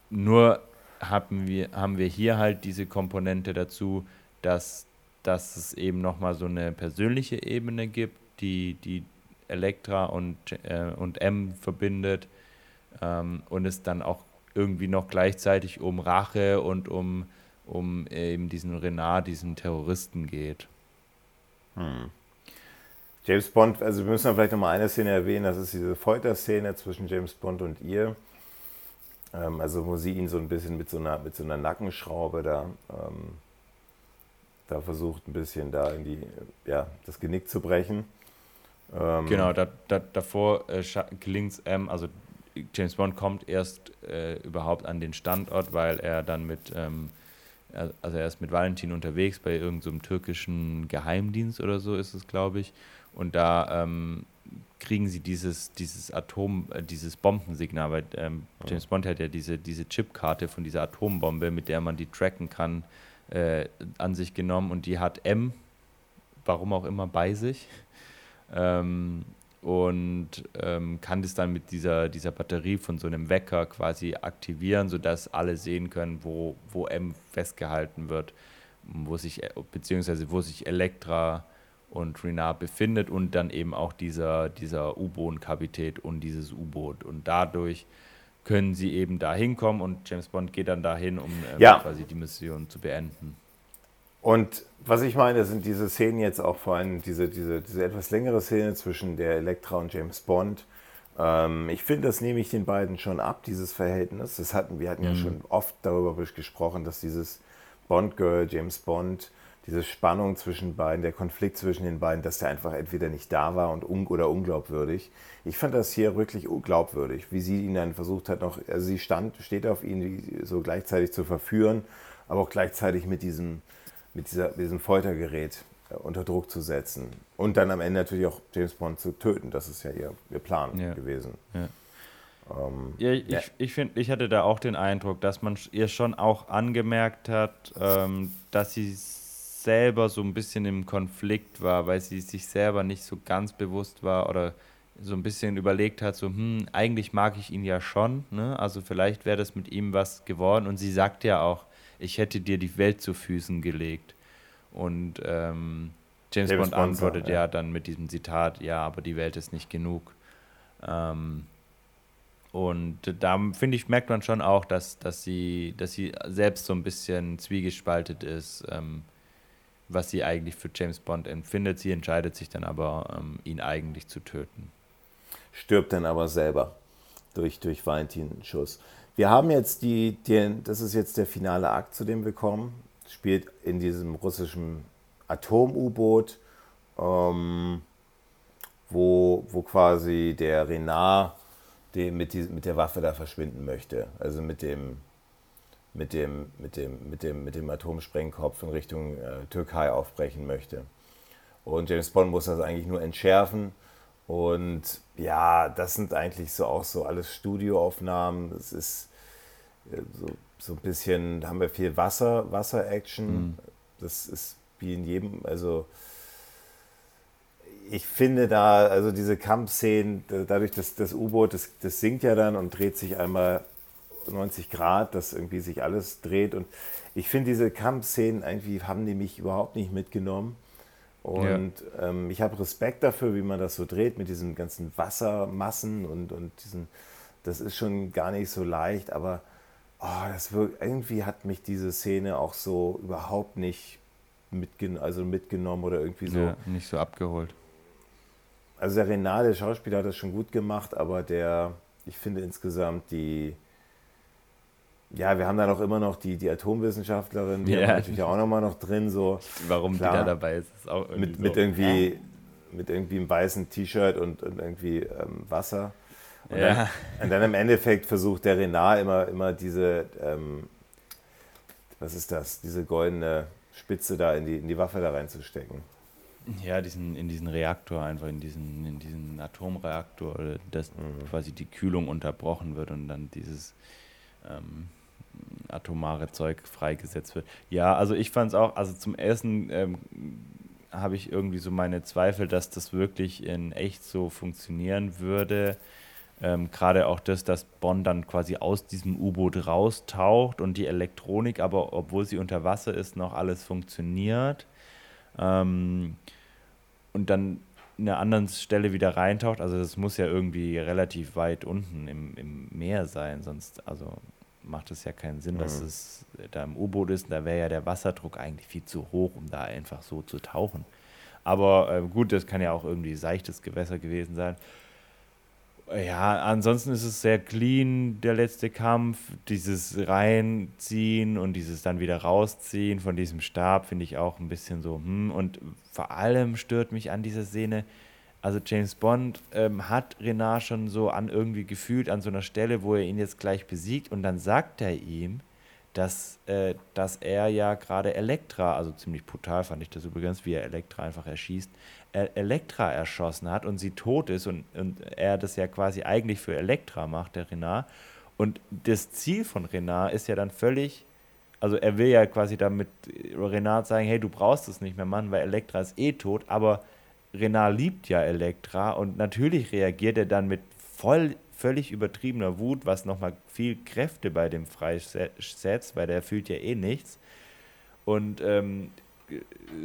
nur haben wir, haben wir hier halt diese Komponente dazu, dass dass es eben nochmal so eine persönliche Ebene gibt, die, die Elektra und, äh, und M verbindet ähm, und es dann auch irgendwie noch gleichzeitig um Rache und um, um eben diesen Renard, diesen Terroristen geht. Hm. James Bond, also wir müssen vielleicht nochmal eine Szene erwähnen, das ist diese Folterszene zwischen James Bond und ihr. Ähm, also wo sie ihn so ein bisschen mit so einer, mit so einer Nackenschraube da ähm, da versucht ein bisschen da in die, ja, das Genick zu brechen. Ähm, genau, da, da, davor äh, gelingt es M, also James Bond kommt erst äh, überhaupt an den Standort, weil er dann mit, ähm, also er ist mit Valentin unterwegs bei irgendeinem so türkischen Geheimdienst oder so ist es, glaube ich. Und da ähm, kriegen sie dieses, dieses Atom, äh, dieses Bombensignal, weil ähm, James Bond hat ja diese, diese Chipkarte von dieser Atombombe, mit der man die tracken kann, äh, an sich genommen und die hat M, warum auch immer, bei sich. Ähm, und ähm, kann das dann mit dieser, dieser Batterie von so einem Wecker quasi aktivieren, sodass alle sehen können, wo, wo M festgehalten wird, wo sich, beziehungsweise wo sich Elektra und Renard befindet und dann eben auch dieser, dieser U-Boot-Kapitän und dieses U-Boot. Und dadurch können sie eben da hinkommen und James Bond geht dann dahin, um ähm, ja. quasi die Mission zu beenden. Und was ich meine, sind diese Szenen jetzt auch vor allem diese, diese, diese etwas längere Szene zwischen der Elektra und James Bond. Ähm, ich finde, das nehme ich den beiden schon ab, dieses Verhältnis. Das hatten, wir hatten mhm. ja schon oft darüber gesprochen, dass dieses Bond-Girl, James Bond, diese Spannung zwischen beiden, der Konflikt zwischen den beiden, dass der einfach entweder nicht da war und un oder unglaubwürdig. Ich fand das hier wirklich unglaubwürdig, wie sie ihn dann versucht hat, noch, also sie stand, steht auf ihn, so gleichzeitig zu verführen, aber auch gleichzeitig mit diesem, mit dieser, diesem Foltergerät äh, unter Druck zu setzen. Und dann am Ende natürlich auch James Bond zu töten. Das ist ja ihr, ihr Plan ja. gewesen. Ja. Ähm, ja, ich, ja. ich finde, ich hatte da auch den Eindruck, dass man ihr schon auch angemerkt hat, ähm, dass sie selber so ein bisschen im Konflikt war, weil sie sich selber nicht so ganz bewusst war oder so ein bisschen überlegt hat, so, hm, eigentlich mag ich ihn ja schon, ne? Also vielleicht wäre das mit ihm was geworden. Und sie sagt ja auch, ich hätte dir die Welt zu Füßen gelegt. Und ähm, James, James Bond antwortet ja. ja. dann mit diesem Zitat, ja, aber die Welt ist nicht genug. Ähm, und da finde ich, merkt man schon auch, dass, dass, sie, dass sie selbst so ein bisschen zwiegespaltet ist, ähm, was sie eigentlich für James Bond empfindet. Sie entscheidet sich dann aber, ähm, ihn eigentlich zu töten. Stirbt dann aber selber durch, durch Valentin-Schuss. Wir haben jetzt die, die, das ist jetzt der finale Akt, zu dem wir kommen. Spielt in diesem russischen Atom-U-Boot, ähm, wo, wo quasi der Renard den, mit, die, mit der Waffe da verschwinden möchte. Also mit dem, mit dem, mit dem, mit dem, mit dem Atomsprengkopf in Richtung äh, Türkei aufbrechen möchte. Und James Bond muss das eigentlich nur entschärfen und ja, das sind eigentlich so auch so alles Studioaufnahmen. Das ist äh, so, so ein bisschen, da haben wir viel Wasser, Wasser-Action. Mhm. Das ist wie in jedem, also ich finde da, also diese Kampfszenen, dadurch, dass das U-Boot, das, das sinkt ja dann und dreht sich einmal 90 Grad, dass irgendwie sich alles dreht. Und ich finde diese Kampfszenen irgendwie haben die mich überhaupt nicht mitgenommen. Und ja. ähm, ich habe Respekt dafür, wie man das so dreht mit diesen ganzen Wassermassen und, und diesen, das ist schon gar nicht so leicht, aber oh, das wirkt, irgendwie hat mich diese Szene auch so überhaupt nicht mitgen also mitgenommen oder irgendwie so. Ja, nicht so abgeholt. Also der Renate, der Schauspieler, hat das schon gut gemacht, aber der, ich finde insgesamt die, ja, wir haben da noch immer noch die, die Atomwissenschaftlerin, die ja. natürlich auch nochmal noch drin. So. Warum Klar, die da dabei ist, ist auch irgendwie mit, so. mit irgendwie ja. mit irgendwie einem weißen T-Shirt und, und, irgendwie ähm, Wasser. Und, ja. dann, und dann im Endeffekt versucht der Renard immer, immer diese, ähm, was ist das, diese goldene Spitze da in die, in die Waffe da reinzustecken. Ja, diesen, in diesen Reaktor, einfach in diesen, in diesen Atomreaktor, dass mhm. quasi die Kühlung unterbrochen wird und dann dieses ähm, atomare Zeug freigesetzt wird. Ja, also ich fand es auch, also zum ersten ähm, habe ich irgendwie so meine Zweifel, dass das wirklich in echt so funktionieren würde. Ähm, Gerade auch das, dass Bonn dann quasi aus diesem U-Boot raustaucht und die Elektronik, aber obwohl sie unter Wasser ist, noch alles funktioniert. Ähm, und dann in einer anderen Stelle wieder reintaucht. Also das muss ja irgendwie relativ weit unten im, im Meer sein, sonst, also macht es ja keinen Sinn, mhm. dass es da im U-Boot ist. Da wäre ja der Wasserdruck eigentlich viel zu hoch, um da einfach so zu tauchen. Aber äh, gut, das kann ja auch irgendwie seichtes Gewässer gewesen sein. Ja, ansonsten ist es sehr clean, der letzte Kampf. Dieses Reinziehen und dieses dann wieder rausziehen von diesem Stab finde ich auch ein bisschen so. Hm. Und vor allem stört mich an dieser Szene, Also James Bond ähm, hat Renard schon so an irgendwie gefühlt an so einer Stelle, wo er ihn jetzt gleich besiegt und dann sagt er ihm, dass, äh, dass er ja gerade Elektra, also ziemlich brutal fand ich das übrigens, wie er Elektra einfach erschießt, er Elektra erschossen hat und sie tot ist und, und er das ja quasi eigentlich für Elektra macht, der Renard. Und das Ziel von Renard ist ja dann völlig, also er will ja quasi damit Renard sagen, hey, du brauchst es nicht mehr, Mann, weil Elektra ist eh tot, aber Renard liebt ja Elektra und natürlich reagiert er dann mit voll völlig übertriebener Wut, was nochmal viel Kräfte bei dem freisetzt, weil der fühlt ja eh nichts. Und ähm,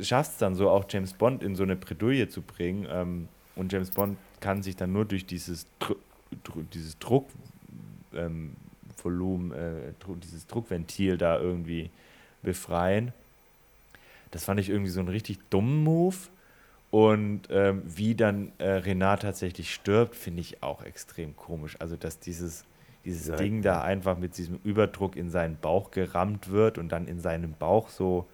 schafft es dann so auch James Bond in so eine Bredouille zu bringen. Ähm, und James Bond kann sich dann nur durch dieses, Dr dieses Druckvolumen, ähm, äh, dieses Druckventil da irgendwie befreien. Das fand ich irgendwie so einen richtig dummen Move. Und ähm, wie dann äh, Renat tatsächlich stirbt, finde ich auch extrem komisch. Also, dass dieses, dieses ja, Ding da einfach mit diesem Überdruck in seinen Bauch gerammt wird und dann in seinem Bauch so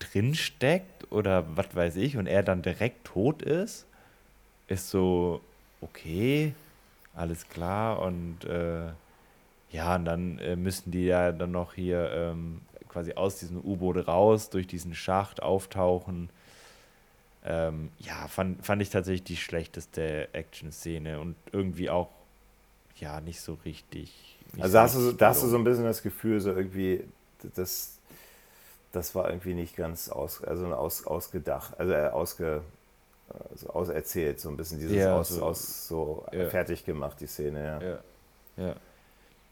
drinsteckt oder was weiß ich und er dann direkt tot ist, ist so, okay, alles klar. Und äh, ja, und dann äh, müssen die ja dann noch hier ähm, quasi aus diesem U-Boot raus, durch diesen Schacht auftauchen ähm, ja, fand, fand ich tatsächlich die schlechteste Action-Szene und irgendwie auch, ja, nicht so richtig. Nicht also so hast, richtig du, da hast du so ein bisschen das Gefühl, so irgendwie, das, das war irgendwie nicht ganz aus, also aus, ausgedacht, also äh, ausge, also auserzählt, so ein bisschen dieses ja, aus, so, aus, so ja. fertig gemacht, die Szene, ja. ja. ja.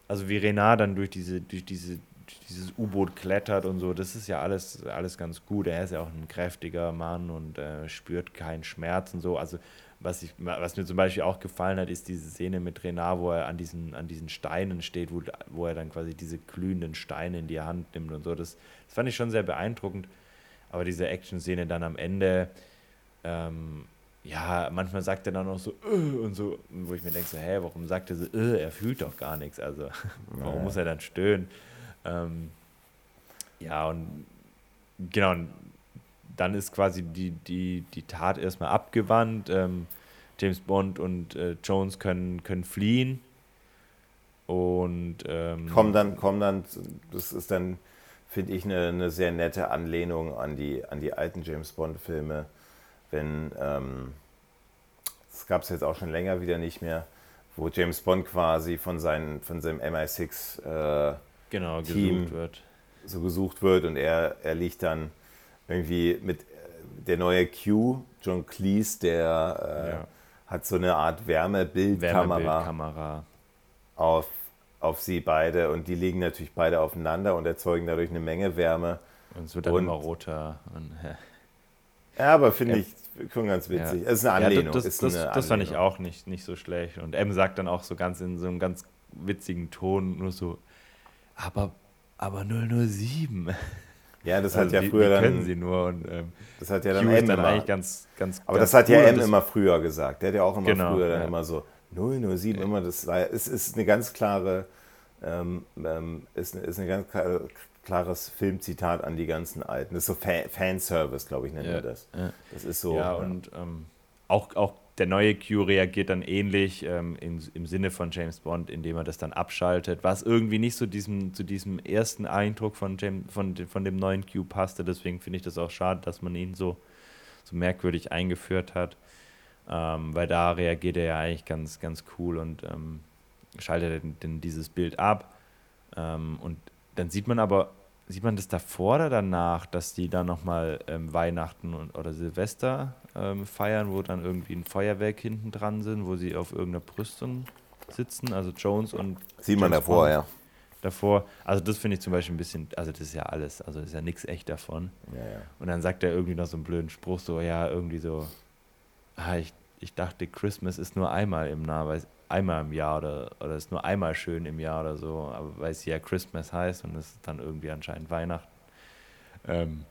Also wie Renard dann durch diese, durch diese dieses U-Boot klettert und so, das ist ja alles, alles ganz gut. Er ist ja auch ein kräftiger Mann und äh, spürt keinen Schmerz und so. Also was, ich, was mir zum Beispiel auch gefallen hat, ist diese Szene mit Renard, wo er an diesen, an diesen Steinen steht, wo, wo er dann quasi diese glühenden Steine in die Hand nimmt und so. Das, das fand ich schon sehr beeindruckend. Aber diese Action-Szene dann am Ende, ähm, ja, manchmal sagt er dann auch so, äh, und so, wo ich mir denke, so, hä, warum sagt er so, äh, er fühlt doch gar nichts, also warum ja. muss er dann stöhnen? Ähm, ja, und genau, dann ist quasi die, die, die Tat erstmal abgewandt. Ähm, James Bond und äh, Jones können, können fliehen. Und ähm, kommen dann, kommen dann, das ist dann, finde ich, eine, eine sehr nette Anlehnung an die, an die alten James Bond-Filme, wenn ähm, das gab es jetzt auch schon länger wieder nicht mehr, wo James Bond quasi von, seinen, von seinem MI6 äh, genau, Team gesucht wird. so gesucht wird und er, er liegt dann irgendwie mit der neue Q, John Cleese, der äh, ja. hat so eine Art Wärmebildkamera, Wärmebildkamera. Auf, auf sie beide und die liegen natürlich beide aufeinander und erzeugen dadurch eine Menge Wärme. Und es wird dann und, immer roter. Und, ja, aber finde ja. ich schon ganz witzig. Ja. Es ist eine Anlehnung. Ja, das, das, das, das fand ich auch nicht, nicht so schlecht. Und M sagt dann auch so ganz in so einem ganz witzigen Ton, nur so, aber, aber 007. Ja, das also hat ja die, früher die können sie nur und ähm, das hat ja dann, M dann eigentlich ganz, ganz. Aber ganz das hat ja M immer früher gesagt. Der hat ja auch immer genau, früher dann ja. immer so 007 ja. immer. Das ist, ist eine ganz klare, ähm, ähm, ist, ist ein ganz klares Filmzitat an die ganzen Alten. Das ist so Fan Fanservice, glaube ich, nennen ja. wir das. Das ist so. Ja, und ähm, auch, auch der neue Q reagiert dann ähnlich ähm, in, im Sinne von James Bond, indem er das dann abschaltet, was irgendwie nicht so diesem, zu diesem ersten Eindruck von, James, von, von dem neuen Q passte. Deswegen finde ich das auch schade, dass man ihn so, so merkwürdig eingeführt hat, ähm, weil da reagiert er ja eigentlich ganz, ganz cool und ähm, schaltet dann dieses Bild ab. Ähm, und dann sieht man aber sieht man das davor oder danach, dass die dann nochmal ähm, Weihnachten und, oder Silvester ähm, feiern, wo dann irgendwie ein Feuerwerk hinten dran sind, wo sie auf irgendeiner Brüstung sitzen, also Jones und. Sieht man davor, Bond. ja. Davor, also das finde ich zum Beispiel ein bisschen, also das ist ja alles, also ist ja nichts echt davon. Ja, ja. Und dann sagt er irgendwie noch so einen blöden Spruch, so, ja, irgendwie so, ah, ich, ich dachte, Christmas ist nur einmal im Jahr, weil einmal im Jahr oder, oder ist nur einmal schön im Jahr oder so, aber weil es ja Christmas heißt und es ist dann irgendwie anscheinend Weihnachten. Ähm,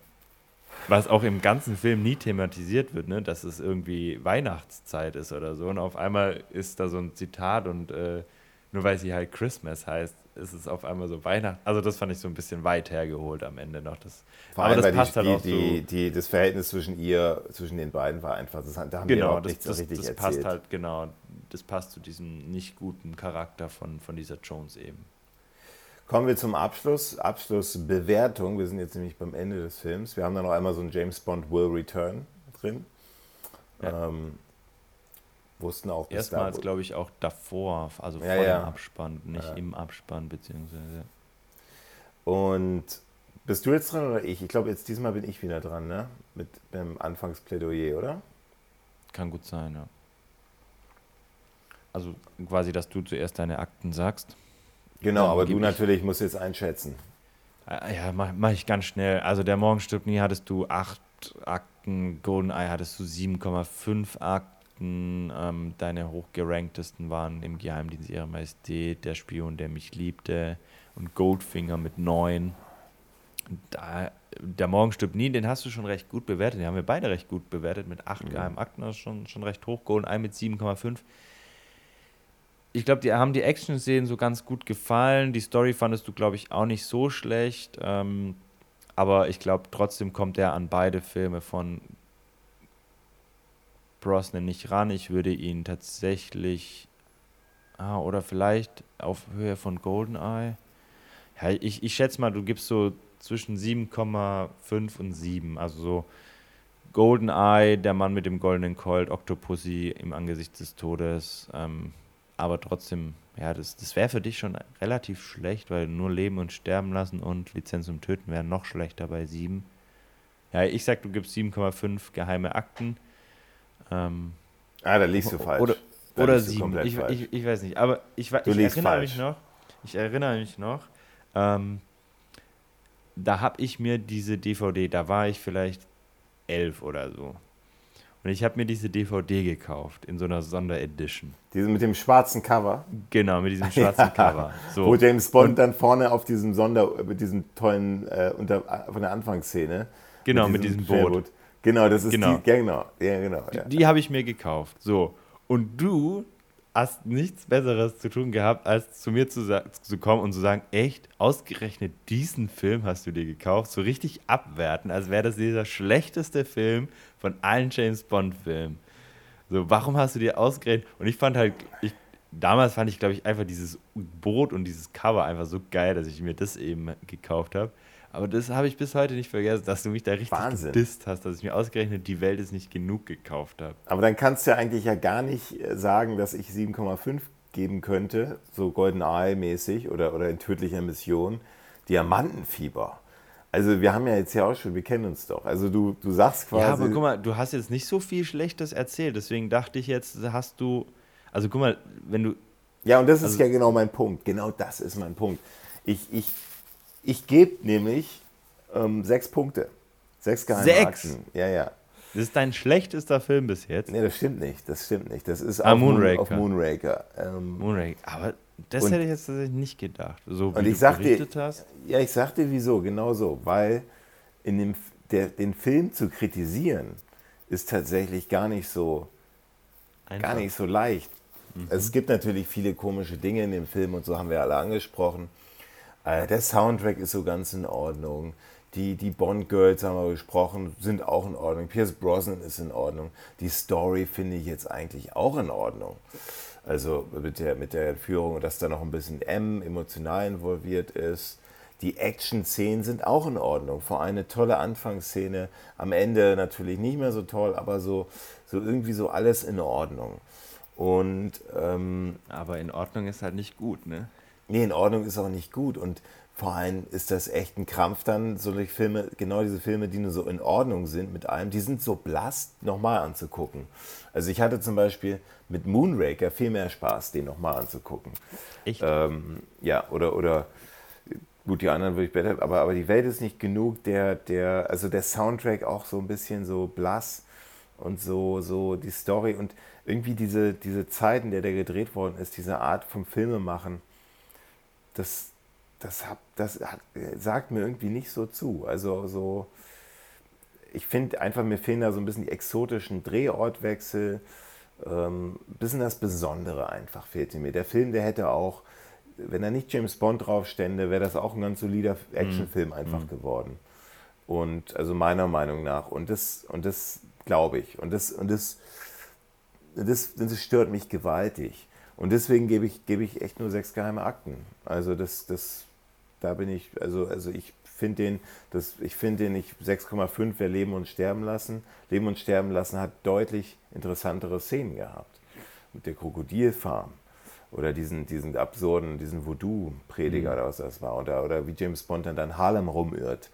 was auch im ganzen Film nie thematisiert wird, ne? dass es irgendwie Weihnachtszeit ist oder so. Und auf einmal ist da so ein Zitat und äh, nur weil sie halt Christmas heißt, ist es auf einmal so Weihnachten. Also das fand ich so ein bisschen weit hergeholt am Ende noch. Das, Vor allem, aber das passt die, halt auch die, so. Die, das Verhältnis zwischen ihr, zwischen den beiden war einfach, das, da haben genau, wir das, nichts das, richtig das erzählt. passt halt, genau, das passt zu diesem nicht guten Charakter von, von dieser Jones eben. Kommen wir zum Abschluss, Abschlussbewertung. Wir sind jetzt nämlich beim Ende des Films. Wir haben da noch einmal so ein James Bond Will Return drin. Ja. Ähm, wussten auch bis Erstmals, glaube ich, auch davor, also ja, vor ja. dem Abspann, nicht im Abspann, beziehungsweise. Und bist du jetzt dran oder ich? Ich glaube, jetzt diesmal bin ich wieder dran, ne? Mit dem Anfangsplädoyer, oder? Kann gut sein, ja. Also quasi, dass du zuerst deine Akten sagst. Genau, aber du natürlich musst jetzt einschätzen. Ah, ja, mach, mach ich ganz schnell. Also der Morgen stirbt nie hattest du acht Akten, GoldenEye hattest du 7,5 Akten. Ähm, deine hochgeranktesten waren im Geheimdienst Ihrer Majestät, der Spion, der mich liebte und Goldfinger mit 9. Da, der Morgen stirbt nie, den hast du schon recht gut bewertet. Den haben wir beide recht gut bewertet mit 8 mhm. geheimen Akten, das ist schon, schon recht hoch. GoldenEye mit 7,5. Ich glaube, die haben die Action-Szenen so ganz gut gefallen. Die Story fandest du, glaube ich, auch nicht so schlecht. Ähm, aber ich glaube, trotzdem kommt er an beide Filme von Brosnan nicht ran. Ich würde ihn tatsächlich, ah, oder vielleicht auf Höhe von GoldenEye. Ja, ich, ich schätze mal, du gibst so zwischen 7,5 und 7. Also so GoldenEye, der Mann mit dem goldenen Colt, Octopussy im Angesicht des Todes. Ähm, aber trotzdem, ja, das, das wäre für dich schon relativ schlecht, weil nur Leben und Sterben lassen und Lizenz zum Töten wären noch schlechter bei 7. Ja, ich sag, du gibst 7,5 geheime Akten. Ähm, ah, da liegst du falsch. Oder, oder sieben. Ich, ich, ich, weiß nicht. Aber ich, ich erinnere falsch. mich noch. Ich erinnere mich noch. Ähm, da habe ich mir diese DVD, da war ich vielleicht elf oder so. Und ich habe mir diese DVD gekauft in so einer Sonderedition. Diese mit dem schwarzen Cover? Genau, mit diesem schwarzen ja. Cover. So. Wo James Bond und dann vorne auf diesem Sonder, mit diesem tollen, äh, unter, von der Anfangsszene. Genau, mit diesem, mit diesem Boot. Genau, das ist genau. die, genau, ja, genau. Ja. Die, die habe ich mir gekauft. So. Und du hast nichts Besseres zu tun gehabt, als zu mir zu, zu kommen und zu sagen, echt, ausgerechnet diesen Film hast du dir gekauft, so richtig abwerten, als wäre das dieser schlechteste Film von allen James Bond-Filmen. So, warum hast du dir ausgerechnet? Und ich fand halt, ich, damals fand ich, glaube ich, einfach dieses Boot und dieses Cover einfach so geil, dass ich mir das eben gekauft habe. Aber das habe ich bis heute nicht vergessen, dass du mich da richtig Wahnsinn. gedisst hast, dass ich mir ausgerechnet die Welt ist nicht genug gekauft habe. Aber dann kannst du ja eigentlich ja gar nicht äh, sagen, dass ich 7,5 geben könnte, so Golden Eye mäßig oder, oder in tödlicher Mission. Diamantenfieber. Also wir haben ja jetzt ja auch schon, wir kennen uns doch. Also du, du sagst quasi. Ja, aber guck mal, du hast jetzt nicht so viel Schlechtes erzählt. Deswegen dachte ich jetzt, hast du. Also guck mal, wenn du. Ja, und das also, ist ja genau mein Punkt. Genau das ist mein Punkt. Ich, ich ich gebe nämlich ähm, sechs Punkte. Sechs geheime Sechs? Akten. Ja, ja. Das ist dein schlechtester Film bis jetzt? Nee, das stimmt nicht. Das stimmt nicht. Das ist ah, auf Moonraker. auf Moonraker. Ähm, Moonraker. Aber das und, hätte ich jetzt tatsächlich nicht gedacht. So wie und ich sag dir, hast. Ja, ich sag dir wieso. Genau so. Weil in dem, der, den Film zu kritisieren ist tatsächlich gar nicht so, gar nicht so leicht. Mhm. Es gibt natürlich viele komische Dinge in dem Film und so haben wir alle angesprochen. Äh, der Soundtrack ist so ganz in Ordnung. Die, die Bond-Girls haben wir besprochen, sind auch in Ordnung. Pierce Brosnan ist in Ordnung. Die Story finde ich jetzt eigentlich auch in Ordnung. Also mit der, mit der Führung, dass da noch ein bisschen M emotional involviert ist. Die Action-Szenen sind auch in Ordnung. Vor allem eine tolle Anfangsszene. Am Ende natürlich nicht mehr so toll, aber so, so irgendwie so alles in Ordnung. Und, ähm, aber in Ordnung ist halt nicht gut, ne? Nee, in Ordnung ist auch nicht gut. Und vor allem ist das echt ein Krampf dann, solche Filme, genau diese Filme, die nur so in Ordnung sind mit allem, die sind so blass, nochmal anzugucken. Also ich hatte zum Beispiel mit Moonraker viel mehr Spaß, den nochmal anzugucken. Echt? Ähm, ja, oder, oder gut, die anderen würde ich besser, aber, aber die Welt ist nicht genug, der, der, also der Soundtrack auch so ein bisschen so blass und so, so die Story und irgendwie diese, diese Zeit, in der der gedreht worden ist, diese Art vom Filmemachen, das, das, hab, das hat, sagt mir irgendwie nicht so zu. Also so, ich finde einfach, mir fehlen da so ein bisschen die exotischen Drehortwechsel. ähm, bisschen das Besondere einfach fehlte mir. Der Film, der hätte auch, wenn da nicht James Bond drauf stände, wäre das auch ein ganz solider Actionfilm einfach mhm. geworden. Und also meiner Meinung nach. Und das, und das glaube ich. Und das, und das, das, das stört mich gewaltig. Und deswegen gebe ich, gebe ich echt nur sechs geheime Akten. Also das, das, da bin ich, also, also ich finde den, das, ich finde den nicht 6,5 wer Leben und Sterben lassen. Leben und Sterben lassen hat deutlich interessantere Szenen gehabt. Mit der Krokodilfarm oder diesen, diesen absurden, diesen Voodoo-Prediger, mhm. was das war. Oder, oder wie James Bond dann in Harlem rumirrt.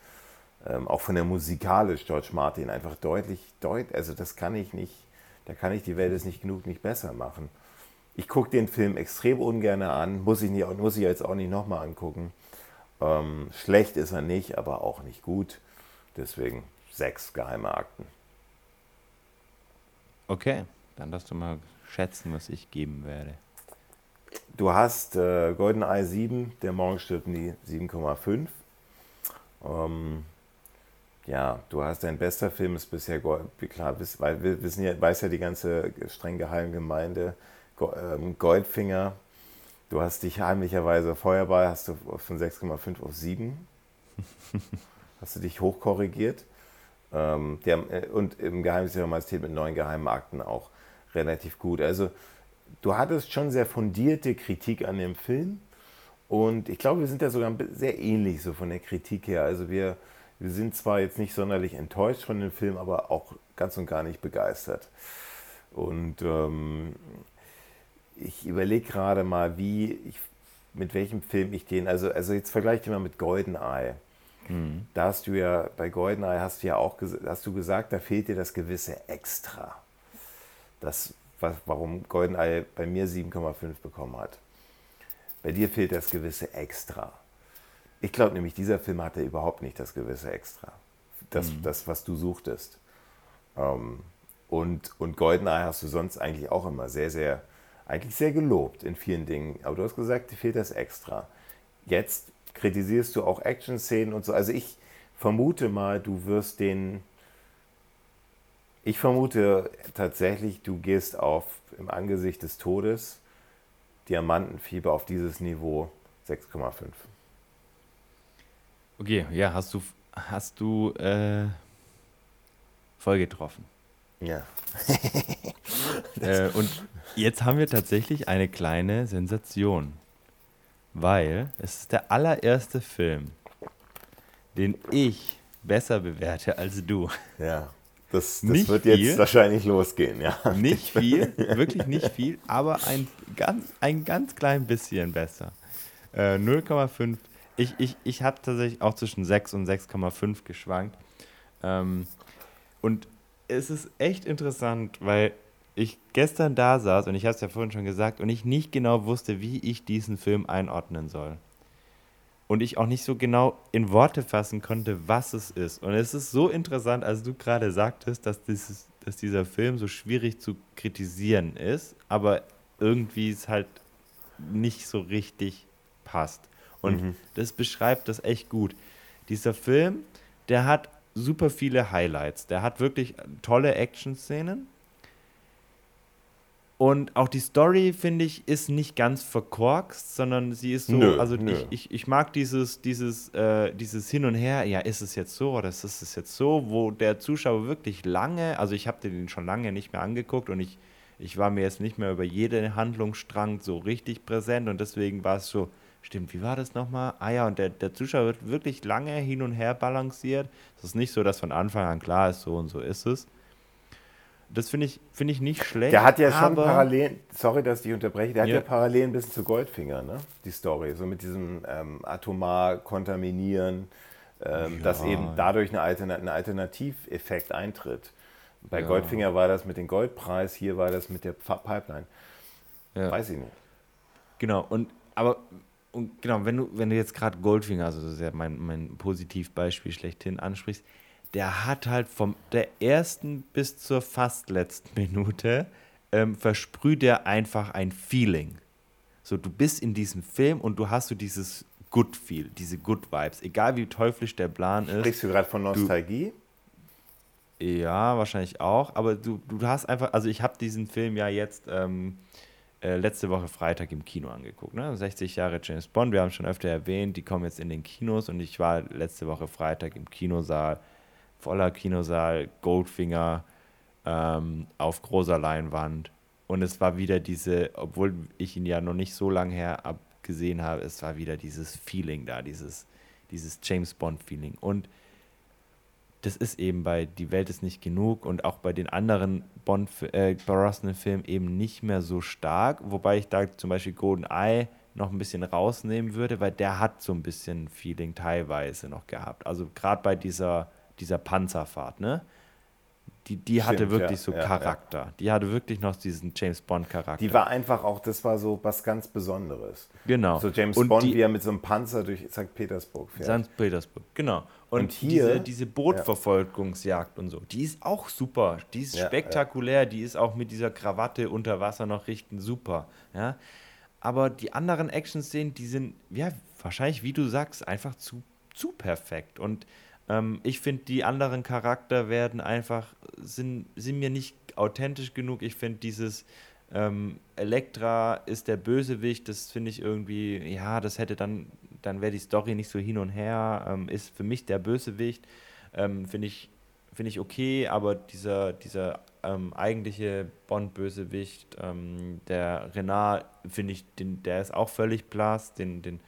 Ähm, auch von der musikalisch George Martin einfach deutlich, deut, also das kann ich nicht, da kann ich die Welt jetzt nicht genug nicht besser machen. Ich gucke den Film extrem ungern an, muss ich, nicht, muss ich jetzt auch nicht nochmal angucken. Ähm, schlecht ist er nicht, aber auch nicht gut. Deswegen sechs geheime Akten. Okay, dann darfst du mal schätzen, was ich geben werde. Du hast äh, GoldenEye 7, der Morgen stirbt nie 7,5. Ähm, ja, du hast dein bester Film ist bisher klar, weil wir wissen ja, weiß ja die ganze streng geheime Gemeinde Goldfinger Du hast dich heimlicherweise Feuerball, hast du von 6,5 auf 7. hast du dich hochkorrigiert. Ähm, der, äh, und im Geheimnis ihrer Majestät mit neun geheimen Akten auch relativ gut. Also du hattest schon sehr fundierte Kritik an dem Film. Und ich glaube, wir sind ja sogar sehr ähnlich so von der Kritik her. Also wir, wir sind zwar jetzt nicht sonderlich enttäuscht von dem Film, aber auch ganz und gar nicht begeistert. Und ähm, ich überlege gerade mal, wie ich, mit welchem Film ich den, also, also jetzt vergleiche ich mal mit GoldenEye. Mhm. Da hast du ja, bei GoldenEye hast du ja auch hast du gesagt, da fehlt dir das gewisse Extra. Das, was, warum GoldenEye bei mir 7,5 bekommen hat. Bei dir fehlt das gewisse Extra. Ich glaube nämlich, dieser Film hatte überhaupt nicht das gewisse Extra. Das, mhm. das was du suchtest. Ähm, und, und GoldenEye hast du sonst eigentlich auch immer sehr, sehr eigentlich sehr gelobt in vielen Dingen. Aber du hast gesagt, dir fehlt das extra. Jetzt kritisierst du auch Action-Szenen und so. Also ich vermute mal, du wirst den. Ich vermute tatsächlich, du gehst auf im Angesicht des Todes Diamantenfieber auf dieses Niveau 6,5. Okay, ja, hast du, hast du äh, voll getroffen. Ja. äh, und jetzt haben wir tatsächlich eine kleine Sensation. Weil es ist der allererste Film, den ich besser bewerte als du. Ja. Das, das nicht wird jetzt wahrscheinlich losgehen, ja. Nicht viel, wirklich nicht viel, aber ein ganz, ein ganz klein bisschen besser. Äh, 0,5. Ich, ich, ich habe tatsächlich auch zwischen 6 und 6,5 geschwankt. Ähm, und es ist echt interessant, weil ich gestern da saß und ich habe es ja vorhin schon gesagt und ich nicht genau wusste, wie ich diesen Film einordnen soll. Und ich auch nicht so genau in Worte fassen konnte, was es ist. Und es ist so interessant, als du gerade sagtest, dass, dieses, dass dieser Film so schwierig zu kritisieren ist, aber irgendwie es halt nicht so richtig passt. Und mhm. das beschreibt das echt gut. Dieser Film, der hat super viele Highlights. Der hat wirklich tolle Action-Szenen. Und auch die Story, finde ich, ist nicht ganz verkorkst, sondern sie ist so, nö, also nö. Ich, ich, ich mag dieses, dieses, äh, dieses Hin und Her, ja, ist es jetzt so oder ist es jetzt so, wo der Zuschauer wirklich lange, also ich habe den schon lange nicht mehr angeguckt und ich, ich war mir jetzt nicht mehr über jeden Handlungsstrang so richtig präsent und deswegen war es so, Stimmt, wie war das nochmal? Ah ja, und der, der Zuschauer wird wirklich lange hin und her balanciert. Es ist nicht so, dass von Anfang an klar ist, so und so ist es. Das finde ich, find ich nicht schlecht. Der hat ja schon Parallelen, sorry, dass ich dich unterbreche, der ja. hat ja Parallelen ein bisschen zu Goldfinger, ne? Die Story. So mit diesem ähm, atomar kontaminieren, ähm, ja. dass eben dadurch eine Alternat ein Alternativeffekt eintritt. Bei ja. Goldfinger war das mit dem Goldpreis, hier war das mit der Pipeline. Weiß ich nicht. Genau, und aber und genau, wenn du, wenn du jetzt gerade Goldfinger, also das ist ja mein, mein Positivbeispiel schlechthin ansprichst, der hat halt vom der ersten bis zur fast letzten Minute ähm, versprüht er einfach ein Feeling. So, du bist in diesem Film und du hast so dieses Good Feel, diese Good Vibes, egal wie teuflisch der Plan ist. Sprichst du gerade von Nostalgie? Du, Ja, wahrscheinlich auch. Aber du, du hast einfach, also ich habe diesen Film ja jetzt ähm, äh, letzte Woche Freitag im Kino angeguckt. Ne? 60 Jahre James Bond, wir haben schon öfter erwähnt, die kommen jetzt in den Kinos und ich war letzte Woche Freitag im Kinosaal, voller Kinosaal, Goldfinger ähm, auf großer Leinwand. Und es war wieder diese, obwohl ich ihn ja noch nicht so lange her abgesehen habe, es war wieder dieses Feeling da, dieses, dieses James Bond-Feeling. Und das ist eben bei Die Welt ist nicht genug und auch bei den anderen Bond äh, Brosnan-Filmen eben nicht mehr so stark, wobei ich da zum Beispiel Golden Eye noch ein bisschen rausnehmen würde, weil der hat so ein bisschen Feeling teilweise noch gehabt. Also gerade bei dieser, dieser Panzerfahrt, ne? die, die Stimmt, hatte wirklich ja, so ja, Charakter. Ja. Die hatte wirklich noch diesen James Bond-Charakter. Die war einfach auch, das war so was ganz Besonderes. Genau. So James und Bond, die, wie er mit so einem Panzer durch St. Petersburg fährt. St. Petersburg, genau. Und, und hier, diese, diese Bootverfolgungsjagd und so, die ist auch super. Die ist spektakulär. Die ist auch mit dieser Krawatte unter Wasser noch richtig super. Ja. Aber die anderen Action-Szenen, die sind, ja, wahrscheinlich, wie du sagst, einfach zu, zu perfekt. Und ähm, ich finde, die anderen Charakter werden einfach, sind, sind mir nicht authentisch genug. Ich finde dieses ähm, Elektra ist der Bösewicht, das finde ich irgendwie, ja, das hätte dann, dann wäre die Story nicht so hin und her, ähm, ist für mich der Bösewicht, ähm, finde ich, finde ich okay, aber dieser, dieser ähm, eigentliche Bond-Bösewicht, ähm, der Renard, finde ich, den, der ist auch völlig blass, den, den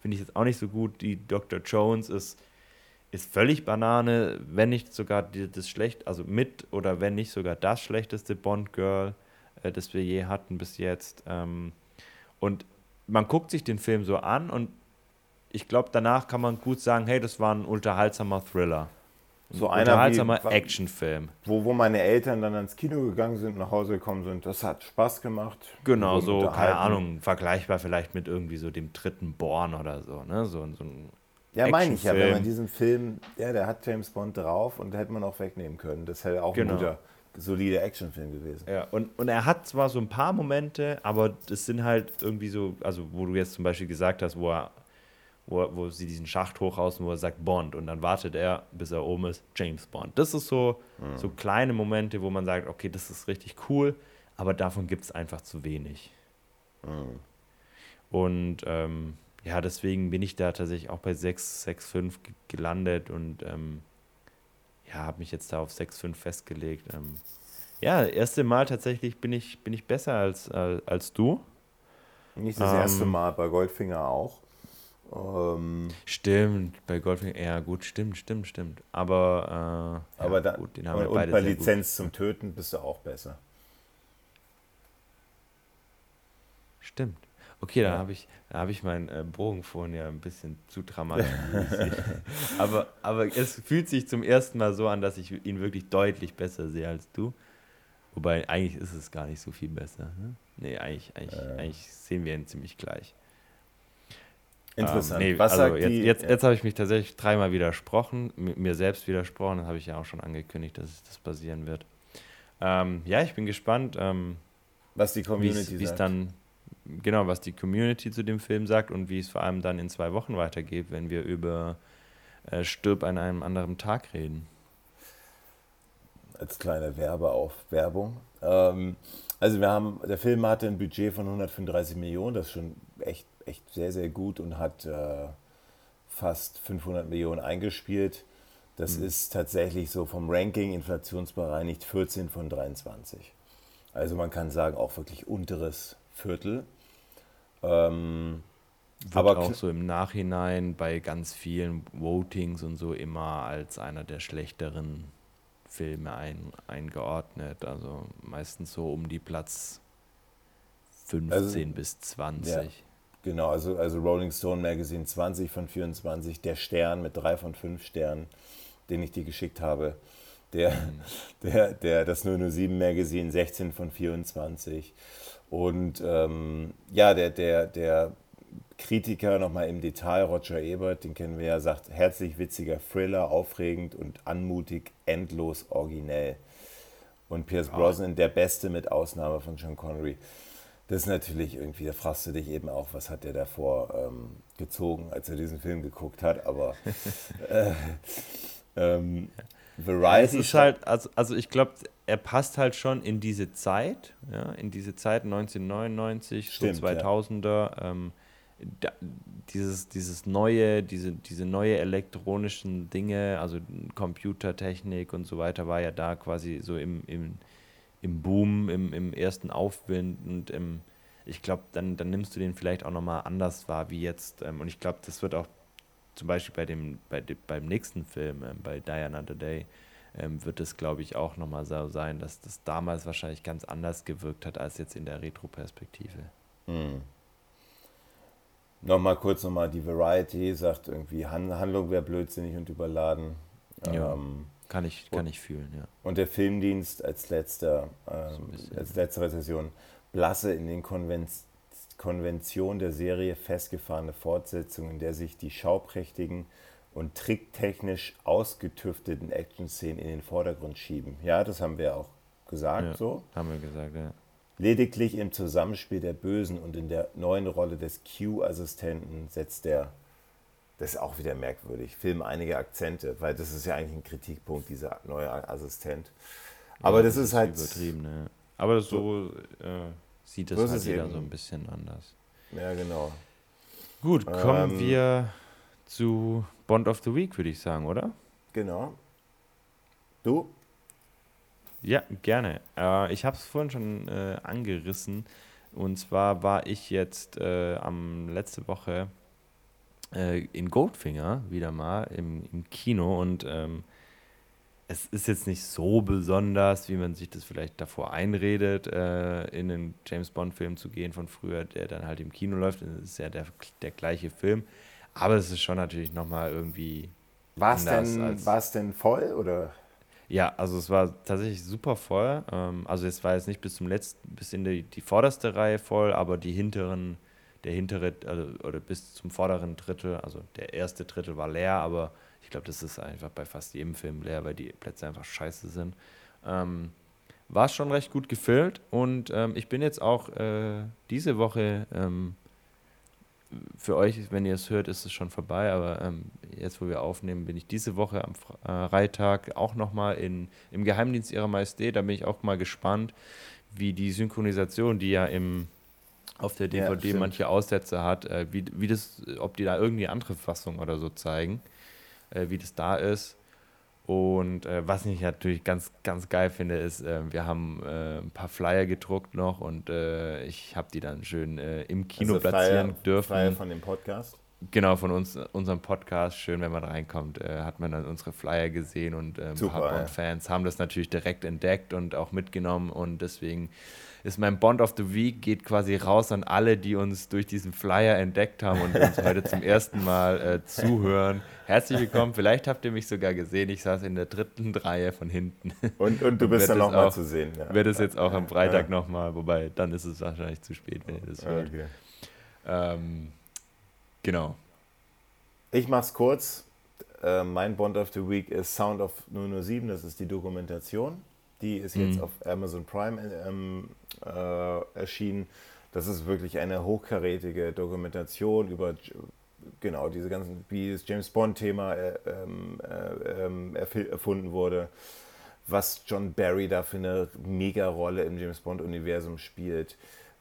finde ich jetzt auch nicht so gut. Die Dr. Jones ist, ist völlig Banane, wenn nicht sogar das schlecht, also mit oder wenn nicht sogar das schlechteste Bond-Girl, äh, das wir je hatten bis jetzt. Ähm, und man guckt sich den Film so an und ich glaube, danach kann man gut sagen, hey, das war ein unterhaltsamer Thriller. So ein unterhaltsamer Actionfilm. Wo, wo meine Eltern dann ins Kino gegangen sind, nach Hause gekommen sind, das hat Spaß gemacht. Genau, so, keine Ahnung, vergleichbar vielleicht mit irgendwie so dem dritten Born oder so, ne? So, so ein ja, meine ich ja, wenn man diesen Film, ja, der hat James Bond drauf und da hätte man auch wegnehmen können. Das hätte auch genau. ein guter, solider Actionfilm gewesen. Ja, und, und er hat zwar so ein paar Momente, aber das sind halt irgendwie so, also wo du jetzt zum Beispiel gesagt hast, wo er, wo, wo sie diesen Schacht hochhausen, wo er sagt Bond und dann wartet er, bis er oben ist, James Bond. Das ist so, mhm. so kleine Momente, wo man sagt, okay, das ist richtig cool, aber davon gibt es einfach zu wenig. Mhm. Und ähm, ja, deswegen bin ich da tatsächlich auch bei 6, 6, 5 gelandet und ähm, ja, habe mich jetzt da auf 6, 5 festgelegt. Ähm, ja, erste Mal tatsächlich bin ich, bin ich besser als, äh, als du. Nicht das ähm, erste Mal, bei Goldfinger auch. Ähm, stimmt, bei Goldfinger, ja gut, stimmt, stimmt, stimmt. Aber, äh, aber ja, da, gut, den haben und, wir beide und bei Lizenz gut. zum Töten bist du auch besser. Stimmt. Okay, da ja. habe ich, hab ich meinen äh, Bogen vorhin ja ein bisschen zu dramatisiert. aber, aber es fühlt sich zum ersten Mal so an, dass ich ihn wirklich deutlich besser sehe als du. Wobei eigentlich ist es gar nicht so viel besser. Ne? Nee, eigentlich, eigentlich, äh. eigentlich sehen wir ihn ziemlich gleich. Interessant. Ähm, nee, Was also jetzt, jetzt, jetzt habe ich mich tatsächlich dreimal widersprochen, mir selbst widersprochen, das habe ich ja auch schon angekündigt, dass das passieren wird. Ähm, ja, ich bin gespannt, ähm, was die Community Wie es dann genau, was die Community zu dem Film sagt und wie es vor allem dann in zwei Wochen weitergeht, wenn wir über äh, Stirb an einem anderen Tag reden. Als kleine Werbe auf Werbung. Ähm, also wir haben, der Film hatte ein Budget von 135 Millionen, das ist schon echt, echt sehr, sehr gut und hat äh, fast 500 Millionen eingespielt. Das mhm. ist tatsächlich so vom Ranking inflationsbereinigt 14 von 23. Also man kann sagen, auch wirklich unteres Viertel. Ähm, Wird aber auch so im Nachhinein bei ganz vielen Votings und so immer als einer der schlechteren Filme ein, eingeordnet. Also meistens so um die Platz 15 also, bis 20. Ja, genau, also, also Rolling Stone Magazine 20 von 24, der Stern mit 3 von 5 Sternen, den ich dir geschickt habe. Der, mhm. der, der, das 007 Magazine 16 von 24. Und ähm, ja, der, der, der Kritiker nochmal im Detail, Roger Ebert, den kennen wir ja, sagt, herzlich witziger Thriller, aufregend und anmutig, endlos originell. Und Pierce wow. Brosnan der Beste mit Ausnahme von Sean Connery. Das ist natürlich irgendwie, da fragst du dich eben auch, was hat der davor ähm, gezogen, als er diesen Film geguckt hat. Aber äh, ähm, Es ist halt, also, also ich glaube, er passt halt schon in diese Zeit, ja, in diese Zeit 1999, Stimmt, so 2000er. Ja. Ähm, da, dieses, dieses neue, diese, diese neue elektronischen Dinge, also Computertechnik und so weiter, war ja da quasi so im, im, im Boom, im, im ersten Aufwind und im, ich glaube, dann, dann nimmst du den vielleicht auch nochmal anders wahr wie jetzt. Ähm, und ich glaube, das wird auch zum Beispiel bei dem, bei dem, beim nächsten Film, ähm, bei Diana the Day, ähm, wird es, glaube ich, auch nochmal so sein, dass das damals wahrscheinlich ganz anders gewirkt hat als jetzt in der Retro-Perspektive. Hm. Nochmal kurz nochmal, die Variety sagt irgendwie, Handlung wäre blödsinnig und überladen. Ja, ähm, kann, ich, kann ich fühlen, ja. Und der Filmdienst als letzter, ähm, so als letzte Rezession, blasse in den Konven Konventionen der Serie festgefahrene Fortsetzung, in der sich die schauprächtigen und tricktechnisch ausgetüfteten Action-Szenen in den Vordergrund schieben. Ja, das haben wir auch gesagt ja, so. Haben wir gesagt, ja. Lediglich im Zusammenspiel der Bösen und in der neuen Rolle des Q-Assistenten setzt der, das ist auch wieder merkwürdig, Film einige Akzente, weil das ist ja eigentlich ein Kritikpunkt, dieser neue Assistent. Aber ja, das, das, ist halt. Übertrieben, ne? Aber so äh, sieht es halt jeder so ein bisschen anders. Ja, genau. Gut, kommen ähm, wir zu Bond of the Week, würde ich sagen, oder? Genau. Du? Ja, gerne. Äh, ich habe es vorhin schon äh, angerissen. Und zwar war ich jetzt äh, am letzte Woche äh, in Goldfinger wieder mal im, im Kino und ähm, es ist jetzt nicht so besonders, wie man sich das vielleicht davor einredet, äh, in einen James Bond-Film zu gehen von früher, der dann halt im Kino läuft. Es ist ja der, der gleiche Film. Aber es ist schon natürlich nochmal irgendwie. War es denn, denn voll oder? Ja, also es war tatsächlich super voll. Ähm, also es war jetzt nicht bis zum letzten, bis in die, die vorderste Reihe voll, aber die hinteren, der hintere, also, oder bis zum vorderen Drittel, also der erste Drittel war leer, aber ich glaube, das ist einfach bei fast jedem Film leer, weil die Plätze einfach scheiße sind. Ähm, war schon recht gut gefüllt und ähm, ich bin jetzt auch äh, diese Woche ähm, für euch, wenn ihr es hört, ist es schon vorbei, aber ähm, jetzt, wo wir aufnehmen, bin ich diese Woche am Freitag auch nochmal im Geheimdienst ihrer Majestät. Da bin ich auch mal gespannt, wie die Synchronisation, die ja im, auf der DVD ja, manche Aussätze hat, äh, wie, wie das, ob die da irgendwie andere Fassung oder so zeigen, äh, wie das da ist. Und äh, was ich natürlich ganz, ganz geil finde, ist, äh, wir haben äh, ein paar Flyer gedruckt noch und äh, ich habe die dann schön äh, im Kino also platzieren Flyer, dürfen. Flyer von dem Podcast? Genau, von uns, unserem Podcast. Schön, wenn man reinkommt, äh, hat man dann unsere Flyer gesehen und ein paar Bond-Fans haben das natürlich direkt entdeckt und auch mitgenommen und deswegen ist mein Bond of the Week, geht quasi raus an alle, die uns durch diesen Flyer entdeckt haben und uns heute zum ersten Mal äh, zuhören. Herzlich willkommen. Vielleicht habt ihr mich sogar gesehen. Ich saß in der dritten Reihe von hinten. Und, und du bist dann nochmal zu sehen. Ja. Wird es jetzt auch am Freitag ja. nochmal, wobei dann ist es wahrscheinlich zu spät, wenn ihr das hört. Okay. Ähm, genau. Ich mach's kurz. Äh, mein Bond of the Week ist Sound of 007, das ist die Dokumentation. Die ist jetzt mhm. auf Amazon Prime ähm, äh, erschienen. Das ist wirklich eine hochkarätige Dokumentation über genau diese ganzen, wie das James Bond-Thema äh, ähm, äh, ähm, erfunden wurde, was John Barry da für eine Mega-Rolle im James Bond-Universum spielt.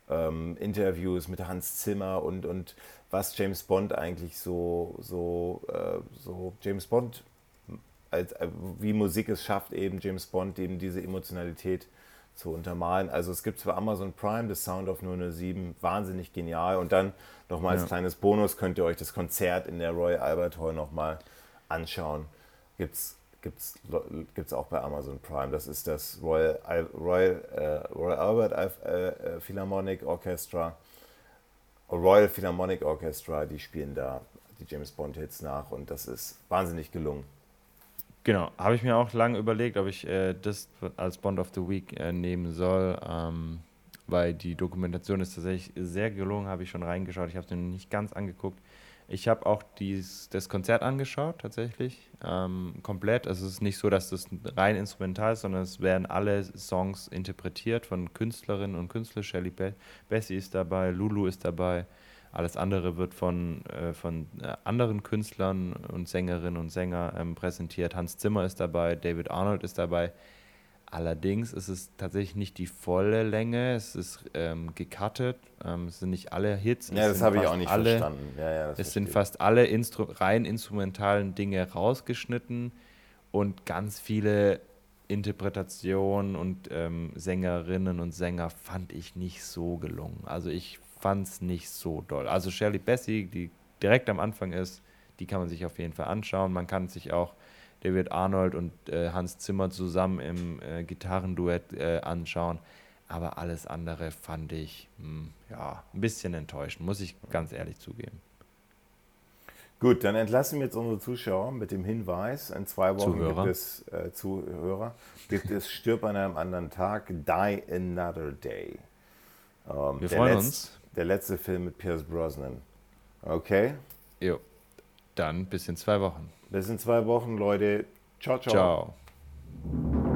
Ähm, Interviews mit Hans Zimmer und, und was James Bond eigentlich so, so, äh, so James Bond als, äh, wie Musik es schafft, eben James Bond eben diese Emotionalität zu untermalen. Also es gibt zwar Amazon Prime, das Sound of 007, wahnsinnig genial. Und dann nochmal als ja. kleines Bonus könnt ihr euch das Konzert in der Royal Albert Hall nochmal anschauen. Gibt's gibt's, gibt's auch bei Amazon Prime. Das ist das Royal, Royal, äh, Royal Albert äh, äh, Philharmonic Orchestra. Royal Philharmonic Orchestra, die spielen da die James Bond Hits nach und das ist wahnsinnig gelungen. Genau, habe ich mir auch lange überlegt, ob ich äh, das als Bond of the Week äh, nehmen soll, ähm, weil die Dokumentation ist tatsächlich sehr gelungen, habe ich schon reingeschaut. Ich habe es mir nicht ganz angeguckt. Ich habe auch dies, das Konzert angeschaut, tatsächlich, ähm, komplett. Also es ist nicht so, dass das rein instrumental ist, sondern es werden alle Songs interpretiert von Künstlerinnen und Künstlern. Shelley Be Bessie ist dabei, Lulu ist dabei, Alles andere wird von, äh, von äh, anderen Künstlern und Sängerinnen und Sängern ähm, präsentiert. Hans Zimmer ist dabei, David Arnold ist dabei. Allerdings ist es tatsächlich nicht die volle Länge, es ist ähm, gecuttet, ähm, es sind nicht alle Hits. Ja, das habe ich auch nicht alle, verstanden. Ja, ja, es sind fast alle Instru rein instrumentalen Dinge rausgeschnitten und ganz viele Interpretationen und ähm, Sängerinnen und Sänger fand ich nicht so gelungen. Also ich fand es nicht so doll. Also Shirley Bassey, die direkt am Anfang ist, die kann man sich auf jeden Fall anschauen. Man kann sich auch David Arnold und äh, Hans Zimmer zusammen im äh, Gitarrenduett äh, anschauen. Aber alles andere fand ich mh, hm, ja, ein bisschen enttäuschend, muss ich ganz ehrlich zugeben. Gut, dann entlassen wir jetzt unsere Zuschauer mit dem Hinweis, in zwei Wochen Zuhörer. gibt es äh, Zuhörer, gibt es Stirb an einem anderen Tag, Die Another Day. Ähm, wir freuen Letz-, uns. Der letzte Film mit Pierce Brosnan. Okay? Jo. Dann bis in zwei Wochen. Bis in zwei Wochen, Leute. Ciao, ciao. Ciao.